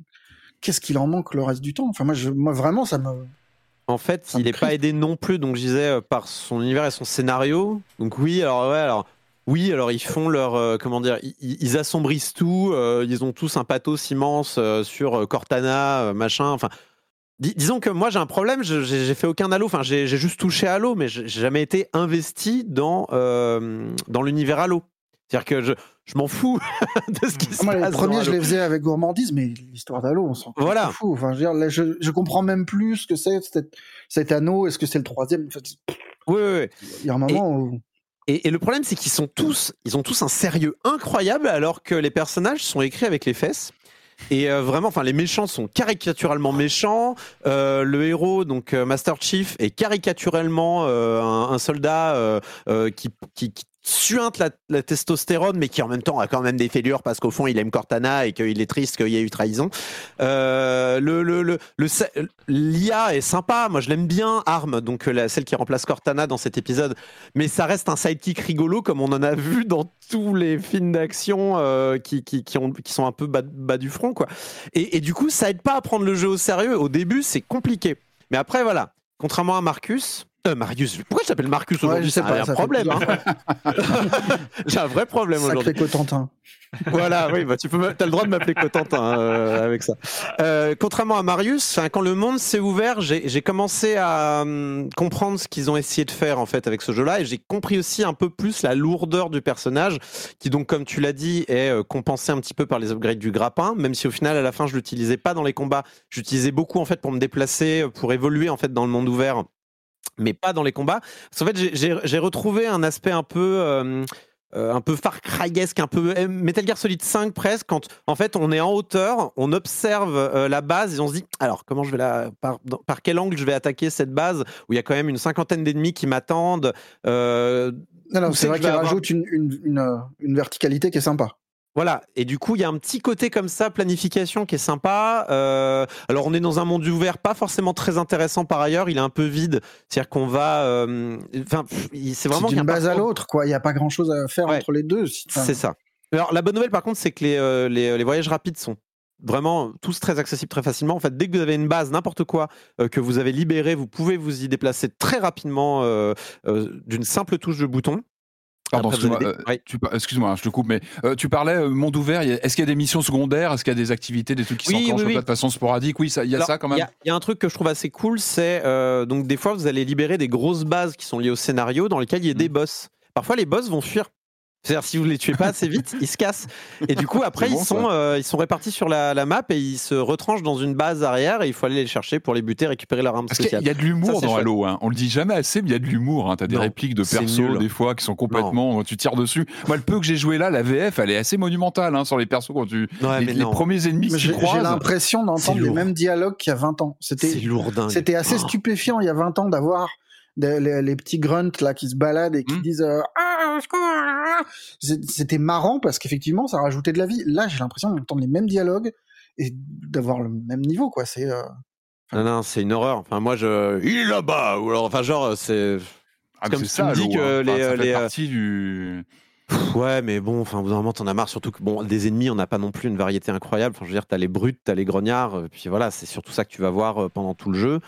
qu'est-ce qu'il en manque le reste du temps? Enfin, moi, je, moi vraiment, ça me. En fait, il n'est pas aidé non plus, donc je disais, euh, par son univers et son scénario. Donc oui, alors ouais, alors oui, alors ils font leur euh, comment dire, ils, assombrissent tout. Euh, ils ont tous un pathos immense sur Cortana, machin. Enfin, disons que moi j'ai un problème. J'ai fait aucun Halo. Enfin, j'ai juste touché Halo, mais j'ai jamais été investi dans dans l'univers Halo. C'est-à-dire que je, je m'en fous <laughs> de ce qui ah, se passe. Les premiers, je les faisais avec gourmandise, mais l'histoire d'Halo, on s'en voilà. fout. Enfin, je, veux dire, je, comprends même plus ce que c'est cet, anneau. Est-ce que c'est le troisième? Oui, oui, Il y a un moment et, où... et, le problème, c'est qu'ils sont tous, ils ont tous un sérieux incroyable, alors que les personnages sont écrits avec les fesses. Et euh, vraiment, enfin, les méchants sont caricaturalement méchants. Euh, le héros, donc euh, Master Chief, est caricaturalement un, soldat qui, qui, suinte la, testostérone, mais qui en même temps a quand même des fêlures parce qu'au fond il aime Cortana et qu'il est triste qu'il y ait eu trahison. Euh, le, le, le, l'IA est sympa, moi je l'aime bien, Arm, donc euh, celle qui remplace Cortana dans cet épisode, mais ça reste un sidekick rigolo comme on en a vu dans tous les films d'action euh, qui, qui, qui, ont, qui sont un peu bas, du front, quoi. Et du coup, ça aide pas à prendre le jeu au sérieux. Au début, c'est compliqué. Mais après, voilà. Contrairement à Marcus, euh, Marius, pourquoi je t'appelle Marcus aujourd'hui ouais, J'ai un problème. Hein. <laughs> J'ai un vrai problème aujourd'hui. Cotentin. voilà, oui, bah, tu peux, as le droit de m'appeler Cotentin euh, avec ça. Euh, contrairement à Marius, quand le monde s'est ouvert, j'ai commencé à hum, comprendre ce qu'ils ont essayé de faire en fait avec ce jeu-là, et j'ai compris aussi un peu plus la lourdeur du personnage, qui donc, comme tu l'as dit, est compensé un petit peu par les upgrades du grappin, même si au final, à la fin, je l'utilisais pas dans les combats, j'utilisais beaucoup en fait pour me déplacer, pour évoluer en fait dans le monde ouvert mais pas dans les combats. Parce en fait, j'ai retrouvé un aspect un peu. Euh, euh, un peu Far Cryesque, un peu eh, Metal Gear Solid 5 presque, quand en fait on est en hauteur, on observe euh, la base et on se dit alors comment je vais la par, par, quel angle je vais attaquer cette base où il y a quand même une cinquantaine d'ennemis qui m'attendent. non, non c'est vrai qu'il rajoute une, une, une, verticalité qui est sympa. Voilà, et du coup, il y a un petit côté comme ça, planification, qui est sympa. Euh, alors, on est dans un monde ouvert, pas forcément très intéressant par ailleurs. Il est un peu vide, c'est-à-dire qu'on va. Euh, enfin, c'est vraiment d'une base à l'autre, quoi. Il n'y a pas grand-chose à faire entre les deux. C'est ça. Alors, la bonne nouvelle, par contre, c'est que les, euh, les, les, voyages rapides sont vraiment tous très accessibles très facilement. En fait, dès que vous avez une base, n'importe quoi que vous avez libéré, vous pouvez vous y déplacer très rapidement d'une simple touche de bouton. Pardon, euh, excuse-moi, je te coupe, mais euh, tu parlais euh, monde ouvert. Est-ce qu'il y a des missions secondaires Est-ce qu'il y a des activités, des trucs qui oui, s'enclenchent de façon sporadique? Oui, il y a ça quand même. Il y, a un truc que je trouve assez cool, c'est donc des fois vous allez libérer des grosses bases qui sont liées au scénario dans lesquelles il y a des mmh. boss. Parfois les boss vont fuir c'est-à-dire si vous les tuez pas assez vite, ils se cassent. Et du coup après ils sont euh, ils sont répartis sur la, la, map et ils se retranchent dans une base arrière et il faut aller les chercher pour les buter, récupérer leur arme Parce spéciale. Il y a de l'humour dans Halo, hein. on le dit jamais assez, mais il y a de l'humour. Hein. T'as des répliques de persos des fois qui sont complètement, tu tires dessus. Moi le peu que j'ai joué là, la VF, elle est assez monumentale hein, sur les persos quand tu les, premiers ennemis que tu croises. J'ai l'impression d'entendre les mêmes dialogues qu'il y a 20 ans. C'était C'était assez oh. stupéfiant il y a 20 ans d'avoir les, petits grunts là qui se baladent et qui mmh. disent euh, ah, c'était marrant parce qu'effectivement ça rajoutait de la vie là j'ai l'impression d'entendre les mêmes dialogues et d'avoir le même niveau quoi c'est euh, non non c'est une horreur enfin moi je il est là-bas ou alors enfin genre c'est ah, comme ça me dis que les, ça fait partie du Ouais, mais bon, enfin, vous en t'en as marre, surtout que bon, des ennemis, on n'a pas non plus une variété incroyable. Enfin, je veux dire, t'as les brutes, t'as les grognards, puis voilà, c'est surtout ça que tu vas voir pendant tout le jeu.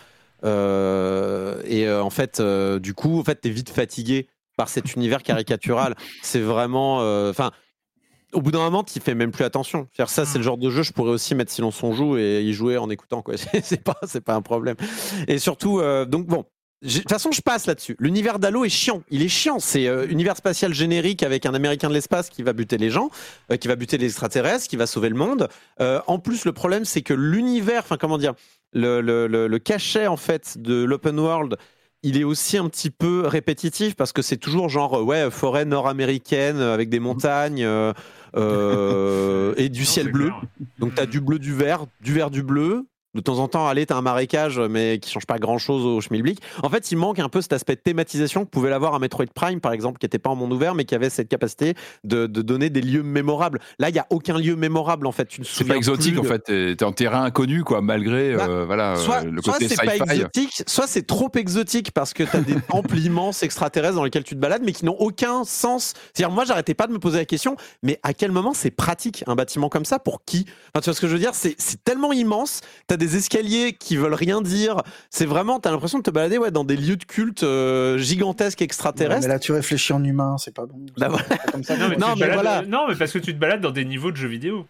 Euh, et euh, en fait, euh, du coup, en fait, t'es vite fatigué par cet univers caricatural. C'est vraiment, enfin. au bout d'un moment, tu fais même plus attention. Faire ça, c'est le genre de jeu, je pourrais aussi mettre silence on joue et y jouer en écoutant. <laughs> C'est pas, pas un problème. Et surtout, euh, donc bon. De toute façon, je passe là-dessus. L'univers d'Halo est chiant. Il est chiant. C'est euh, univers spatial générique avec un Américain de l'espace qui va buter les gens, euh, qui va buter les extraterrestres, qui va sauver le monde. en plus, le problème, c'est que l'univers, enfin comment dire, le, le, le, cachet en fait de l'open world il est aussi un petit peu répétitif parce que c'est toujours genre ouais forêt nord-américaine avec des montagnes euh, <laughs> et du ciel bleu. Donc tu as du bleu, du vert, du vert, du bleu. De temps en temps, allez, t'as un marécage, mais qui change pas grand chose au schmilblick. En fait, il manque un peu cet aspect de thématisation que pouvait l'avoir un Metroid Prime, par exemple, qui était pas en monde ouvert, mais qui avait cette capacité de, donner des lieux mémorables. Là, il y a aucun lieu mémorable, en fait. C'est pas exotique, en fait. T'es en terrain inconnu, quoi, malgré bah, euh, voilà, soit, le côté Soit c'est pas exotique, soit c'est trop exotique parce que t'as des <laughs> temples immenses extraterrestres dans lesquels tu te balades, mais qui n'ont aucun sens. C'est-à-dire, moi, j'arrêtais pas de me poser la question, mais à quel moment c'est pratique un bâtiment comme ça? Pour qui? Enfin, tu vois ce que je veux dire? C'est tellement immense. T'as des escaliers qui veulent rien dire. C'est vraiment, t'as l'impression de te balader ouais, dans des lieux de culte euh, gigantesques extraterrestres. mais là, tu réfléchis en humain, c'est pas bon. <laughs> Bah non, mais, voilà. non, mais parce que tu te balades dans des niveaux de jeux vidéo.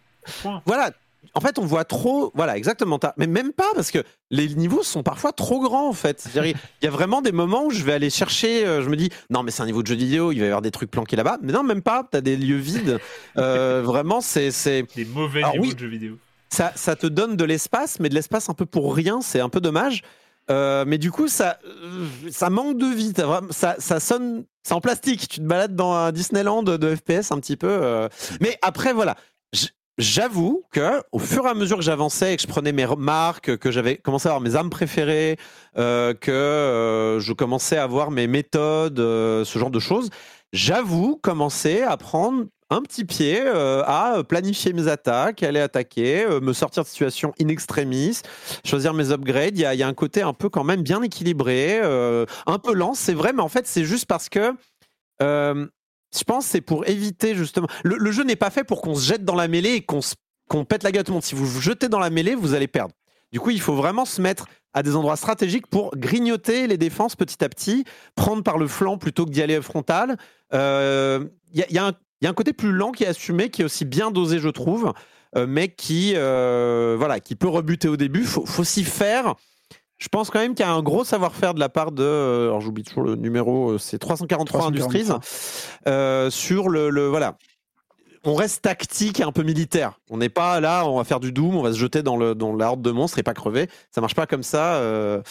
Voilà, en fait, on voit trop. Voilà, exactement. Mais même pas, parce que les niveaux sont parfois trop grands, en fait. Il y a vraiment des moments où je vais aller chercher. Euh, je me dis, non, mais c'est un niveau de jeu vidéo, il va y avoir des trucs planqués là-bas. Mais non, même pas. Tu as des lieux vides. Euh, vraiment, c'est. Des mauvais niveaux de jeux vidéo ça, te donne de l'espace, mais de l'espace un peu pour rien, c'est un peu dommage. Euh, mais du coup, ça, ça manque de vie. Ça, sonne, c'est en plastique. Tu te balades dans un Disneyland de FPS un petit peu. Euh. Mais après, voilà. J'avoue que au fur et à mesure que j'avançais et que je prenais mes marques, que j'avais commencé à avoir mes armes préférées, euh, que je commençais à avoir mes méthodes, ce genre de choses, j'avoue commencer à prendre un petit pied euh, à planifier mes attaques, aller attaquer, euh, me sortir de situation in extremis, choisir mes upgrades. Il y a, un côté un peu quand même bien équilibré, euh, un peu lent, c'est vrai, mais en fait, c'est juste parce que je pense c'est pour éviter justement. Le, jeu n'est pas fait pour qu'on se jette dans la mêlée et qu'on pète la gueule à tout le monde. Si vous vous jetez dans la mêlée, vous allez perdre. Du coup, il faut vraiment se mettre à des endroits stratégiques pour grignoter les défenses petit à petit, prendre par le flanc plutôt que d'y aller frontal. Il y, a un il y a un côté plus lent qui est assumé, qui est aussi bien dosé, je trouve, euh, mais qui, euh, voilà, qui peut rebuter au début. Faut, faut s'y faire. Je pense quand même qu'il y a un gros savoir-faire de la part de, euh, alors j'oublie toujours le numéro, c'est 343, Industries, sur le, le, voilà, on reste tactique et un peu militaire. On n'est pas là, on va faire du doom, on va se jeter dans, le, dans la horde de monstres et pas crever. Ça marche pas comme ça. Euh,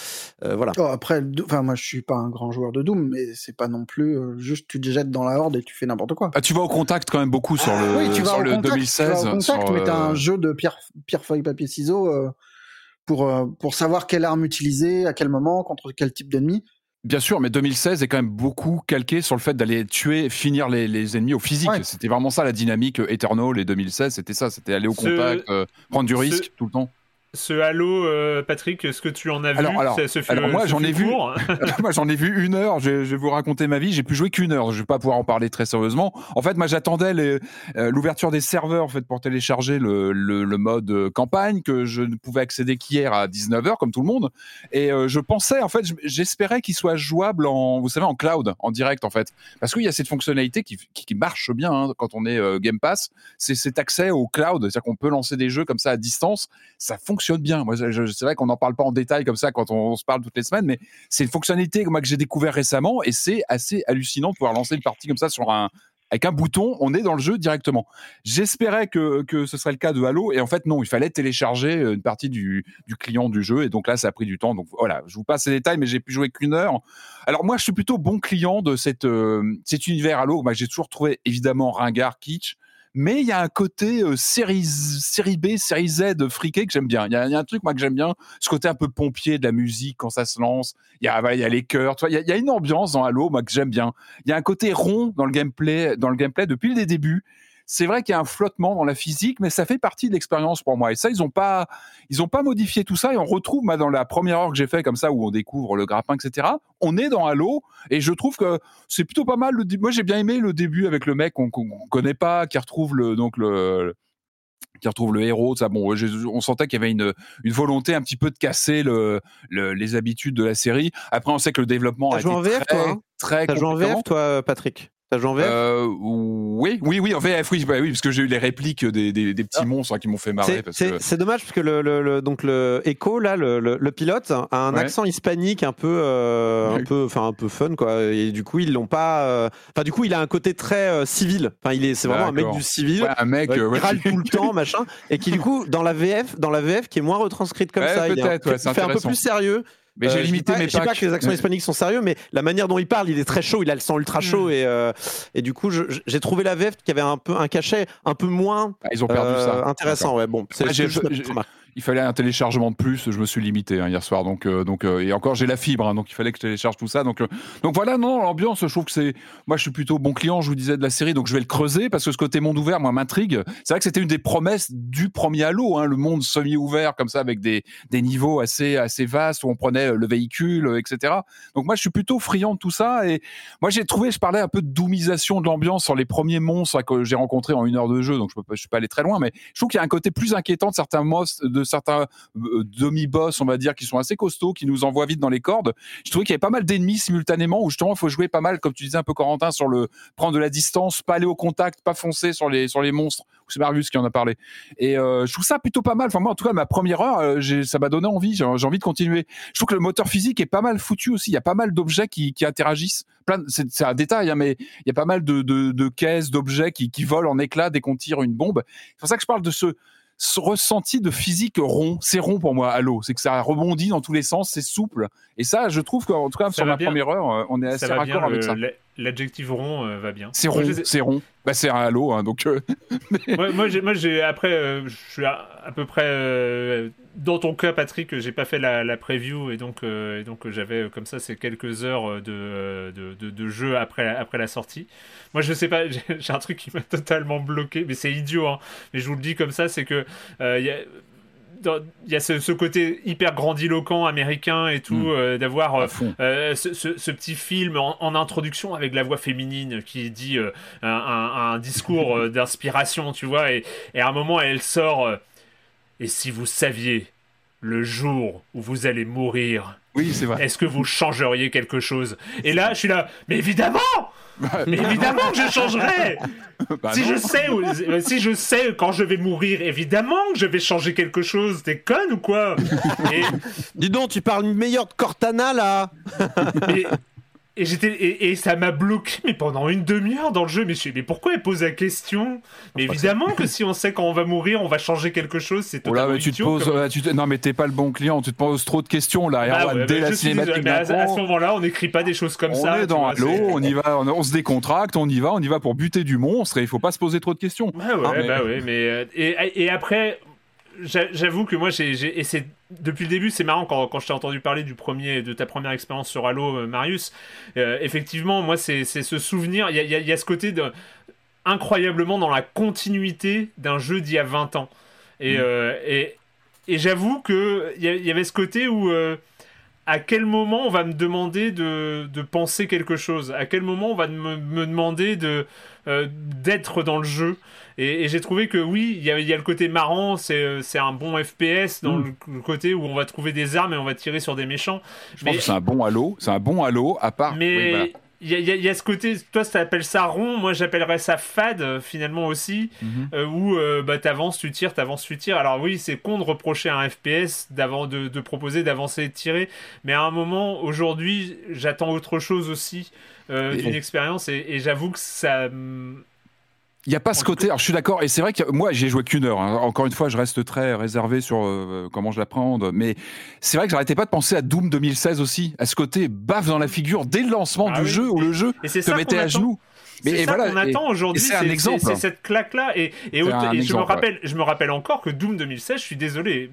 euh, voilà. Oh, après, enfin, moi je suis pas un grand joueur de doom, mais c'est pas non plus euh, juste tu te jettes dans la horde et tu fais n'importe quoi. Ah, tu vas au contact quand même beaucoup sur ah le, oui, tu vas sur le 2016. Tu vas au contact, mais t'as un jeu de pierre, pierre feuille, papier, ciseaux pour, pour savoir quelle arme utiliser, à quel moment, contre quel type d'ennemi. Bien sûr, mais 2016 est quand même beaucoup calqué sur le fait d'aller tuer, finir les, ennemis au physique. C'était vraiment ça la dynamique euh, Eternal et 2016, c'était ça, c'était aller au contact, euh, prendre du risque tout le temps ce Halo, euh, Patrick, est-ce que tu en as vu? alors, moi j'en ai vu, <laughs> moi j'en ai vu une heure. Je, vais vous raconter ma vie. J'ai pu jouer qu'une heure. Je vais pas pouvoir en parler très sérieusement. En fait, moi j'attendais euh, l'ouverture des serveurs en fait pour télécharger le, le, mode euh, campagne que je ne pouvais accéder qu'hier à 19h comme tout le monde. Et je pensais en fait, j'espérais qu'il soit jouable en, vous savez, en cloud, en direct en fait, parce qu'il y a cette fonctionnalité qui, qui, marche bien hein, quand on est Game Pass. C'est cet accès au cloud, c'est-à-dire qu'on peut lancer des jeux comme ça à distance. Ça fonctionne bien. Moi, c'est vrai qu'on n'en parle pas en détail comme ça quand on, se parle toutes les semaines, mais c'est une fonctionnalité moi, que j'ai découvert récemment et c'est assez hallucinant de pouvoir lancer une partie comme ça sur un, avec un bouton, on est dans le jeu directement. J'espérais que, que, ce serait le cas de Halo, et en fait non, il fallait télécharger une partie du, du, client du jeu, et donc là ça a pris du temps. Donc voilà, je vous passe les détails, mais j'ai pu jouer qu'une heure. Alors moi je suis plutôt bon client de cette, euh, cet univers Halo. J'ai toujours trouvé évidemment ringard, kitsch, mais il y a un côté euh, série, série B, série Z friqué que j'aime bien. Il y, a, un truc, moi, que j'aime bien, ce côté un peu pompier de la musique quand ça se lance. Il y a, il y a les chœurs, il y, y a une ambiance dans Halo, moi, que j'aime bien. Il y a un côté rond dans le gameplay, dans le gameplay depuis le début c'est vrai qu'il y a un flottement dans la physique, mais ça fait partie de l'expérience pour moi. Et ça, ils n'ont pas, ils ont pas modifié tout ça. Et on retrouve, dans la première heure que j'ai fait comme ça, où on découvre le grappin, etc. On est dans Halo, et je trouve que c'est plutôt pas mal. Le, moi, j'ai bien aimé le début avec le mec qu'on ne connaît pas, qui retrouve le, donc le, qui retrouve le héros. Ça, bon, on sentait qu'il y avait une, une volonté un petit peu de casser le, les habitudes de la série. Après, on sait que le développement a joué en VF, toi, hein? T'as joué en VF, toi, Patrick? T'as joué en VF euh, Oui, oui, oui, en VF, oui, bah, oui parce que j'ai eu les répliques des, des, petits ah. monstres hein, qui m'ont fait marrer. C'est dommage parce que le, le, donc le Echo, là, le, pilote, a un accent hispanique un peu, euh, un peu, enfin un peu fun, quoi. Et du coup, ils l'ont pas. Euh, enfin, du coup, il a un côté très civil. Enfin, il est, c'est vraiment un mec du civil, un mec qui râle tout le <laughs> temps, machin, et qui du coup, dans la VF, dans la VF, qui est moins retranscrite comme ça, il, fait un peu plus sérieux. Mais j'ai euh, limité mes Je sais pas que les accents hispaniques sont sérieux, mais la manière dont il parle, il est très chaud, il a le sang ultra chaud. Mm. Et, euh, et du coup, j'ai trouvé la VF qui avait un peu un cachet un peu moins ah, ils ont perdu ça. Euh, intéressant. Ouais, bon, c'est il fallait un téléchargement de plus. Je me suis limité hein, hier soir. Donc, euh, donc, euh, et encore, j'ai la fibre, hein, donc il fallait que je télécharge tout ça. Donc, euh, donc voilà, non, l'ambiance, je trouve que c'est. Moi, je suis plutôt bon client, je vous disais, de la série, donc je vais le creuser parce que ce côté monde ouvert, moi, m'intrigue. C'est vrai que c'était une des promesses du premier Halo, hein, le monde semi-ouvert, comme ça, avec des, des niveaux assez, assez vastes où on prenait le véhicule, etc. Donc, moi, je suis plutôt friand de tout ça. Et moi, j'ai trouvé, je parlais un peu de doomisation de l'ambiance sur les premiers monstres que j'ai rencontrés en une heure de jeu, donc je ne suis pas allé très loin, mais je trouve qu'il y a un côté plus inquiétant de certains monstres, certains euh, demi-boss, on va dire, qui sont assez costauds, qui nous envoient vite dans les cordes. Je trouvais qu'il y avait pas mal d'ennemis simultanément où justement il faut jouer pas mal, comme tu disais un peu Corentin, sur le prendre de la distance, pas aller au contact, pas foncer sur les sur les monstres. C'est Marius qui en a parlé. Et euh, je trouve ça plutôt pas mal. Enfin moi, en tout cas, ma première heure, euh, ça m'a donné envie. J'ai envie de continuer. Je trouve que le moteur physique est pas mal foutu aussi. Il y a pas mal d'objets qui, qui interagissent. C'est un détail, hein, mais il y a pas mal de, caisses, d'objets qui, qui volent en éclats dès qu'on tire une bombe. C'est pour ça que je parle de ce ressenti de physique rond. C'est rond pour moi, Halo. C'est que ça rebondit dans tous les sens, c'est souple. Et ça, je trouve qu'en tout cas, sur ma première heure, euh, on est assez raccord avec ça. L'adjectif rond euh, va bien. C'est rond, c'est rond. Bah, c'est un Halo, hein, donc. Euh, <laughs> moi, j'ai, après, je suis à, peu près dans ton cas, Patrick, j'ai pas fait la, la preview et donc, et donc j'avais comme ça ces quelques heures de, de, de, jeu après, après la sortie. Moi, je sais pas, <laughs> j'ai un truc qui m'a totalement bloqué, mais c'est idiot, hein. mais je vous le dis comme ça, c'est que y a il y a ce, côté hyper grandiloquent américain et tout, mm. euh, d'avoir euh, euh, ce, petit film en, introduction avec la voix féminine qui dit un, discours d'inspiration, tu vois, et, et, à un moment elle sort Et si vous saviez le jour où vous allez mourir, oui, c'est vrai. Est-ce que vous changeriez quelque chose? Et là, je suis là, mais évidemment! Bah, mais évidemment que je changerai <laughs> bah si, je sais, si je sais quand je vais mourir, évidemment que je vais changer quelque chose. T'es conne ou quoi? <laughs> Dis donc, tu parles meilleur de Cortana là et j'étais et, ça m'a bloqué mais pendant une demi-heure dans le jeu. Mais je mais pourquoi elle pose la question? Mais évidemment que si on sait quand on va mourir, on va changer quelque chose. C'est oh là, tu te poses, non mais t'es pas le bon client. Tu te poses trop de questions là. Bah dès la cinématique. à, ce moment-là, on n'écrit pas des choses comme ça. On est dans Halo, on y va, on, se décontracte, on y va, on y va pour buter du monstre et il faut pas se poser trop de questions. Bah ouais, mais... bah ouais, mais euh, et, et après j'avoue que moi, j'ai, et c'est depuis le début, c'est marrant quand, quand je t'ai entendu parler du premier, de ta première expérience sur Halo, euh, Marius. Euh, effectivement, moi, c'est, ce souvenir. Il y a, y a, ce côté de, incroyablement dans la continuité d'un jeu d'il y a 20 ans. Et, mm. euh, et, et j'avoue qu'il y, y avait ce côté où. à quel moment on va me demander de, de, penser quelque chose? À quel moment on va me, me demander de, d'être dans le jeu? Et, j'ai trouvé que oui, il y, a, le côté marrant, c'est euh, un bon FPS dans mm. le, côté où on va trouver des armes et on va tirer sur des méchants. Je pense que c'est un bon halo, c'est un bon halo à part. Mais il y, a ce côté, toi tu appelles ça rond, moi j'appellerais ça fade euh, finalement aussi, mm-hmm. euh, où bah, t'avances, tu tires, t'avances, tu tires. Alors oui, c'est con de reprocher à un FPS de, de proposer d'avancer et de tirer, mais à un moment, aujourd'hui, j'attends autre chose aussi d'une expérience et, et j'avoue que ça il n'y a pas ce côté. Alors, je suis d'accord, et c'est vrai que moi, j'ai joué qu'une heure. Hein. Encore une fois, je reste très réservé sur euh, comment je l'apprends. Mais c'est vrai que j'arrêtais pas de penser à Doom 2016 aussi, à ce côté baffe dans la figure dès le lancement ah du jeu où le jeu te mettait à genoux. Mais ça voilà, qu'on attend aujourd'hui, c'est un exemple. C'est cette claque-là. Et, et, je, me rappelle, je me rappelle encore que Doom 2016, je suis désolé,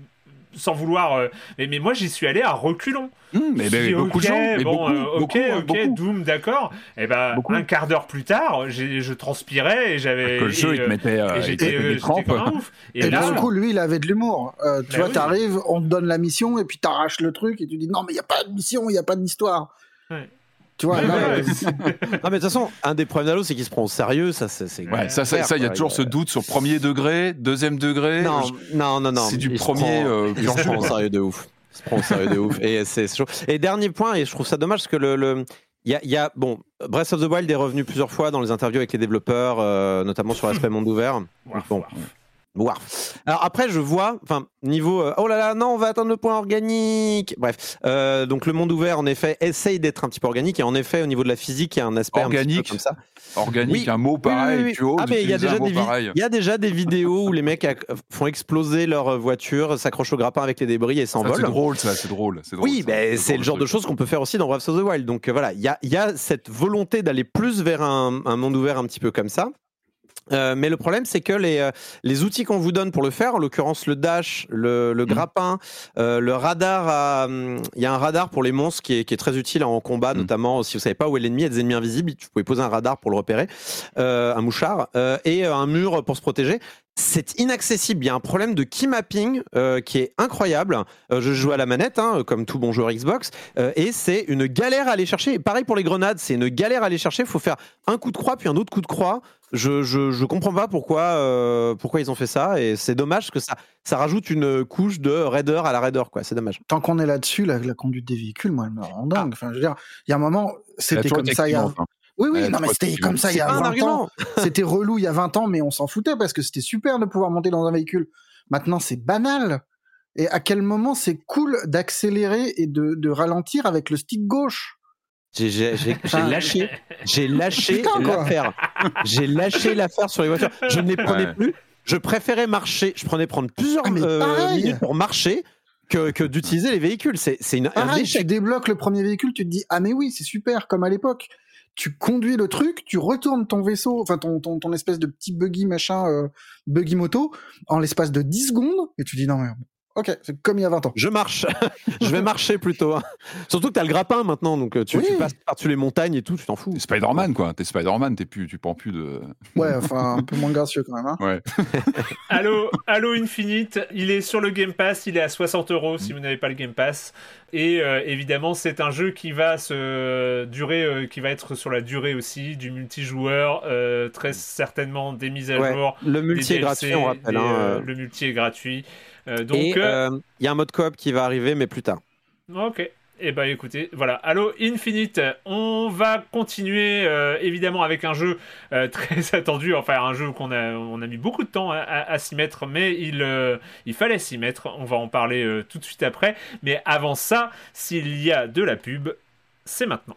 sans vouloir. Euh, mais, mais, moi, j'y suis allé à reculons. Mmh, mais, beaucoup de gens. Mais bon, euh, ok, ok, Doom, d'accord. Et eh ben, un quart d'heure plus tard, je transpirais et j'avais. Que le jeu, il te mettait. Euh, j'étais ouf. Et, et là, du coup, lui, il avait de l'humour. tu bah vois, t'arrives, on te donne la mission et puis t'arraches le truc et tu dis non, mais il y a pas de mission, il y a pas d'histoire. Ouais. Tu vois, <laughs> non, mais de toute façon, un des problèmes d'Halo, c'est qu'il se prend au sérieux. Ça, c'est. Ouais, ça, ça, il y a toujours ce doute sur premier degré, deuxième degré. Non, non, non, non. C'est du premier. Euh, il se prend au sérieux de ouf. Il se prend au sérieux de ouf. Et c'est chaud. Et dernier point, et je trouve ça dommage parce que le, le Il y a, bon, Breath of the Wild est revenu plusieurs fois dans les interviews avec les développeurs, notamment sur l'aspect monde ouvert. bon, alors après, je vois, enfin, niveau, euh, oh là là, non, on va atteindre le point organique. Bref, euh, donc le monde ouvert, en effet, essaye d'être un petit peu organique. Et en effet, au niveau de la physique, il y a un aspect organique, comme ça. Organique, un mot pareil. tu ah, mais il y a déjà des il y a déjà des vidéos où les mecs font exploser leur voiture, s'accrochent au grappin avec les débris et s'envolent. C'est drôle, ça, c'est drôle, drôle. Oui, ben, c'est le genre de choses qu'on peut faire aussi dans Breath of the Wild. Donc euh, voilà, il y a, y a cette volonté d'aller plus vers un, un monde ouvert un petit peu comme ça. Euh, mais le problème, c'est que les, euh, les outils qu'on vous donne pour le faire, en l'occurrence le dash, le, le mm. grappin, euh, le radar, hum, il y a un radar pour les monstres qui est, qui est très utile en combat, mm. notamment si vous savez pas où est l'ennemi, il y a des ennemis invisibles, vous pouvez poser un radar pour le repérer, un mouchard, et un mur pour se protéger. C'est inaccessible. Il y a un problème de key mapping qui est incroyable. je joue à la manette, hein, comme tout bon joueur Xbox, et c'est une galère à aller chercher. pareil pour les grenades, c'est une galère à aller chercher. Il faut faire un coup de croix puis un autre coup de croix je, je, je, comprends pas pourquoi, euh, pourquoi ils ont fait ça et c'est dommage que ça, ça rajoute une couche de raider à la raider quoi. C'est dommage. Tant qu'on est là-dessus, la, conduite des véhicules, moi, elle me rend dingue. Enfin, je veux dire, il y a un moment, c'était comme ça. Il y a... Oui, oui, non, mais c'était comme ça il y a 20 ans. C'était relou il y a 20 ans, mais on s'en foutait parce que c'était super de pouvoir monter dans un véhicule. Maintenant, c'est banal. Et à quel moment c'est cool d'accélérer et de, de ralentir avec le stick gauche? J'ai lâché, j'ai lâché l'affaire. J'ai lâché <laughs> l'affaire sur les voitures. Je ne les prenais plus. Je préférais marcher. Je prenais prendre plusieurs ah, euh, minutes pour marcher que, que d'utiliser les véhicules. C'est une pareil, Tu débloques le premier véhicule, tu te dis ah mais oui c'est super comme à l'époque. Tu conduis le truc, tu retournes ton vaisseau, enfin ton, ton, ton espèce de petit buggy machin, euh, buggy moto, en l'espace de 10 secondes, et tu dis non mais Ok, c'est comme il y a 20 ans. Je marche. <laughs> je vais marcher plutôt. Hein. Surtout que t'as le grappin maintenant, donc euh, tu, passes par-dessus les montagnes et tout, tu t'en fous. T'es Spider-Man, quoi. T'es Spider-Man, t'es plus, tu prends plus de. <laughs> Ouais, enfin, un peu moins gracieux quand même. Hein. Ouais. <laughs> Halo, Halo Infinite, il est sur le Game Pass, il est à 60 euros si vous n'avez pas le Game Pass. Et euh, évidemment, c'est un jeu qui va se durer, euh, qui va être sur la durée aussi, du multijoueur, très certainement des mises à jour. Le multi est gratuit, on rappelle. Hein, le multi est gratuit. Euh, donc, il euh, euh, y a un mode coop qui va arriver, mais plus tard. Ok. Eh ben écoutez, voilà, Halo Infinite, on va continuer évidemment avec un jeu <laughs> très attendu, enfin un jeu qu'on a, on a mis beaucoup de temps à, s'y mettre, mais il, il fallait s'y mettre, on va en parler tout de suite après, mais avant ça, s'il y a de la pub, c'est maintenant.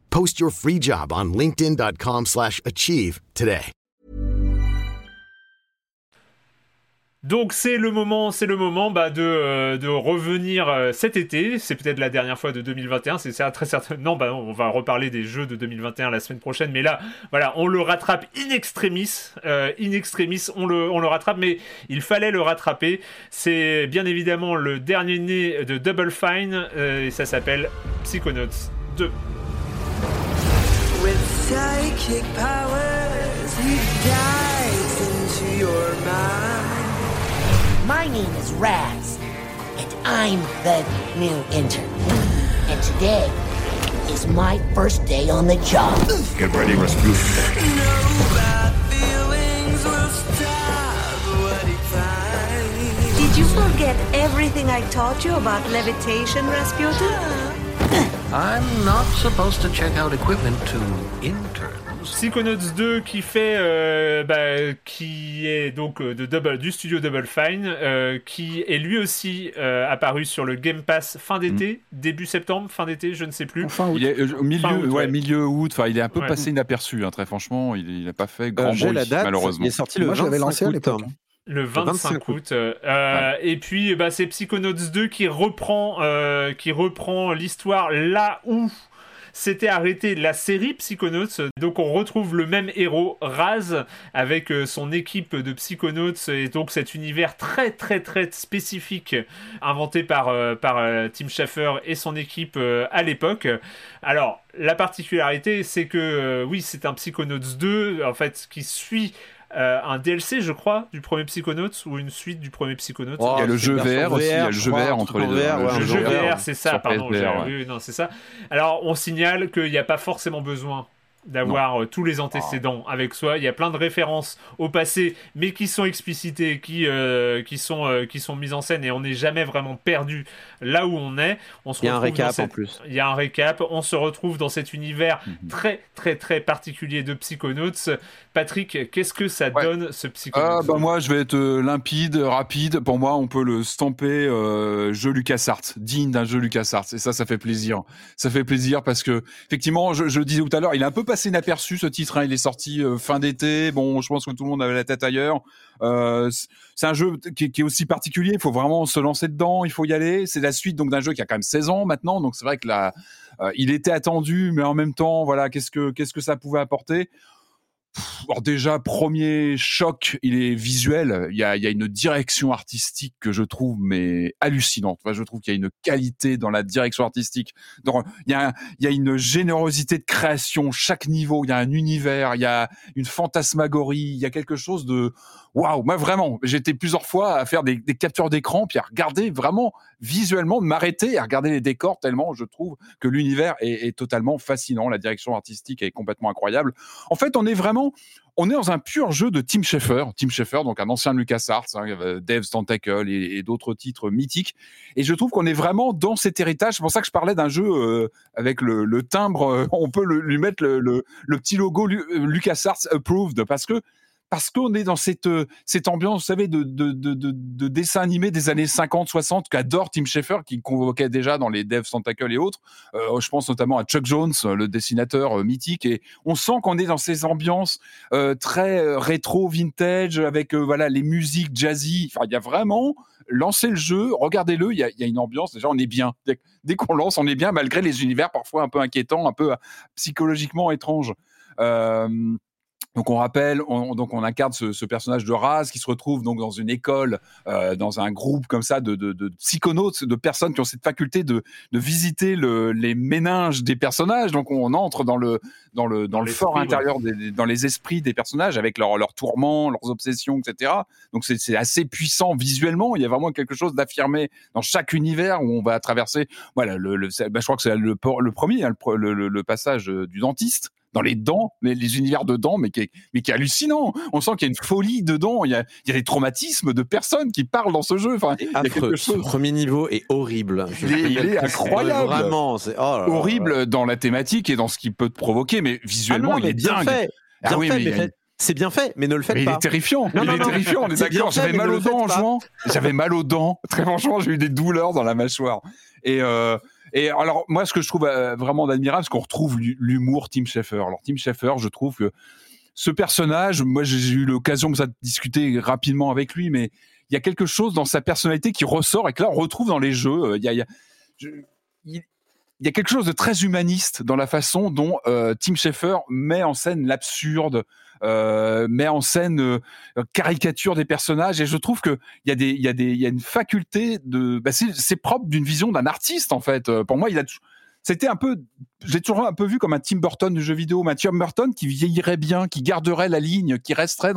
Post your free job on linkedin.com/achieve today. Donc c'est le moment, c'est le moment bah, de, euh, de, revenir euh, cet été. C'est peut-être la dernière fois de 2021. C'est très certain. Non, bah on va reparler des jeux de 2021 la semaine prochaine. Mais là, voilà, on le rattrape in extremis. Euh, in extremis, on le, on le rattrape. Mais il fallait le rattraper. C'est bien évidemment le dernier né de Double Fine et ça s'appelle Psychonauts 2. With psychic powers, he dives into your mind. My name is Raz, and I'm the new intern. And today is my first day on the job. Get ready, Rasputin. Did you forget everything I taught you about levitation, Rasputin? I'm not supposed to check out equipment to interns. Psychonauts 2 qui fait euh, bah, qui est donc euh, de double, du studio Double Fine euh, qui est lui aussi euh, apparu sur le Game Pass fin d'été mm. début septembre fin d'été je ne sais plus. Enfin, il est euh, au milieu août, ouais, milieu août enfin il est un peu passé inaperçu hein, très franchement il n'a pas fait grand bruit la date, malheureusement il est sorti le Moi, 25 lancé août, à le 25, août. Euh, euh, et puis, bah, c'est Psychonauts 2 qui reprend, euh, qui reprend l'histoire là où s'était arrêté la série Psychonauts. Donc on retrouve le même héros, Raz, avec son équipe de Psychonauts et donc cet univers très très très spécifique inventé par, euh, par Tim Schafer et son équipe à l'époque. Alors la particularité c'est que oui c'est un Psychonauts 2 en fait qui suit euh, un DLC, je crois, du premier Psychonauts ou une suite du premier Psychonauts. il y a le jeu VR aussi, il y a le jeu VR entre les deux. le jeu VR, c'est ça, pardon. Oui, non, c'est ça. Alors, on signale qu'il n'y a pas forcément besoin d'avoir euh, tous les antécédents avec soi. Il y a plein de références au passé, mais qui sont explicitées, qui, euh, qui, sont, euh, qui sont mises en scène et on n'est jamais vraiment perdu là où on est. On se il y a un récap en plus. Il y a un récap. On se retrouve dans cet univers mhm. très, très, très particulier de Psychonauts. Patrick, qu'est-ce que ça donne ce Psychonauts ah, bah Moi, je vais être limpide, rapide. Pour moi, on peut le stamper jeu LucasArts, digne d'un jeu LucasArts. Et ça, ça fait plaisir. Ça fait plaisir parce que, effectivement, je, je le disais tout à l'heure, il est un peu passé inaperçu ce titre. Hein. Il est sorti euh, fin d'été. Bon, je pense que tout le monde avait la tête ailleurs. Euh, c'est un jeu qui, est aussi particulier. Il faut vraiment se lancer dedans. Il faut y aller. C'est la suite donc d'un jeu qui a quand même 16 ans maintenant. Donc c'est vrai que là, euh, il était attendu, mais en même temps, voilà, qu'est-ce que qu'est-ce que ça pouvait apporter? Alors déjà, premier choc, il est visuel. Il y a, il y a une direction artistique que je trouve mais hallucinante. Je trouve qu'il y a une qualité dans la direction artistique. Dans, il, y a, il y a une générosité de création. Chaque niveau, il y a un univers, il y a une fantasmagorie, il y a quelque chose de waouh. Moi, vraiment, j'étais plusieurs fois à faire des, captures d'écran puis à regarder vraiment visuellement, m'arrêter à regarder les décors tellement je trouve que l'univers est, totalement fascinant. La direction artistique est complètement incroyable. En fait, on est vraiment on est dans un pur jeu de Tim Schafer. Tim Schafer, donc un ancien LucasArts, hein, Devs Tentacle et, d'autres titres mythiques. Et je trouve qu'on est vraiment dans cet héritage. C'est pour ça que je parlais d'un jeu euh, avec le, timbre. Euh, on peut lui mettre le, le petit logo LucasArts Approved parce que parce qu'on est dans cette euh, cette ambiance, vous savez, de de, de, de, dessin animé des années 50, 60 qu'adore Tim Schafer, qui convoquait déjà dans les Devs Tentacle et autres. Euh, je pense notamment à Chuck Jones, le dessinateur euh, mythique, et on sent qu'on est dans ces ambiances très rétro, vintage, avec voilà les musiques jazzy. Enfin, il y a vraiment lancez le jeu, regardez-le, il y a, une ambiance. Déjà, on est bien. Dès, qu'on lance, on est bien, malgré les univers parfois un peu inquiétants, un peu psychologiquement étranges. Euh, donc on rappelle, on, donc on incarne ce, ce, personnage de Raz qui se retrouve donc dans une école, euh, dans un groupe comme ça de, de, de, psychonautes, de personnes qui ont cette faculté de, de visiter le, les méninges des personnages. Donc on entre dans le dans le dans, le fort intérieur, des, dans les esprits des personnages avec leurs leurs tourments, leurs obsessions, etc. Donc c'est assez puissant visuellement. Il y a vraiment quelque chose d'affirmé dans chaque univers où on va traverser. Voilà, le, le bah, je crois que c'est le, le, premier, hein, le, le, passage euh, du dentiste dans les dents, les, les, univers de dents, mais qui, est, mais qui est hallucinant. On sent qu'il y a une folie dedans. Il y a, il y a des traumatismes de personnes qui parlent dans ce jeu. Enfin, il y a quelque chose. Ce premier niveau est horrible. Il est, incroyable. Vraiment, c'est oh horrible dans la thématique et dans ce qu'il peut te provoquer, mais visuellement, ah il est bien dingue. Fait. ah oui, mais c'est bien fait, mais ne le faites mais pas. Il est terrifiant. il est terrifiant. On est d'accord. J'avais mal aux dents en jouant. J'avais mal aux dents. Très franchement, j'ai eu des douleurs dans la mâchoire. Et euh, et alors, moi, ce que je trouve euh, vraiment admirable, c'est qu'on retrouve l'humour Tim Schafer. Alors, Tim Schafer, je trouve que ce personnage, moi, j'ai eu l'occasion de discuter rapidement avec lui, mais il y a quelque chose dans sa personnalité qui ressort et que là, on retrouve dans les jeux. Il, y a quelque chose de très humaniste dans la façon dont euh, Tim Schafer met en scène l'absurde, euh, met en scène euh, caricature des personnages. Et je trouve que il y a des il y a des il y a une faculté de bah c'est propre d'une vision d'un artiste en fait. Euh, pour moi il a c'était un peu j'ai toujours un peu vu comme un Tim Burton du jeu vidéo, Mathieu Burton qui vieillirait bien, qui garderait la ligne, qui resterait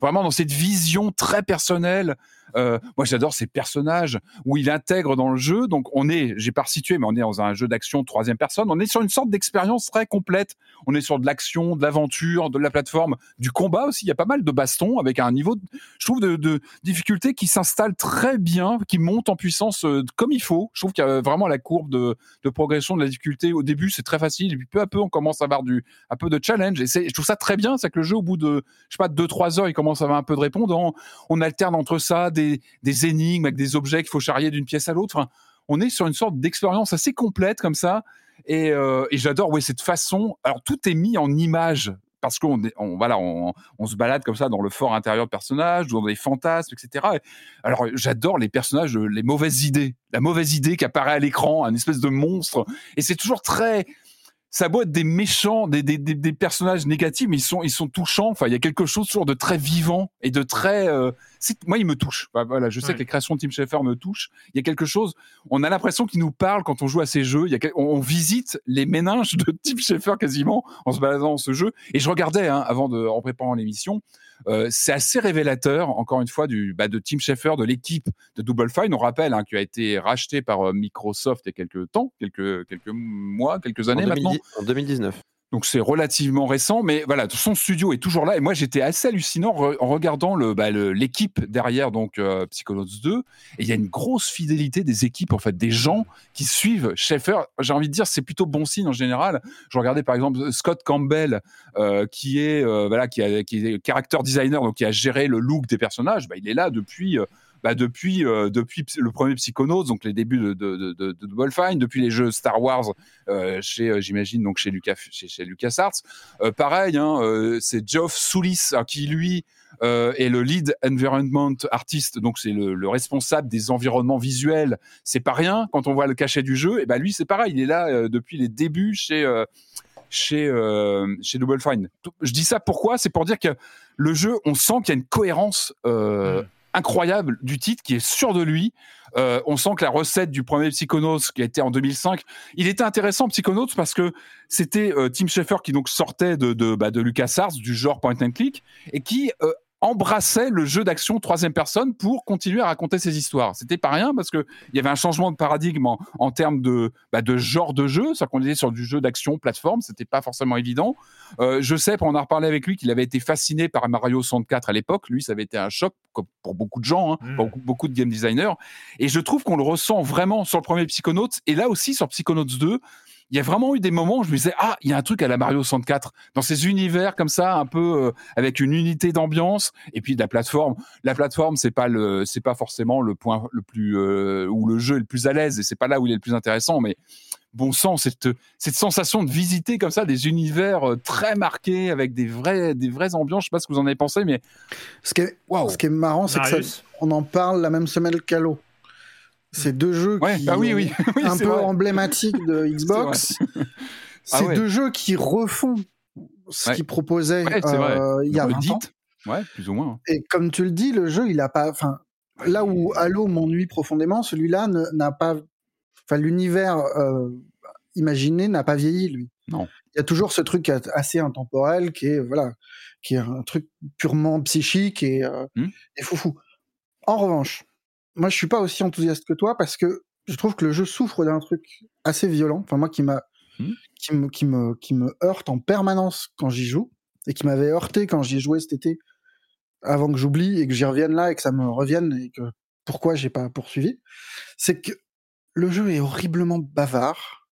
vraiment dans cette vision très personnelle euh, moi, j'adore ces personnages où il intègre dans le jeu. Donc, on est, j'ai pas situé, mais on est dans un jeu d'action troisième personne. On est sur une sorte d'expérience très complète. On est sur de l'action, de l'aventure, de la plateforme, du combat aussi. Il y a pas mal de bastons avec un niveau, je trouve, de, de difficulté qui s'installe très bien, qui monte en puissance euh, comme il faut. Je trouve qu'il y a vraiment la courbe de, de, progression de la difficulté. Au début, c'est très facile, et puis peu à peu, on commence à avoir du un peu de challenge. Et je trouve ça très bien, c'est que le jeu, au bout de, je sais pas, deux trois heures, il commence à avoir un peu de répondant. On alterne entre ça, des, énigmes avec des objets qu'il faut charrier d'une pièce à l'autre. on est sur une sorte d'expérience assez complète comme ça. Et, euh, j'adore ouais, cette façon. Alors, tout est mis en image parce qu'on on, voilà, on, se balade comme ça dans le fort intérieur de personnages, dans des fantasmes, etc. Alors j'adore les personnages, les mauvaises idées, la mauvaise idée qui apparaît à l'écran, un espèce de monstre, et c'est toujours très ça doit être des méchants, des, des, des, personnages négatifs, mais ils sont, ils sont touchants. Enfin, il y a quelque chose toujours de très vivant et de très. Euh, moi, il me touche. voilà, je sais que les créations de Tim Schafer me touchent. Il y a quelque chose. On a l'impression qu'il nous parle quand on joue à ces jeux. Il y a, on, visite les méninges de <laughs> Tim Schafer quasiment en se baladant dans ce jeu. Et je regardais hein, avant de, en préparant l'émission. Euh, c'est assez révélateur, encore une fois, du, bah, de Tim Schafer, de l'équipe de Double Fine. On rappelle hein, qui a été racheté par euh, Microsoft il y a quelques temps, quelques, quelques mois, quelques années maintenant. En 2019. Donc c'est relativement récent, mais voilà, son studio est toujours là. Et moi, j'étais assez hallucinant en regardant bah, l'équipe derrière donc euh, Psychonauts 2. Et il y a une grosse fidélité des équipes, en fait, des gens qui suivent Schaeffer. J'ai envie de dire, c'est plutôt bon signe en général. Je regardais par exemple Scott Campbell, euh, qui est euh, voilà, qui, qui est character designer, donc qui a géré le look des personnages. Bah, il est là depuis bah, depuis, euh, depuis le premier Psychonauts, donc les débuts de, de, de, Double Fine, depuis les jeux Star Wars euh, chez, euh, j'imagine, donc chez, Lucas, chez, chez LucasArts. pareil, hein, c'est Geoff Soulis hein, qui, lui, est le lead environment artist, donc c'est le, responsable des environnements visuels. C'est pas rien quand on voit le cachet du jeu. Et ben lui, c'est pareil, il est là depuis les débuts chez chez chez Double Fine. Je dis ça pourquoi? C'est pour dire que le jeu, on sent qu'il y a une cohérence euh, mm incroyable du titre, qui est sûr de lui. Euh, on sent que la recette du premier Psychonauts, qui a été en 2005, il était intéressant Psychonauts parce que c'était euh, Tim Schafer qui donc sortait de de, bah, LucasArts, du genre point and click, et qui euh, embrassait le jeu d'action troisième personne pour continuer à raconter ses histoires. C'était pas rien parce que il y avait un changement de paradigme en, termes de, bah, de genre de jeu. C'est-à-dire qu'on était sur du jeu d'action plateforme, c'était pas forcément évident. Euh, je sais, pour en parlé avec lui, qu'il avait été fasciné par Mario 64 à l'époque. Lui, ça avait été un choc pour beaucoup de gens, hein, pour mm. beaucoup, de game designers. Et je trouve qu'on le ressent vraiment sur le premier Psychonauts et là aussi sur Psychonauts 2 il y a vraiment eu des moments où je me disais ah il y a un truc à la Mario 64 dans ces univers comme ça un peu euh, avec une unité d'ambiance et puis de la plateforme. La plateforme c'est pas le c'est pas forcément le point le plus euh, où le jeu est le plus à l'aise et c'est pas là où il est le plus intéressant mais bon sang cette cette sensation de visiter comme ça des univers euh, très marqués avec des vrais des vraies ambiances. Je sais pas ce que vous en avez pensé mais ce qui est ce qui est marrant c'est que on en parle la même semaine qu'Halo c'est deux jeux qui bah oui, oui. <laughs> un peu emblématiques de <laughs> Xbox. C'est ah deux jeux qui refont ce qu'ils proposaient euh, il y a 20 ans. Ouais, plus ou moins. Hein. Et comme tu le dis, le jeu, il a pas. Enfin, là où Halo m'ennuie profondément, celui-là n'a pas. Enfin, l'univers euh, imaginé n'a pas vieilli, lui. Non. Il y a toujours ce truc assez intemporel qui est voilà, qui est un truc purement psychique et, euh, hmm. et foufou. En revanche, moi, je suis pas aussi enthousiaste que toi parce que je trouve que le jeu souffre d'un truc assez violent. Enfin, moi, qui m'a, hmm. qui me, qui me, qui me heurte en permanence quand j'y joue et qui m'avait heurté quand j'y ai joué cet été avant que j'oublie et que j'y revienne là et que ça me revienne et que pourquoi j'ai pas poursuivi. C'est que le jeu est horriblement bavard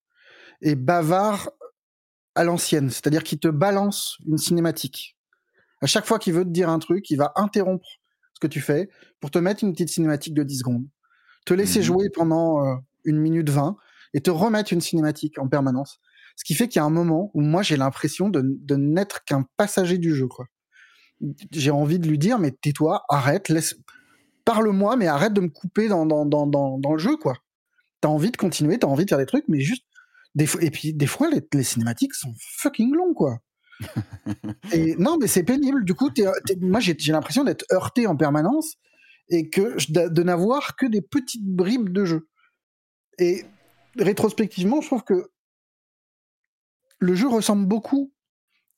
et bavard à l'ancienne. C'est-à-dire qu'il te balance une cinématique. À chaque fois qu'il veut te dire un truc, il va interrompre ce que tu fais pour te mettre une petite cinématique de 10 secondes, te laisser mmh jouer pendant euh, une minute 20 et te remettre une cinématique en permanence. Ce qui fait qu'il y a un moment où moi j'ai l'impression de, n'être qu'un passager du jeu. quoi. J'ai envie de lui dire mais tais-toi, arrête, laisse, parle-moi, mais arrête de me couper dans, dans, dans, dans, le jeu. quoi. T'as envie de continuer, t'as envie de faire des trucs, mais juste des et puis des fois les, les cinématiques sont fucking longs quoi et non, mais c'est pénible. Du coup, moi, j'ai l'impression d'être heurté en permanence et que de, n'avoir que des petites bribes de jeu. Et rétrospectivement, je trouve que le jeu ressemble beaucoup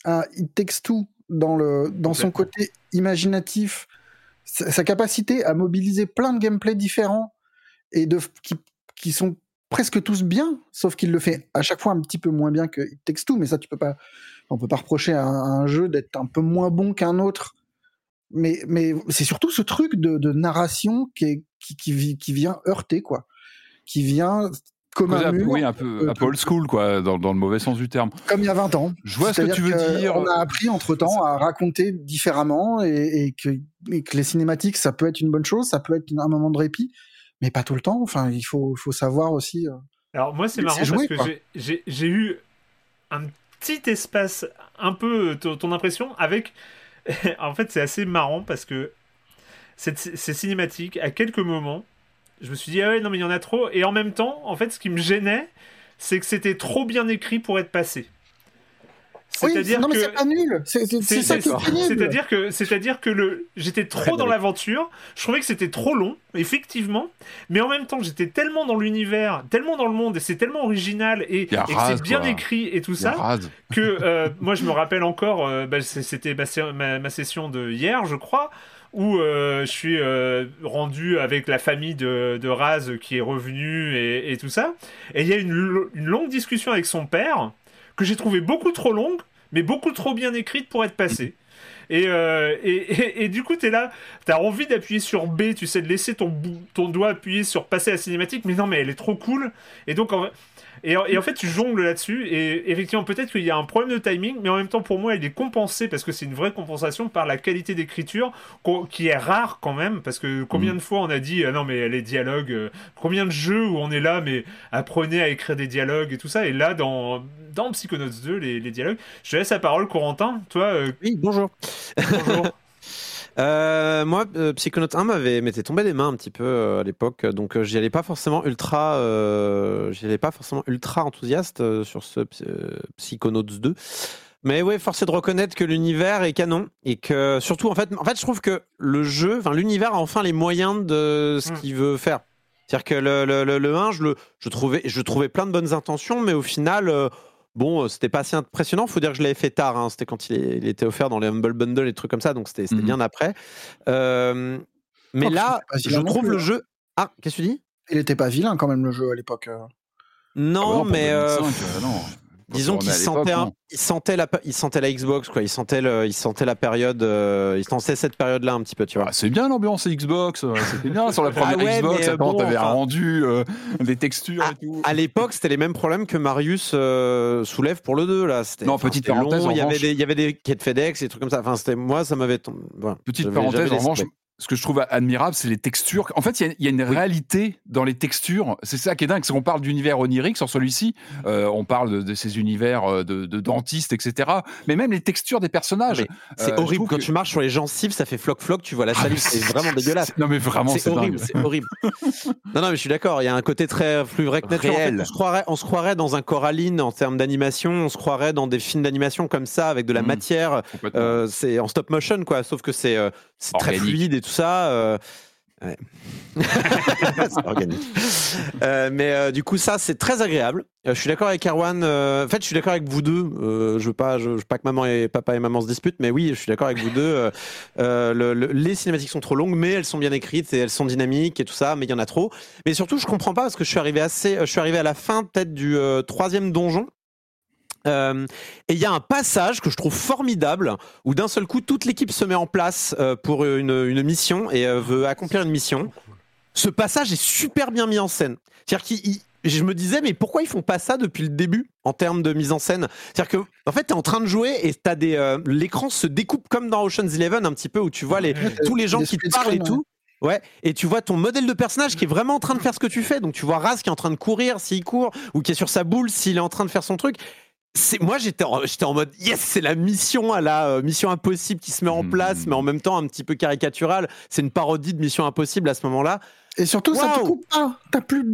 à It Takes Two dans, le, dans son côté imaginatif, sa, capacité à mobiliser plein de gameplays différents et de, qui, qui sont presque tous bien, sauf qu'il le fait à chaque fois un petit peu moins bien que It Takes Two, mais ça, tu peux pas on peut pas reprocher à un, jeu d'être un peu moins bon qu'un autre. Mais, mais c'est surtout ce truc de, narration qui, qui, qui, vient heurter, quoi. Qui vient comme un, mur, oui, un peu, old school, quoi, dans, le mauvais sens du terme. Comme il y a 20 ans. Je vois ce que tu veux dire. On a appris entre temps à raconter différemment et, que, que, les cinématiques, ça peut être une bonne chose, ça peut être un moment de répit, mais pas tout le temps. Enfin, il faut, faut savoir aussi. Euh, Alors, moi, c'est marrant parce que j'ai eu un petit espace, un peu ton, impression, avec. <laughs> en fait, c'est assez marrant parce que c'est cinématique, à quelques moments, je me suis dit, ah ouais, non, mais il y en a trop. Et en même temps, en fait, ce qui me gênait, c'est que c'était trop bien écrit pour être passé. C'est-à-dire non, mais c'est pas nul. C'est ça qui est C'est-à-dire que, c'est-à-dire que le, j'étais trop dans l'aventure. Je trouvais que c'était trop long, effectivement. Mais en même temps, j'étais tellement dans l'univers, tellement dans le monde, et c'est tellement original et, et c'est bien écrit et tout ça que euh, moi, je me rappelle encore. Euh, bah, c'était ma, ma, session de hier, je crois où euh, je suis rendu avec la famille de, de Raz qui est revenue et, et tout ça. Et il y a une, une, longue discussion avec son père que j'ai trouvé beaucoup trop longue, mais beaucoup trop bien écrite pour être passée. Et, euh, et, et, du coup, t'es là, t'as envie d'appuyer sur B, tu sais, de laisser ton, doigt appuyer sur passer la cinématique, mais non, mais elle est trop cool. Et donc, en, et, en fait, tu jongles là-dessus. Et effectivement, peut-être qu'il y a un problème de timing, mais en même temps, pour moi, il est compensé parce que c'est une vraie compensation par la qualité d'écriture qui est rare quand même. Parce que combien mm. de fois on a dit ah non, mais les dialogues, euh, combien de jeux où on est là, mais apprenez à écrire des dialogues et tout ça. Et là, dans, dans Psychonauts 2, les, les dialogues, je te laisse la parole, Corentin. Toi, euh, oui, bonjour. Bonjour. <laughs> Euh, moi, euh, Psychonaut 1 m'avait m'était tombé des mains un petit peu euh, à l'époque, donc euh, j'y allais pas forcément ultra, j'y allais pas forcément ultra enthousiaste sur ce Psychonauts 2. Mais ouais, force est de reconnaître que l'univers est canon et que surtout en fait, en fait, je trouve que le jeu, enfin l'univers a enfin les moyens de ce hmm. qu'il veut faire. C'est-à-dire que le, le, le, 1, je, le, je, trouvais, je trouvais plein de bonnes intentions, mais au final, Bon, euh, c'était pas assez impressionnant. Faut dire que je l'avais fait tard. Hein. C'était quand il, était offert dans les Humble Bundle et des trucs comme ça. Donc c'était mhm. bien après. Euh, mais là, je trouve le hein. jeu. Ah, qu'est-ce que tu dis? Il était pas vilain quand même le jeu à l'époque. Euh. Non, ah bah mais. non. Disons qu'il sentait, il sentait la, il sentait la Xbox quoi. Il sentait, le, il sentait la période, euh, il sentait cette période-là un petit peu, tu vois. Ah, c'est bien l'ambiance Xbox. Euh, c'était bien sur la <laughs> première ah Xbox. Attends, t'avais rendu euh, des textures et tout. À l'époque, c'était les mêmes problèmes que Marius soulève pour le 2 là. Non, petite parenthèse. il y avait des, il y avait des quêtes FedEx et des trucs comme ça. Enfin, c'était moi, ça m'avait. petite parenthèse. En revanche, ce que je trouve admirable, c'est les textures. En fait, il y, a une réalité dans les textures. C'est ça qui est dingue, c'est qu'on parle d'univers onirique sur celui-ci. Euh, on parle de, ces univers euh, de, dentistes, etc. Mais même les textures des personnages. C'est euh, horrible. Quand tu marches sur les gencives, ça fait floc-floc, tu vois la ah, salive. c'est vraiment dégueulasse. Non, mais vraiment, c'est horrible. C'est horrible. <laughs> non, non, mais je suis d'accord. Il y a un côté très plus vrai que nature. on, se croirait, on se croirait dans un Coraline en termes d'animation. On se croirait dans des films d'animation comme ça, avec de la mmh. matière. c'est en stop motion, quoi. Sauf que c'est très fluide et tout ça. Euh, <laughs> organique. Euh, mais euh, du coup, ça, c'est très agréable. je suis d'accord avec Erwan. en fait, je suis d'accord avec vous deux. je veux pas, je, veux pas que maman et papa et maman se disputent, mais oui, je suis d'accord avec vous deux. les cinématiques sont trop longues, mais elles sont bien écrites et elles sont dynamiques et tout ça, mais il y en a trop. Mais surtout, je comprends pas parce que je suis arrivé assez, je suis arrivé à la fin peut-être du troisième donjon euh, et il y a un passage que je trouve formidable où d'un seul coup toute l'équipe se met en place euh, pour une, mission et euh, veut accomplir une mission. Ce passage est super bien mis en scène. C'est-à-dire qu'il je me disais, mais pourquoi ils font pas ça depuis le début en termes de mise en scène? C'est-à-dire que, en fait, tu es en train de jouer et t'as des, l'écran se découpe comme dans Ocean's Eleven un petit peu où tu vois les, tous les gens qui te parlent et tout. Ouais, et tu vois ton modèle de personnage qui est vraiment en train de faire ce que tu fais. Donc tu vois Raz qui est en train de courir s'il court ou qui est sur sa boule s'il est en train de faire son truc moi j'étais en, j'étais en mode yes c'est la mission à la euh, mission impossible qui se met en hmm. place mais en même temps un petit peu caricatural. C'est une parodie de mission impossible à ce moment-là. Et surtout ça te coupe. Pas t'as plus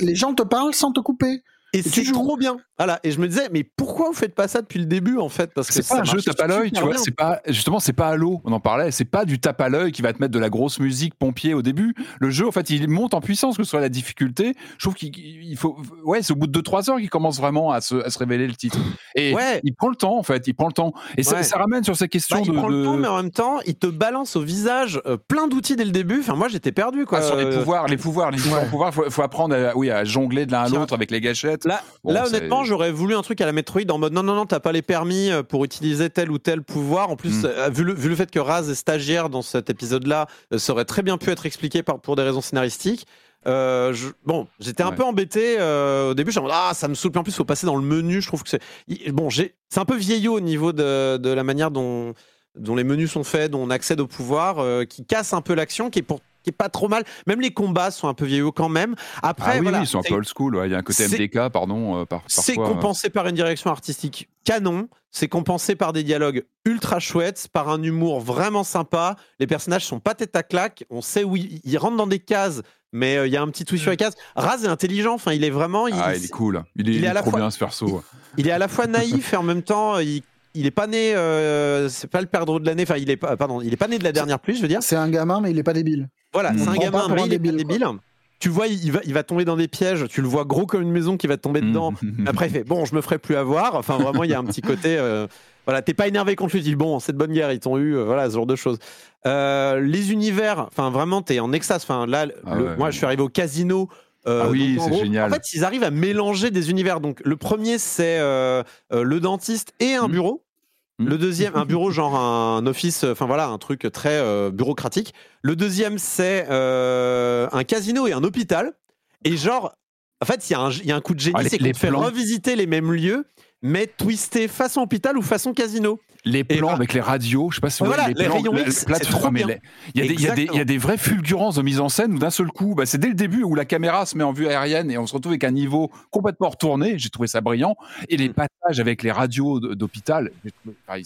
les gens te parlent sans te couper et, c'est trop bien. Voilà. Et je me disais, mais pourquoi vous faites pas ça depuis le début, en fait? Parce que c'est pas un jeu tape à l'œil, tu vois. C'est pas, justement, c'est pas Halo, on en parlait. C'est pas du tape à l'œil qui va te mettre de la grosse musique pompier au début. Le jeu, en fait, il monte en puissance, que ce soit la difficulté. Je trouve qu'il faut, ouais, c'est au bout de 2-3 heures qu'il commence vraiment à se, à se, révéler le titre. Et ouais. il prend le temps, en fait. Il prend le temps. Et ça, ramène sur ces questions bah, de. Il prend le temps, mais en même temps, il te balance au visage euh, plein d'outils dès le début. Enfin, moi, j'étais perdu, quoi. Ah, sur les pouvoirs, les pouvoirs, les pouvoirs, faut, faut apprendre à, oui, à jongler de l'un à l'autre avec les gâchettes. Là, là honnêtement, j'aurais voulu un truc à la Metroid en mode non, non, non, t'as pas les permis euh, pour utiliser tel ou tel pouvoir. En plus, mm. euh, vu, le, vu, le, fait que Raz est stagiaire dans cet épisode-là, euh, ça aurait très bien pu être expliqué par, pour des raisons scénaristiques. bon, j'étais un peu embêté au début. Ah, ça me saoule. En plus, il faut passer dans le menu. Je trouve que c'est bon. c'est un peu vieillot au niveau de, de la manière dont, dont les menus sont faits, dont on accède au pouvoir, qui casse un peu l'action, qui est pour qui est pas trop mal. Même les combats sont un peu vieillots quand même. Après, ah oui, ils sont un peu old school. Il y a un côté MDK, pardon. Euh, par, c'est compensé par une direction artistique canon. C'est compensé par des dialogues ultra chouettes, par un humour vraiment sympa. Les personnages sont pas tête à claque. On sait où ils, rentrent dans des cases, mais il y a un petit twist sur les cases. Raz est intelligent, enfin, il est vraiment. ah, il est cool. Il est, il est, à la trop fois, bien ce perso. Il, est à la fois naïf et en même temps, il il est pas né, c'est pas le perdreau de l'année. Enfin, il est pas, pardon, il est pas né de la dernière pluie, je veux dire. C'est un gamin, mais il est pas débile. Voilà, c'est un gamin, mais il est débile. débile tu vois, il va, il va tomber dans des pièges. Tu le vois gros comme une maison qui va tomber dedans. Après, il fait bon, je me ferai plus avoir. Enfin, vraiment, il y a un petit côté. Euh, voilà, t'es pas énervé contre lui. Tu dis bon, c'est de bonne guerre, ils t'ont eu. Euh, voilà, ce genre de choses. Euh, les univers, enfin, vraiment, t'es en extase. Enfin, là, ah moi, je suis arrivé au casino. ah oui, c'est génial. En fait, ils arrivent à mélanger des univers. Donc, le premier, c'est le dentiste et un mmh. bureau. Le deuxième, un bureau <laughs> genre un office, enfin voilà, un truc très euh, bureaucratique. Le deuxième, c'est euh, un casino et un hôpital. Et genre, en fait, il y, y, a un coup de génie, ah, c'est qu'on fait revisiter les mêmes lieux, mais twisté façon hôpital ou façon casino les plans avec les radios, je sais pas si vous voyez les, rayons X, il y, a des vraies fulgurances de mise en scène où d'un seul coup, bah, c'est dès le début où la caméra se met en vue aérienne et on se retrouve avec un niveau complètement retourné. J'ai trouvé ça brillant. Et les mm. passages avec les radios d'hôpital,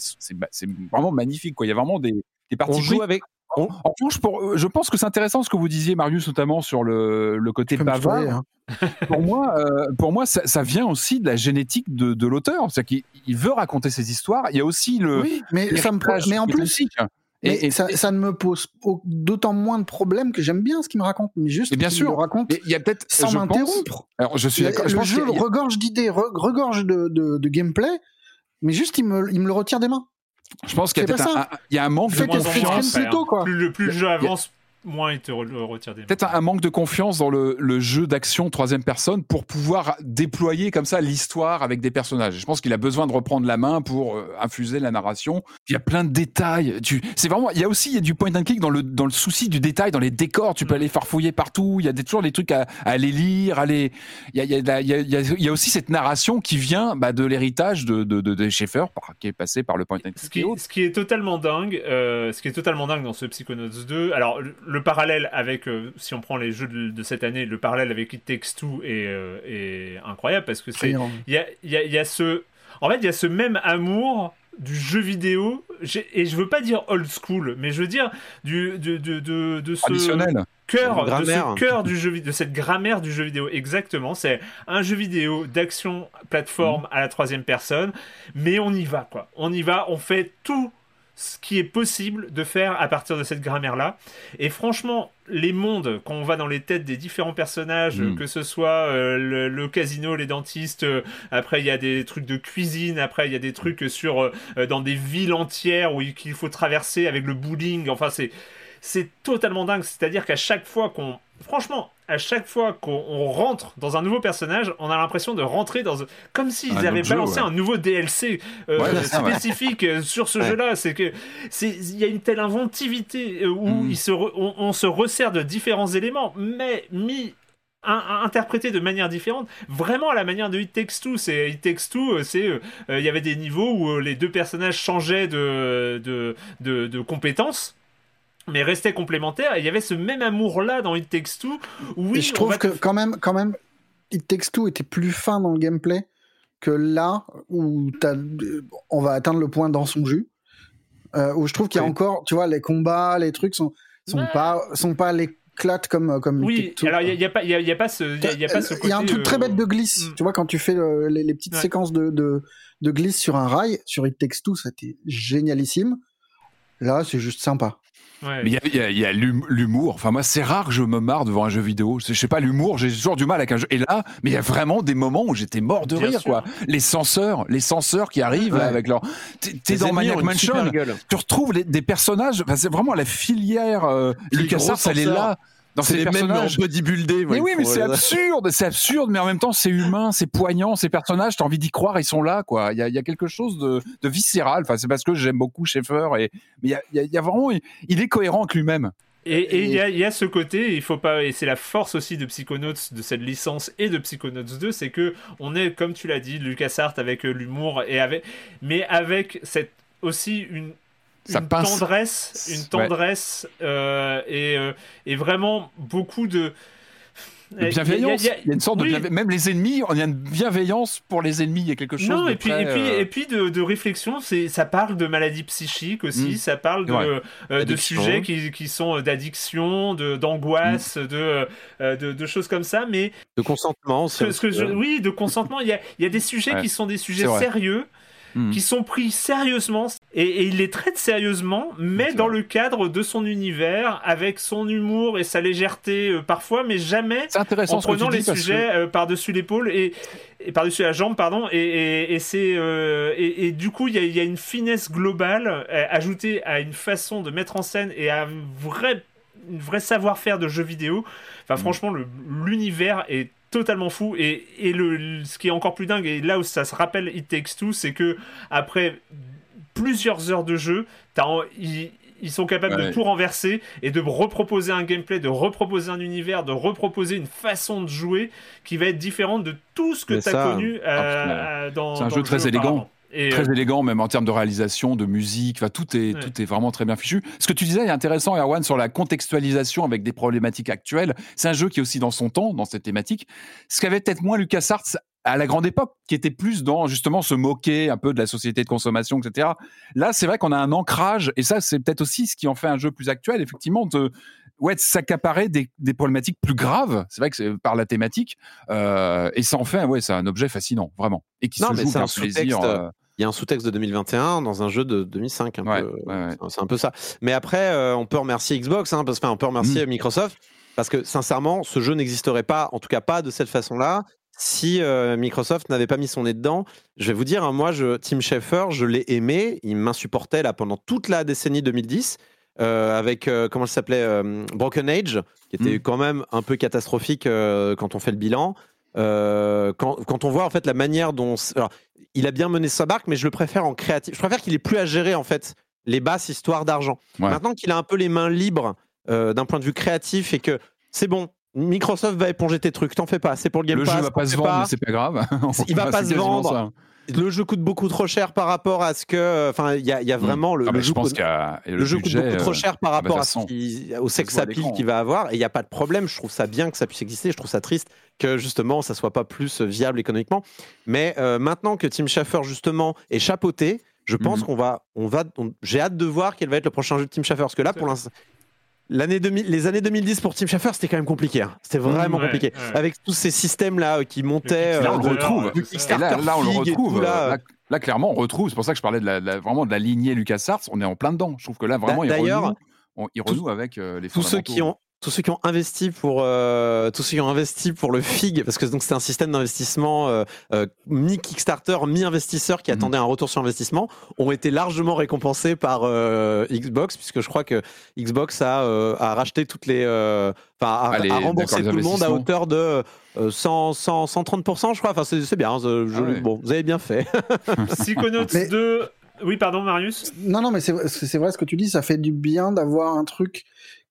c'est vraiment magnifique. Quoi. Il y a vraiment des, des parties. On joue avec, en revanche, euh, je pense que c'est intéressant ce que vous disiez, Marius, notamment sur le, le côté bavard. Hein. pour moi, <laughs> euh, pour moi ça, vient aussi de la génétique de, de l'auteur. C'est-à-dire qu'il veut raconter ses histoires. Il y a aussi le. Oui, mais, ça me mais en plus. Et, ça, ça, ne me pose d'autant moins de problèmes que j'aime bien ce qu'il me raconte, mais juste bien sûr, raconte il y a peut-être sans m'interrompre. Alors je suis d'accord. Le jeu regorge d'idées, regorge de, de, de, gameplay, mais juste il me, il me le retire des mains. Je pense qu'il y, y, a un manque de confiance. Plus le, plus le jeu avance, moins il te retire des Peut-être un, manque de confiance dans le, le jeu d'action troisième personne pour pouvoir déployer comme ça l'histoire avec des personnages. Je pense qu'il a besoin de reprendre la main pour euh, infuser la narration. Il y a plein de détails. Tu, c'est vraiment, il y a aussi il y a du point and click dans le dans le souci du détail, dans les décors. Tu peux mm. aller farfouiller partout. Il y a des, toujours des trucs à, à aller lire. Il y a il y a, il y, a, il y a aussi cette narration qui vient bah, de l'héritage de, de, de, de Schaeffer, qui est passé par le point and click. Ce qui, ce qui est totalement dingue, euh, ce qui est totalement dingue dans ce Psychonauts 2. Alors le parallèle avec, euh, si on prend les jeux de, cette année, le parallèle avec It Takes Two est, euh, incroyable parce que c'est, il y a, y a, ce, en fait, il y a ce même amour du jeu vidéo et je veux pas dire old school, mais je veux dire du de, de, de, ce cœur, de ce cœur du jeu de cette grammaire du jeu vidéo. Exactement, c'est un jeu vidéo d'action plateforme à la troisième personne, mais on y va quoi. On y va, on fait tout ce qui est possible de faire à partir de cette grammaire-là. Et franchement, les mondes, quand on va dans les têtes des différents personnages, hmm. que ce soit euh, le, casino, les dentistes, euh, après il y a des trucs de cuisine, après il y a des trucs sur euh, dans des villes entières où qu'il faut traverser avec le bowling. Enfin, c'est c'est totalement dingue. C'est-à-dire qu'à chaque fois qu'on franchement, à chaque fois qu'on rentre dans un nouveau personnage, on a l'impression de rentrer dans comme s'ils avaient balancé un nouveau DLC euh, spécifique euh, sur ce jeu-là. C'est que il y a une telle inventivité euh, où mm. il se on, se resserre de différents éléments, mais mis interprété de manière différente, vraiment à la manière de It Takes Two. C'est It Takes Two, c'est il y avait des niveaux où les deux personnages changeaient de, de, de, de compétences mais restait complémentaire. Et il y avait ce même amour-là dans It Takes Two. Oui, je trouve que quand même, quand même, It Takes Two était plus fin dans le gameplay que là où on va atteindre le point dans son jus. Euh, où je trouve qu'il y a encore, tu vois, les combats, les trucs sont, sont pas, sont pas l'éclate comme comme oui alors il y, a pas il y, a pas ce il y a pas ce il y a un truc très bête de glisse mm. tu vois quand tu fais les, petites séquences de, de, de glisse sur un rail sur It Takes Two c'était génialissime là c'est juste sympa mais il y a, l'humour. Enfin, moi, c'est rare que je me marre devant un jeu vidéo. Je sais pas, l'humour, j'ai toujours du mal avec un jeu. Et là, mais il y a vraiment des moments où j'étais mort de rire, quoi. Les censeurs, les censeurs qui arrivent avec leur. T'es dans Maniac Mansion, tu retrouves des personnages. Enfin, c'est vraiment la filière euh, LucasArts, elle est là dans ces personnages bodybuildés. mais oui, mais c'est <laughs> absurde, c'est absurde, mais en même temps c'est humain, c'est poignant. Ces personnages, t'as envie d'y croire, ils sont là, quoi. Il y a, y a, quelque chose de, de viscéral. Enfin, c'est parce que j'aime beaucoup Schaeffer et mais il y a, y a, vraiment, il est cohérent avec lui-même. Et il y, y, a ce côté, il faut pas, et c'est la force aussi de Psychonauts, de cette licence et de Psychonauts 2, c'est que on est, comme tu l'as dit, LucasArts avec euh, l'humour et avec, mais avec cette aussi une une tendresse, une tendresse euh, et, euh, et, vraiment beaucoup de bienveillance. Il y, a, une sorte de même les ennemis, on a une bienveillance pour les ennemis. Il y a quelque chose. Non, et, puis, et puis et puis de, de réflexion, c'est ça parle de maladies psychiques aussi, mm. ça parle de, de sujets qui, qui sont d'addiction, de d'angoisse, mm. de, de, de choses comme ça, mais de consentement. Que, oui, de consentement. Il y a il y a des sujets qui sont des sujets sérieux. Hmm. qui sont pris sérieusement et, il les traite sérieusement, mais dans le cadre de son univers, avec son humour et sa légèreté euh, parfois, mais jamais en prenant les sujets euh, par-dessus l'épaule et, par-dessus la jambe, pardon. Et, c'est euh, et, du coup, il y, a, une finesse globale ajoutée à une façon de mettre en scène et à un vrai, savoir-faire de jeu vidéo. Enfin, hmm. franchement, l'univers est totalement fou. Et, et le, ce qui est encore plus dingue, et là où ça se rappelle It Takes Two, c'est que après plusieurs heures de jeu, ils, ils, sont capables de tout renverser et de reproposer un gameplay, de reproposer un univers, de reproposer une façon de jouer qui va être différente de tout ce que tu as connu euh, dans. C'est un jeu très élégant très euh, élégant, même en termes de réalisation, de musique. Enfin, tout est, tout est vraiment très bien fichu. Ce que tu disais est intéressant, Erwan, sur la contextualisation avec des problématiques actuelles. C'est un jeu qui est aussi dans son temps, dans cette thématique. Ce qu'avait peut-être moins LucasArts à la grande époque, qui était plus dans justement se moquer un peu de la société de consommation, etc. Là, c'est vrai qu'on a un ancrage, et ça, c'est peut-être aussi ce qui en fait un jeu plus actuel, effectivement, de, ouais, s'accaparer des, des, problématiques plus graves. C'est vrai que c'est par la thématique, euh, et ça en fait, ouais, c'est un objet fascinant, vraiment, et qui se joue un plaisir. Euh, il y a un sous-texte de 2021 dans un jeu de 2005. C'est un peu ça. Mais après, euh, on peut remercier Xbox, hein, parce, enfin, on peut remercier mm. Microsoft, parce que sincèrement, ce jeu n'existerait pas, en tout cas pas de cette façon-là, si euh, Microsoft n'avait pas mis son nez dedans. Je vais vous dire, hein, moi, je, Tim Schafer, je l'ai aimé. Il m'insupportait là pendant toute la décennie 2010. Euh, avec comment ça s'appelait Broken Age, qui était mm. quand même un peu catastrophique quand on fait le bilan. Quand, quand, on voit en fait la manière dont il a bien mené sa barque, mais je le préfère en créatif. Je préfère qu'il ait plus à gérer en fait les basses histoires d'argent. Maintenant qu'il a un peu les mains libres euh, d'un point de vue créatif et que c'est bon, Microsoft va éponger tes trucs, t'en fais pas, c'est pour le Game le Pass. Le jeu va pas se vendre, mais c'est pas grave. il <laughs> va pas se vendre. Le jeu coûte beaucoup trop cher par rapport à ce que. Enfin, il y, a, hmm. vraiment le, ah, le jeu, coûte, le, jeu coûte beaucoup trop cher par rapport à au sex appeal qu'il va avoir. Et il n'y a pas de problème. Je trouve ça bien que ça puisse exister. Je trouve ça triste que justement ça soit pas plus viable économiquement. Mais euh, maintenant que Tim Schafer justement est chapeauté, je pense hmm. qu'on va, on va, j'ai hâte de voir quel va être le prochain jeu de Tim Schafer parce que là pour l'instant, L'année les années 2010 pour Tim Schafer, c'était quand même compliqué. Hein. C'était vraiment compliqué. Avec tous ces systèmes-là euh, qui montaient. Là, on le retrouve. là, on le retrouve. là, clairement, on retrouve. C'est pour ça que je parlais de la, vraiment de la lignée LucasArts. On est en plein dedans. Je trouve que là, vraiment, il renoue, il renoue avec euh, les Tous ceux qui ont tous ceux qui ont investi pour euh, tous ceux qui ont investi pour le FIG parce que donc c'était un système d'investissement euh, euh, mi Kickstarter mi investisseur qui mhm. attendait un retour sur investissement ont été largement récompensés par Xbox puisque je crois que Xbox a, a racheté toutes les enfin a, ah, remboursé tout le monde à hauteur de 100, 100 130 je crois. Enfin c'est bien ah bon vous avez bien fait. <laughs> Psychonauts 2 oui pardon Marius. Non non mais c'est vrai ce que tu dis ça fait du bien d'avoir un truc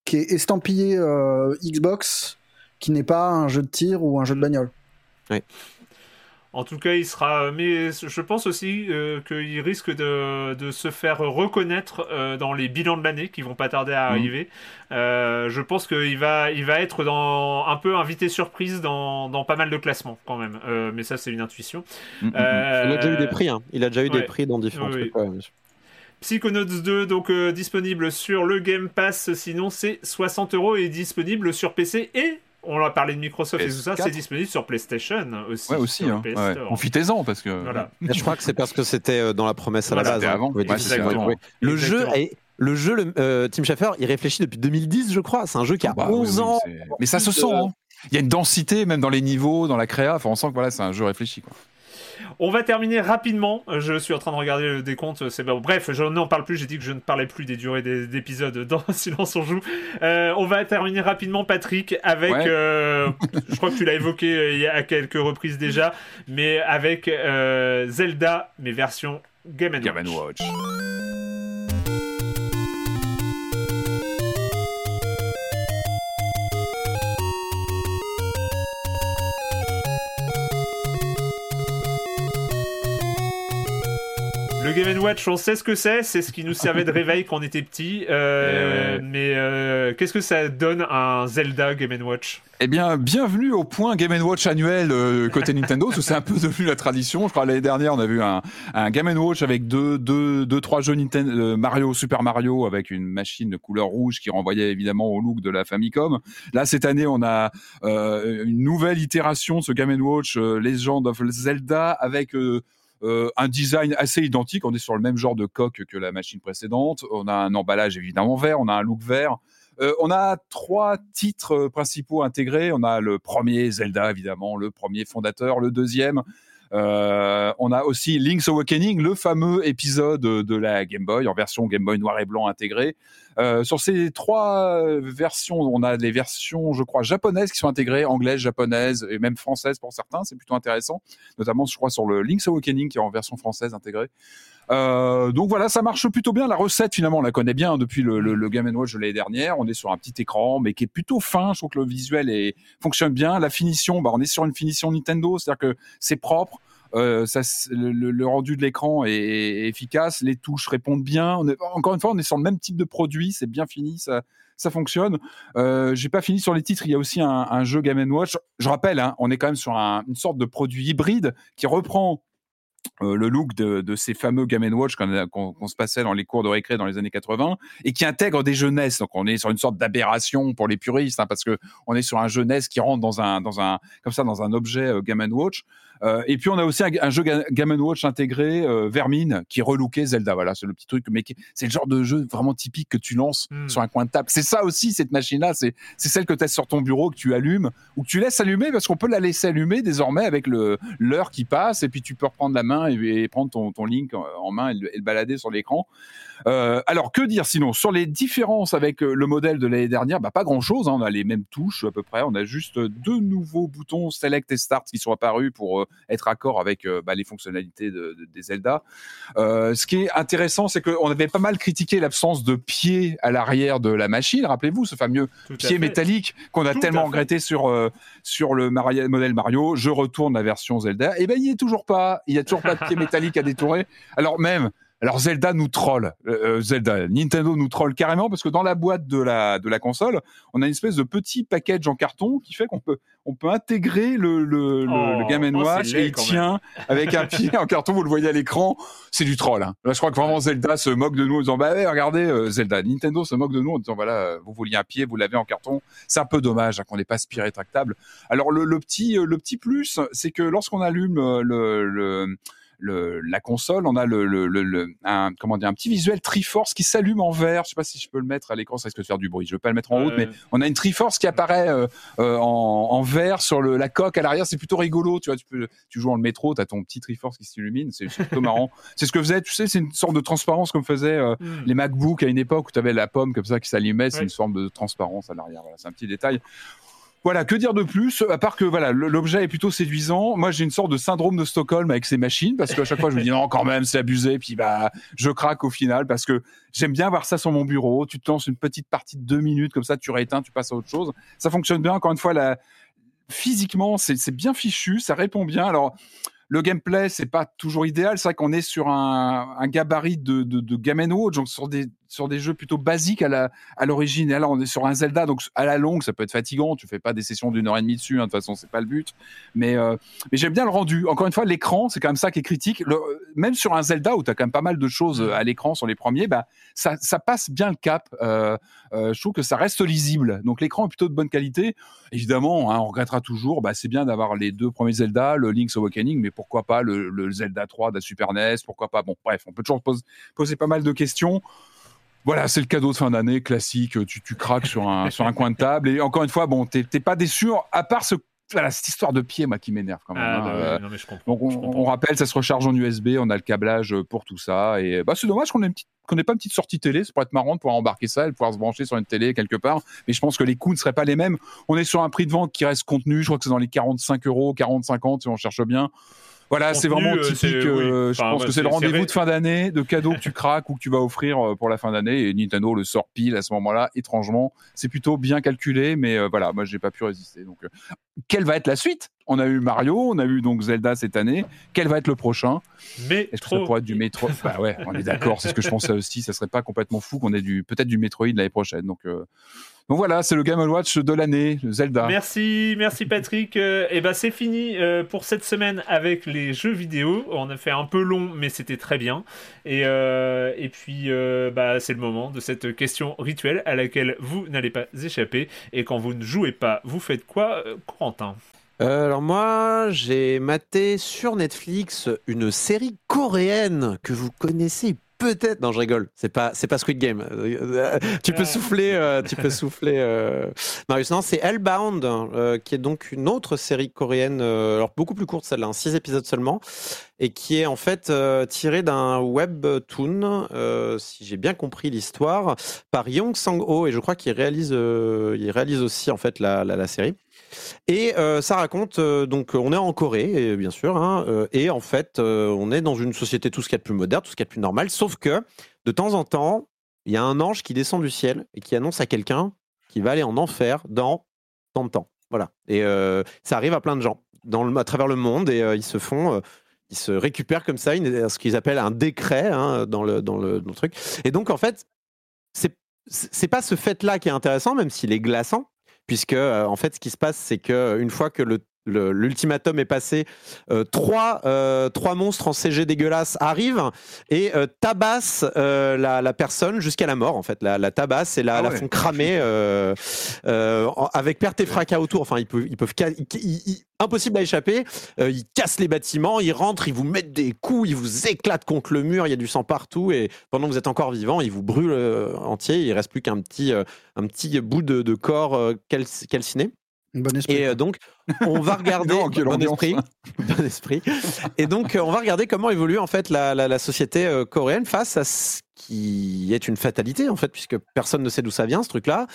qui est estampillé euh, Xbox, qui n'est pas un jeu de tir ou un jeu de bagnole. Oui. En tout cas, il sera. Mais je pense aussi euh, qu'il risque de, de, se faire reconnaître euh, dans les bilans de l'année qui vont pas tarder à mhm. arriver. je pense qu'il va, il va être dans, un peu invité surprise dans, dans pas mal de classements quand même. mais ça, c'est une intuition. Mm, mm, mm. il a déjà eu des prix. Hein. Il a déjà eu des prix dans différents trucs. Psychonauts 2, donc euh, disponible sur le Game Pass, sinon c'est 60 euros et disponible sur PC et on a parlé de Microsoft et tout ça, c'est disponible sur PlayStation aussi. Ouais, aussi. Hein, Profitez-en parce que. <laughs> Je crois que c'est parce que c'était euh, dans la promesse à la base. Hein. Avant. le jeu Le jeu, euh, Tim Schafer, il réfléchit depuis 2010, je crois. C'est un jeu qui a 11 bah ans. Mais ça se sent. Hein. Il y a une densité, même dans les niveaux, dans la créa. Enfin, on sent que voilà, c'est un jeu réfléchi. Quoi. On va terminer rapidement. Je suis en train de regarder le décompte. C'est Bref, je n'en parle plus. J'ai dit que je ne parlais plus des durées d'épisodes dans <laughs> Silence on joue. Euh, on va terminer rapidement, Patrick, avec. Euh, je crois que tu l'as évoqué euh, il y a quelques reprises déjà, mais avec Zelda, mais version Game Watch. Le Game Watch, on sait ce que c'est, c'est ce qui nous servait de réveil quand on était petit. Euh, eh mais euh, qu'est-ce que ça donne un Zelda Game Watch? Eh bien, bienvenue au point Game Watch annuel euh, côté Nintendo. c'est un peu devenu la tradition. Je crois l'année dernière, on a vu un, un Game Watch avec deux, deux, deux, trois jeux Nintendo, Mario, Super Mario, avec une machine de couleur rouge qui renvoyait évidemment au look de la Famicom. Là, cette année, on a une nouvelle itération de ce Game Watch, Legend of Zelda, avec euh, un design assez identique. On est sur le même genre de coque que la machine précédente. On a un emballage évidemment vert, on a un look vert. Euh, on a trois titres principaux intégrés. On a le premier Zelda, évidemment, le premier fondateur, le deuxième euh, on a aussi Link's Awakening, le fameux épisode de la Game Boy en version Game Boy noir et blanc intégré. Euh, sur ces trois versions, on a les versions, je crois, japonaises qui sont intégrées, anglaises, japonaises et même françaises pour certains. C'est plutôt intéressant, notamment, je crois, sur le Link's Awakening qui est en version française intégrée. Euh, donc voilà, ça marche plutôt bien. La recette, finalement, on la connaît bien depuis le, Game Watch de l'année dernière. On est sur un petit écran, mais qui est plutôt fin. Je trouve que le visuel fonctionne bien. La finition, bah, on est sur une finition Nintendo, c'est-à-dire que c'est propre. Euh, le, rendu de l'écran est, efficace, les touches répondent bien. On encore une fois, on est sur le même type de produit, c'est bien fini, ça, ça fonctionne. Euh, J'ai pas fini sur les titres, il y a aussi un, un jeu Game Watch. Je rappelle, hein, on est quand même sur un, une sorte de produit hybride qui reprend euh, le look de, de, ces fameux Game Watch qu'on se passait dans les cours de récré dans les années 80 et qui intègre des jeunesses. Donc on est sur une sorte d'aberration pour les puristes hein, parce que on est sur un jeunesse qui rentre dans un dans un comme ça dans un objet euh, Game Watch. Euh, et puis on a aussi un, jeu Game Watch intégré euh, Vermine qui relookait Zelda. Voilà, c'est le petit truc, mais c'est le genre de jeu vraiment typique que tu lances hmm. sur un coin de table. C'est ça aussi cette machine-là. C'est celle que tu as sur ton bureau que tu allumes ou que tu laisses allumer parce qu'on peut la laisser allumer désormais avec l'heure qui passe et puis tu peux reprendre la main et, prendre ton, ton link en main et le balader sur l'écran. Euh, alors que dire sinon? Sur les différences avec euh, le modèle de l'année dernière bah, Pas grand-chose, hein. on a les mêmes touches à peu près, on a juste deux nouveaux boutons Select et Start qui sont apparus pour être accord avec bah, les fonctionnalités de, des Zelda. ce qui est intéressant, c'est qu'on avait pas mal critiqué l'absence de pied à l'arrière de la machine. Rappelez-vous ce fameux pied métallique qu'on a tellement regretté sur, sur le modèle Mario. Je retourne la version Zelda. Et eh ben il n'y est toujours pas. Il n'y a toujours pas de pied métallique à détourer. Alors même alors Zelda nous troll, euh, euh, Zelda, Nintendo nous troll carrément parce que dans la boîte de la de la console, on a une espèce de petit package en carton qui fait qu'on peut on peut intégrer le le, le, oh, Game oh, Watch et il tient avec un pied en carton. Vous le voyez à l'écran, c'est du troll. Hein. Là, je crois que vraiment Zelda se moque de nous en disant bah regardez euh, Zelda, Nintendo se moque de nous en disant voilà, vous vouliez un pied, vous l'avez en carton. C'est un peu dommage hein, qu'on n'ait pas ce pied rétractable. Alors le, le petit le petit plus, c'est que lorsqu'on allume le, le la console, on a le, le, un, comment dire, un petit visuel Triforce qui s'allume en vert. Je sais pas si je peux le mettre à l'écran, ça risque de faire du bruit. Je veux pas le mettre en haut, mais on a une Triforce qui apparaît euh, euh, en, en, vert sur le, la coque à l'arrière. C'est plutôt rigolo. Tu vois, tu peux, tu joues dans le métro, tu as ton petit Triforce qui s'illumine. C'est plutôt marrant. <laughs> C'est ce que faisait, tu sais, c'est une sorte de transparence comme faisaient euh, hmm. les MacBook à une époque où tu avais la pomme comme ça qui s'allumait. C'est une sorte de transparence à l'arrière. Voilà, c'est un petit détail. Voilà, que dire de plus À part que voilà, l'objet est plutôt séduisant. Moi, j'ai une sorte de syndrome de Stockholm avec ces machines parce qu'à chaque fois, je me dis non, quand même, c'est abusé. Puis bah, je craque au final parce que j'aime bien avoir ça sur mon bureau. Tu te lances une petite partie de deux minutes comme ça, tu rééteins, tu passes à autre chose. Ça fonctionne bien. Encore une fois, la... physiquement, c'est bien fichu, ça répond bien. Alors le gameplay, c'est pas toujours idéal. C'est vrai qu'on est sur un, un gabarit de, de, de Game Watch, donc sur des, sur des jeux plutôt basiques à la à l'origine. Et là, on est sur un Zelda, donc à la longue, ça peut être fatigant. Tu fais pas des sessions d'une heure et demie dessus. Hein, de toute façon, c'est pas le but. Mais euh, mais j'aime bien le rendu. Encore une fois, l'écran, c'est quand même ça qui est critique. Le, même sur un Zelda où tu as quand même pas mal de choses à l'écran sur les premiers, bah ça, ça passe bien le cap. Euh, euh, je trouve que ça reste lisible. Donc l'écran est plutôt de bonne qualité. Évidemment, hein, on regrettera toujours. Bah, c'est bien d'avoir les deux premiers Zelda, le Link's Awakening, mais pourquoi pas le, le Zelda 3 de la Super NES Pourquoi pas Bon, bref, on peut toujours poser, poser pas mal de questions voilà, c'est le cadeau de fin d'année classique. Tu, tu craques sur un, sur un coin de table. Et encore une fois, bon, t'es pas déçu, à part ce, voilà, cette histoire de pied, moi, qui m'énerve quand même. Ah, hein. non, mais je comprends, donc, on, rappelle, ça se recharge en USB. On a le câblage pour tout ça. Et bah, c'est dommage qu'on ait, ait pas une petite sortie télé. Ça pourrait être marrant de pouvoir embarquer ça et de pouvoir se brancher sur une télé quelque part. Mais je pense que les coûts ne seraient pas les mêmes. On est sur un prix de vente qui reste contenu. Je crois que c'est dans les 45 euros, 40, 50 si on cherche bien. Voilà, c'est vraiment euh, typique. Euh, je pense que c'est le rendez-vous de fin d'année, de cadeaux que tu craques ou que tu vas offrir euh, pour la fin d'année. Et Nintendo le sort pile à ce moment-là. Étrangement, c'est plutôt bien calculé, mais voilà, moi j'ai pas pu résister. Donc, quelle va être la suite? On a eu Mario, on a eu donc Zelda cette année. Quel va être le prochain? Mais Est-ce que ça pourrait être du Metro <laughs> Bah ouais, on est d'accord. C'est ce que je pensais aussi. Ça serait pas complètement fou qu'on ait du peut-être du Metroid l'année prochaine. Donc euh, donc voilà, c'est le Game Watch de l'année, Zelda. Merci, merci Patrick. et eh ben c'est fini euh, pour cette semaine avec les jeux vidéo. On a fait un peu long, mais c'était très bien. Et, euh, et puis euh, bah, c'est le moment de cette question rituelle à laquelle vous n'allez pas échapper. Et quand vous ne jouez pas, vous faites quoi, Corentin? Alors moi, j'ai maté sur Netflix une série coréenne que vous connaissez peut-être. Non, je rigole. C'est pas, c'est pas Squid Game. Euh, tu peux souffler, euh, tu peux souffler. Euh... Marius, non, c'est Hellbound, euh, qui est donc une autre série coréenne, alors beaucoup plus courte celle-là, 6 épisodes seulement, et qui est en fait tirée d'un webtoon, si j'ai bien compris l'histoire, par Yong Sang-ho, et je crois qu'il réalise, il réalise aussi en fait la, la, la série. Et euh, ça raconte, euh, donc on est en Corée, bien sûr, hein, euh, et en fait, on est dans une société tout ce qu'il y a de plus moderne, tout ce qu'il y a de plus normal, sauf que de temps en temps, il y a un ange qui descend du ciel et qui annonce à quelqu'un qu'il va aller en enfer dans tant de temps. Voilà. Et ça arrive à plein de gens à travers le monde et ils se font ils se récupèrent comme ça ce qu'ils appellent un décret hein, dans, le, dans, le, truc. Et donc, en fait, c'est pas ce fait-là qui est intéressant, même s'il est glaçant, puisque euh, en fait, ce qui se passe, c'est que une fois que le l'ultimatum est passé, euh, trois, euh, trois monstres en CG dégueulasse arrivent et euh, tabassent la, la, personne jusqu'à la mort en fait, la, la tabassent et la, ah la font cramer avec perte et fracas autour. Enfin, ils peuvent, ils peuvent impossible à échapper. ils cassent les bâtiments, ils rentrent, ils vous mettent des coups, ils vous éclatent contre le mur, il y a du sang partout et pendant que vous êtes encore vivant, ils vous brûlent entier. Il reste plus qu'un petit, un petit bout de, de corps calciné. Bon esprit. Et euh, donc, on va <laughs> regarder. bon, esprit. <laughs> bon esprit. Et donc, euh, on va regarder comment évolue en fait la, la, la société euh, coréenne face à ce qui est une fatalité en fait, puisque personne ne sait d'où ça vient ce truc-là.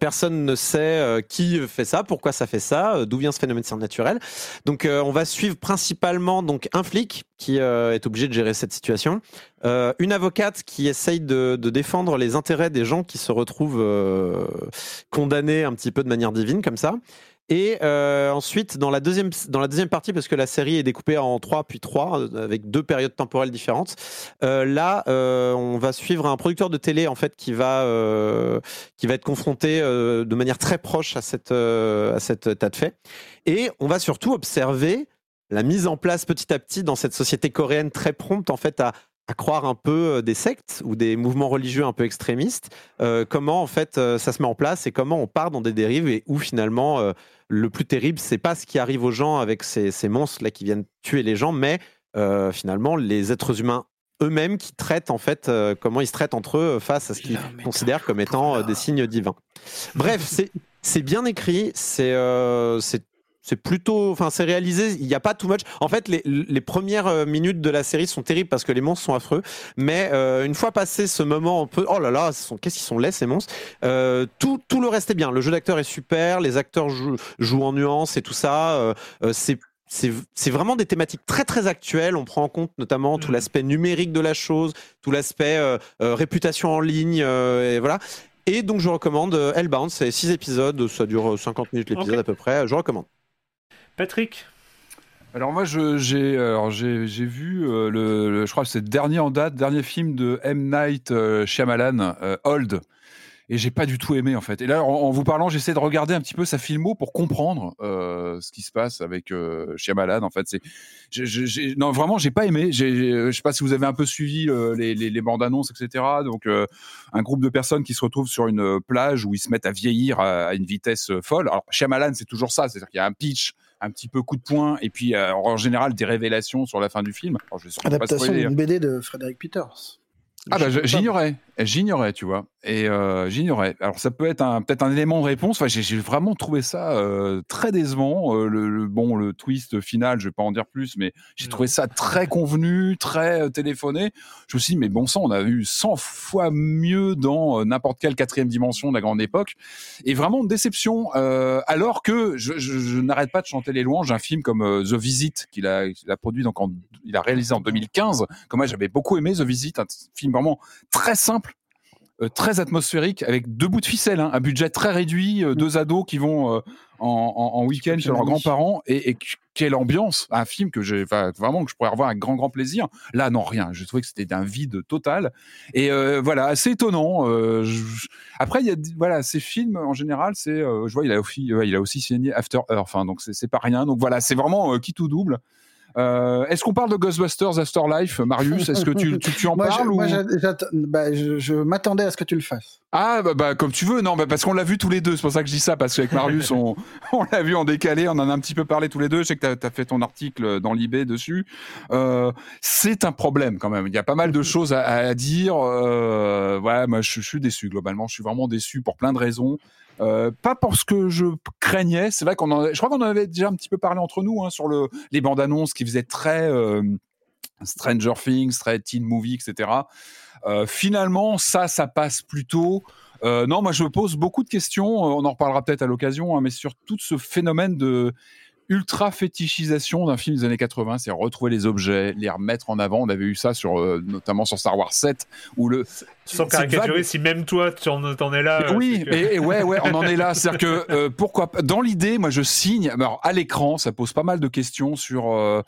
personne ne sait qui fait ça, pourquoi ça fait ça, d'où vient ce phénomène surnaturel. Donc, on va suivre principalement donc un flic qui est obligé de gérer cette situation, une avocate qui essaye de, défendre les intérêts des gens qui se retrouvent condamnés un petit peu de manière divine comme ça. Et euh, ensuite, dans la, deuxième, dans la deuxième partie, parce que la série est découpée en trois puis trois, euh, avec deux périodes temporelles différentes, euh, là, on va suivre un producteur de télé en fait qui va, qui va être confronté de manière très proche à, cette, à cet état de fait. Et on va surtout observer la mise en place petit à petit dans cette société coréenne très prompte en fait à, à croire un peu des sectes ou des mouvements religieux un peu extrémistes, comment en fait ça se met en place et comment on part dans des dérives et où finalement le plus terrible, c'est pas ce qui arrive aux gens avec ces, ces monstres là qui viennent tuer les gens, mais euh, finalement les êtres humains eux-mêmes qui traitent en fait euh, comment ils se traitent entre eux face à ce qu'ils considèrent comme étant euh, des signes divins. Bref, c'est c'est bien écrit, c'est c'est plutôt, enfin, c'est réalisé. Il n'y a pas too much. En fait, les, les, premières euh, minutes de la série sont terribles parce que les monstres sont affreux. Mais euh, une fois passé ce moment, on peut. Oh là là, qu'est-ce qu'ils sont laids ces monstres. Euh, tout, tout le reste est bien. Le jeu d'acteur est super. Les acteurs jouent, jouent en nuances et tout ça. Euh, euh c'est c'est vraiment des thématiques très très actuelles. On prend en compte notamment tout mmh. l'aspect numérique de la chose, tout l'aspect euh, euh, réputation en ligne, et voilà. Et donc je recommande Hellbound, c'est 6 épisodes, ça dure 50 minutes l'épisode okay. à peu près. Je recommande. Patrick alors moi j'ai j'ai vu euh, le, je crois c'est dernier en date dernier film de M Night euh, Shyamalan euh, Old et j'ai pas du tout aimé en fait. Et là, en, vous parlant, j'essaie de regarder un petit peu sa filmo pour comprendre ce qui se passe avec Shyamalan. En fait, c'est, non vraiment, j'ai pas aimé. Je sais pas si vous avez un peu suivi les, les, bandes annonces, etc. Donc, un groupe de personnes qui se retrouvent sur une plage où ils se mettent à vieillir à, à une vitesse folle. Alors, Shyamalan, c'est toujours ça, c'est-à-dire qu'il y a un pitch un petit peu coup de poing et puis euh, en général des révélations sur la fin du film. Alors, je vais Adaptation d'une BD de Frédéric Peters. Ah bah j'ignorais, j'ignorais, tu vois, et euh, j'ignorais. Alors ça peut être un peut-être un élément de réponse. Enfin, j'ai vraiment trouvé ça euh, très décevant. Euh, le, le, bon, le twist final, je vais pas en dire plus, mais j'ai trouvé ça très convenu, très téléphoné. Je me suis dit, mais bon sang, on a vu 100 fois mieux dans n'importe quelle quatrième dimension de la grande époque, et vraiment une déception. Alors que je, je, je n'arrête pas de chanter les louanges d'un film comme The Visit qu'il a, il a produit donc en, il a réalisé en 2015. Comme moi, j'avais beaucoup aimé The Visit, un film vraiment très simple, très atmosphérique avec deux bouts de ficelle, hein, un budget très réduit, mm. deux ados qui vont en, week-end chez leurs grands-parents. Et, quelle ambiance. Un film que j'ai vraiment que je pourrais revoir avec grand grand plaisir. Là non rien. Je trouvais que c'était d'un vide total. Et euh, voilà assez étonnant euh, après il y a voilà ces films en général c'est euh, je vois il a aussi il a aussi signé After Earth hein, donc c'est pas rien. Donc voilà c'est vraiment qui tout double euh, est-ce qu'on parle de Ghostbusters Afterlife, Marius? Est-ce que tu, tu, en parles Moi, bah, je, m'attendais à ce que tu le fasses. Ah, bah, bah comme tu veux. Non, bah, parce qu'on l'a vu tous les deux. C'est pour ça que je dis ça. Parce qu'avec Marius, on, <laughs> on l'a vu en décalé. On en a un petit peu parlé tous les deux. Je sais que tu as, fait ton article dans l'IB dessus. Euh, c'est un problème quand même. Il y a pas mal de <laughs> choses à, dire. Euh, ouais, moi, je, je suis déçu globalement. Je suis vraiment déçu pour plein de raisons. Euh, pas parce que je craignais, c'est vrai qu'on en, je crois qu'on en avait déjà un petit peu parlé entre nous hein, sur le, les bandes annonces qui faisaient très euh, Stranger Things, très teen movie, etc. Euh, finalement, ça, ça passe plutôt. non, moi je me pose beaucoup de questions. On en reparlera peut-être à l'occasion, hein, mais sur tout ce phénomène de ultra fétichisation d'un film des années 80, c'est retrouver les objets, les remettre en avant. On avait eu ça sur, euh, notamment sur Star Wars 7, où le sans caricaturer, si même toi tu en, es là. Euh, oui, et, ouais, ouais, on en est là. <laughs> C'est-à-dire que euh, pourquoi Dans l'idée, moi, je signe. Alors à l'écran, ça pose pas mal de questions sur.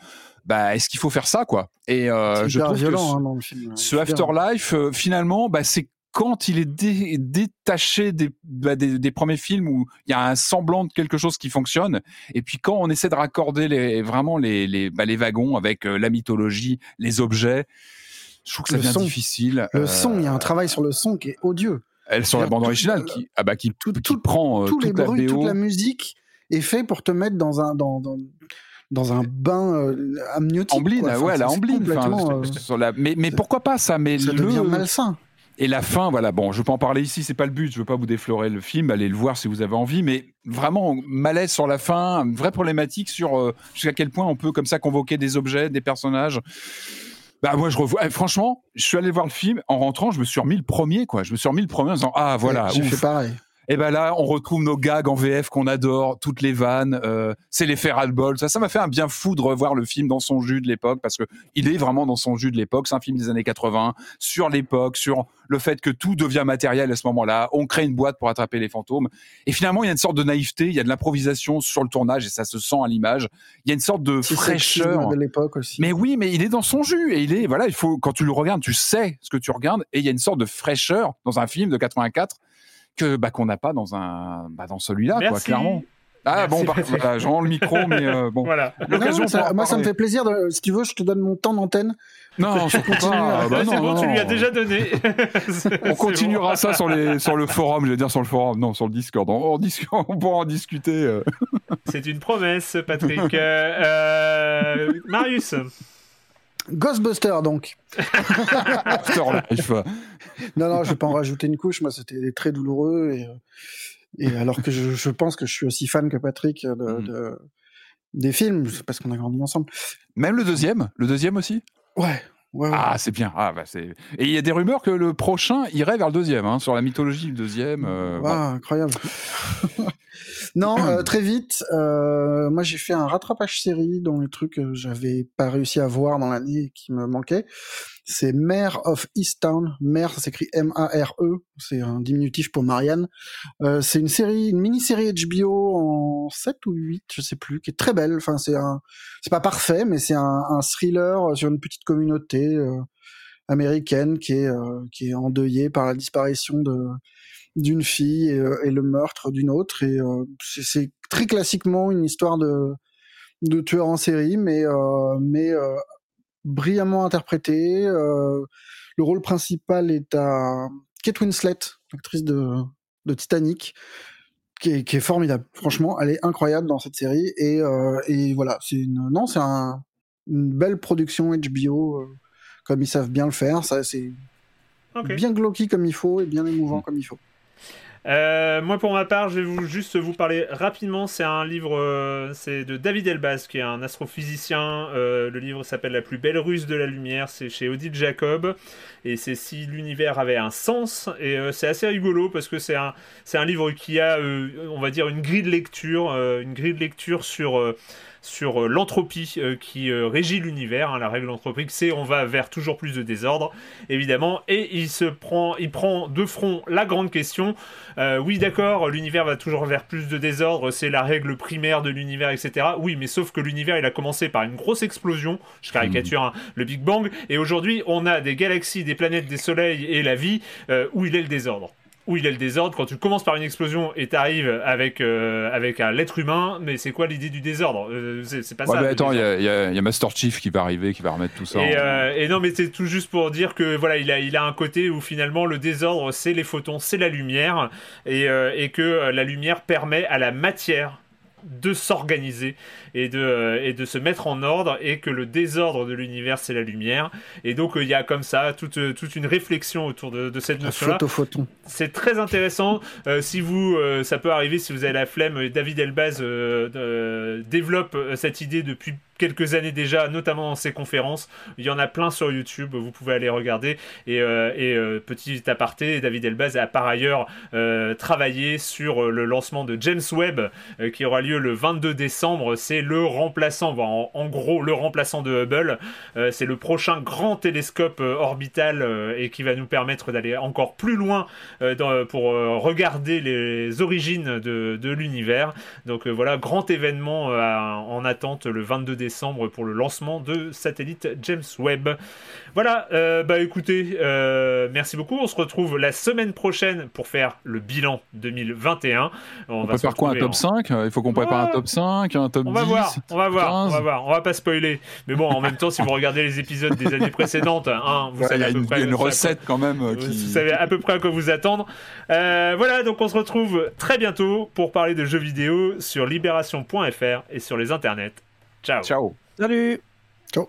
bah, est-ce qu'il faut faire ça, quoi? Et je trouve violent, hein, dans le film. ce Afterlife, finalement, bah, c'est quand il est détaché bah, des, des, premiers films où il y a un semblant de quelque chose qui fonctionne, et puis quand on essaie de raccorder les, vraiment les, les, bah, les wagons avec euh, la mythologie, les objets, je trouve que ça devient difficile. Le son, il y a un euh, travail sur le son qui est odieux. Elle sur la bande originale qui, ah bah, qui, tout, qui prend euh, toute les la bruits, toute la musique est fait pour te mettre dans un dans, dans dans un bain amniotique. Ambline, ouais, la ambline. mais, mais pourquoi pas ça Mais ça devient malsain. Et la fin, voilà, bon, je peux en parler ici, c'est pas le but, je veux pas vous déflorer le film, allez le voir si vous avez envie, mais vraiment malaise sur la fin, vraie problématique sur euh, jusqu'à quel point on peut comme ça convoquer des objets, des personnages. Bah moi je revois, eh, franchement, je suis allé voir le film, en rentrant, je me suis remis le premier, quoi, je me suis remis le premier en disant ah voilà, j'ai fait pareil. Et ben là, on retrouve nos gags en VF qu'on adore, toutes les vannes, euh, c'est les bol Ça, ça m'a fait un bien fou de revoir le film dans son jus de l'époque parce que il est vraiment dans son jus de l'époque. C'est un film des années 80 sur l'époque, sur le fait que tout devient matériel à ce moment-là. On crée une boîte pour attraper les fantômes. Et finalement, il y a une sorte de naïveté, il y a de l'improvisation sur le tournage et ça se sent à l'image. Il y a une sorte de fraîcheur de l'époque aussi. Mais oui, mais il est dans son jus et il est voilà, il faut quand tu le regardes, tu sais ce que tu regardes et il y a une sorte de fraîcheur dans un film de 84 que bah, qu'on n'a pas dans un bah, dans celui-là, quoi, clairement. Ah bon, bah, voilà, je rends le micro, mais euh, <laughs> bon. Voilà. moi, ça me fait plaisir. De, si tu veux, je te donne mon temps d'antenne. Non, <laughs> je continue. Ah, bah c'est bon, tu lui as déjà donné. <laughs> on continuera ça sur, les, sur le forum, je vais dire sur le forum, non, sur le Discord. On, on, pourra en discuter. Euh. c'est une promesse, Patrick. Euh, Marius. Ghostbuster donc. Non, non, je vais pas en rajouter une couche. Moi, c'était très douloureux. Et, euh, et alors que je, je, pense que je suis aussi fan que Patrick de, mm. de des films, parce qu'on a grandi ensemble. Même le deuxième? Le deuxième aussi? Ouais. Ouais, ouais. Ah, c'est bien. Ah, bah. Et il y a des rumeurs que le prochain irait vers le deuxième, hein, sur la mythologie du deuxième. Euh, ah, incroyable. <laughs> Non, euh, très vite. Euh, moi, j'ai fait un rattrapage série dont le truc que j'avais pas réussi à voir dans l'année qui me manquait. C'est Mare of Easttown. Mare, ça s'écrit M-A-R-E. C'est un diminutif pour Marianne. Euh, c'est une série, une mini-série HBO en 7 ou 8, je sais plus, qui est très belle. Enfin, c'est un, c'est pas parfait, mais c'est un, thriller sur une petite communauté euh, américaine qui est, euh, qui est endeuillée par la disparition de d'une fille euh, et, le meurtre d'une autre. Et euh, c'est très classiquement une histoire de, de tueur en série, mais, euh, mais brillamment interprété. le rôle principal est à Kate Winslet, l'actrice de, de Titanic. Qui est, qui est, formidable. Franchement, elle est incroyable dans cette série. Et, et voilà, c'est une, non, c'est un, une belle production HBO, comme ils savent bien le faire. Ça, c'est bien glauky comme il faut et bien émouvant mm. comme il faut. Euh, moi, pour ma part, je vais vous, juste vous parler rapidement. C'est un livre, euh, c'est de David Elbaz, qui est un astrophysicien. Euh, le livre s'appelle La plus belle ruse de la lumière. C'est chez Odile Jacob. Et c'est si l'univers avait un sens. Et c'est assez rigolo parce que c'est un, c'est un livre qui a, on va dire, une grille de lecture, une grille de lecture sur sur l'entropie qui régit l'univers. Hein. la règle anthropique, c'est on va vers toujours plus de désordre, évidemment, et il se prend, il prend de front la grande question. oui, d'accord, l'univers va toujours vers plus de désordre, c'est la règle primaire de l'univers, etc. Oui, mais sauf que l'univers, il a commencé par une grosse explosion, je caricature hein, le Big Bang, et aujourd'hui, on a des galaxies, des planètes, des soleils et la vie où il est le désordre où il est le désordre. Quand tu commences par une explosion et t'arrives avec euh, avec un l'être humain, mais c'est quoi l'idée du désordre? Euh, c'est, pas ça. Mais attends, il y, a, Master Chief qui va arriver, qui va remettre tout ça. Euh, et, non, mais c'est tout juste pour dire que voilà, il a il a un côté où finalement le désordre, c'est les photons, c'est la lumière, et, et que la lumière permet à la matière de s'organiser et de, euh, et de se mettre en ordre et que le désordre de l'univers c'est la lumière et donc euh, il y a comme ça toute, euh, toute une réflexion autour de, cette notion là c'est très intéressant si vous ça peut arriver si vous avez la flemme David Elbaz développe cette idée depuis quelques années déjà, notamment dans ses conférences. Il y en a plein sur YouTube, vous pouvez aller regarder. Et, euh, euh, petit aparté, David Elbaz a par ailleurs euh, travaillé sur le lancement de James Webb, qui aura lieu le 22 décembre. C'est le remplaçant, en, gros, le remplaçant de Hubble. c'est le prochain grand télescope orbital et qui va nous permettre d'aller encore plus loin pour regarder les origines de, l'univers. Donc voilà, grand événement en attente le 22 décembre décembre pour le lancement de satellite James Webb. Voilà, euh, bah écoutez, euh, merci beaucoup. On se retrouve la semaine prochaine pour faire le bilan 2021. On, on va faire quoi Un top 5 Il faut qu'on prépare un top 5, un top on 10 va voir, on va voir, on va voir. On va pas spoiler. Mais bon, en même temps, si vous regardez les épisodes des années précédentes, hein, vous savez à peu près. Il y a une recette quand même. Euh, qui... Vous savez à peu près à quoi vous attendre. voilà, donc on se retrouve très bientôt pour parler de jeux vidéo sur libération.fr et sur les internets. Ciao. Ciao. Salut. Ciao.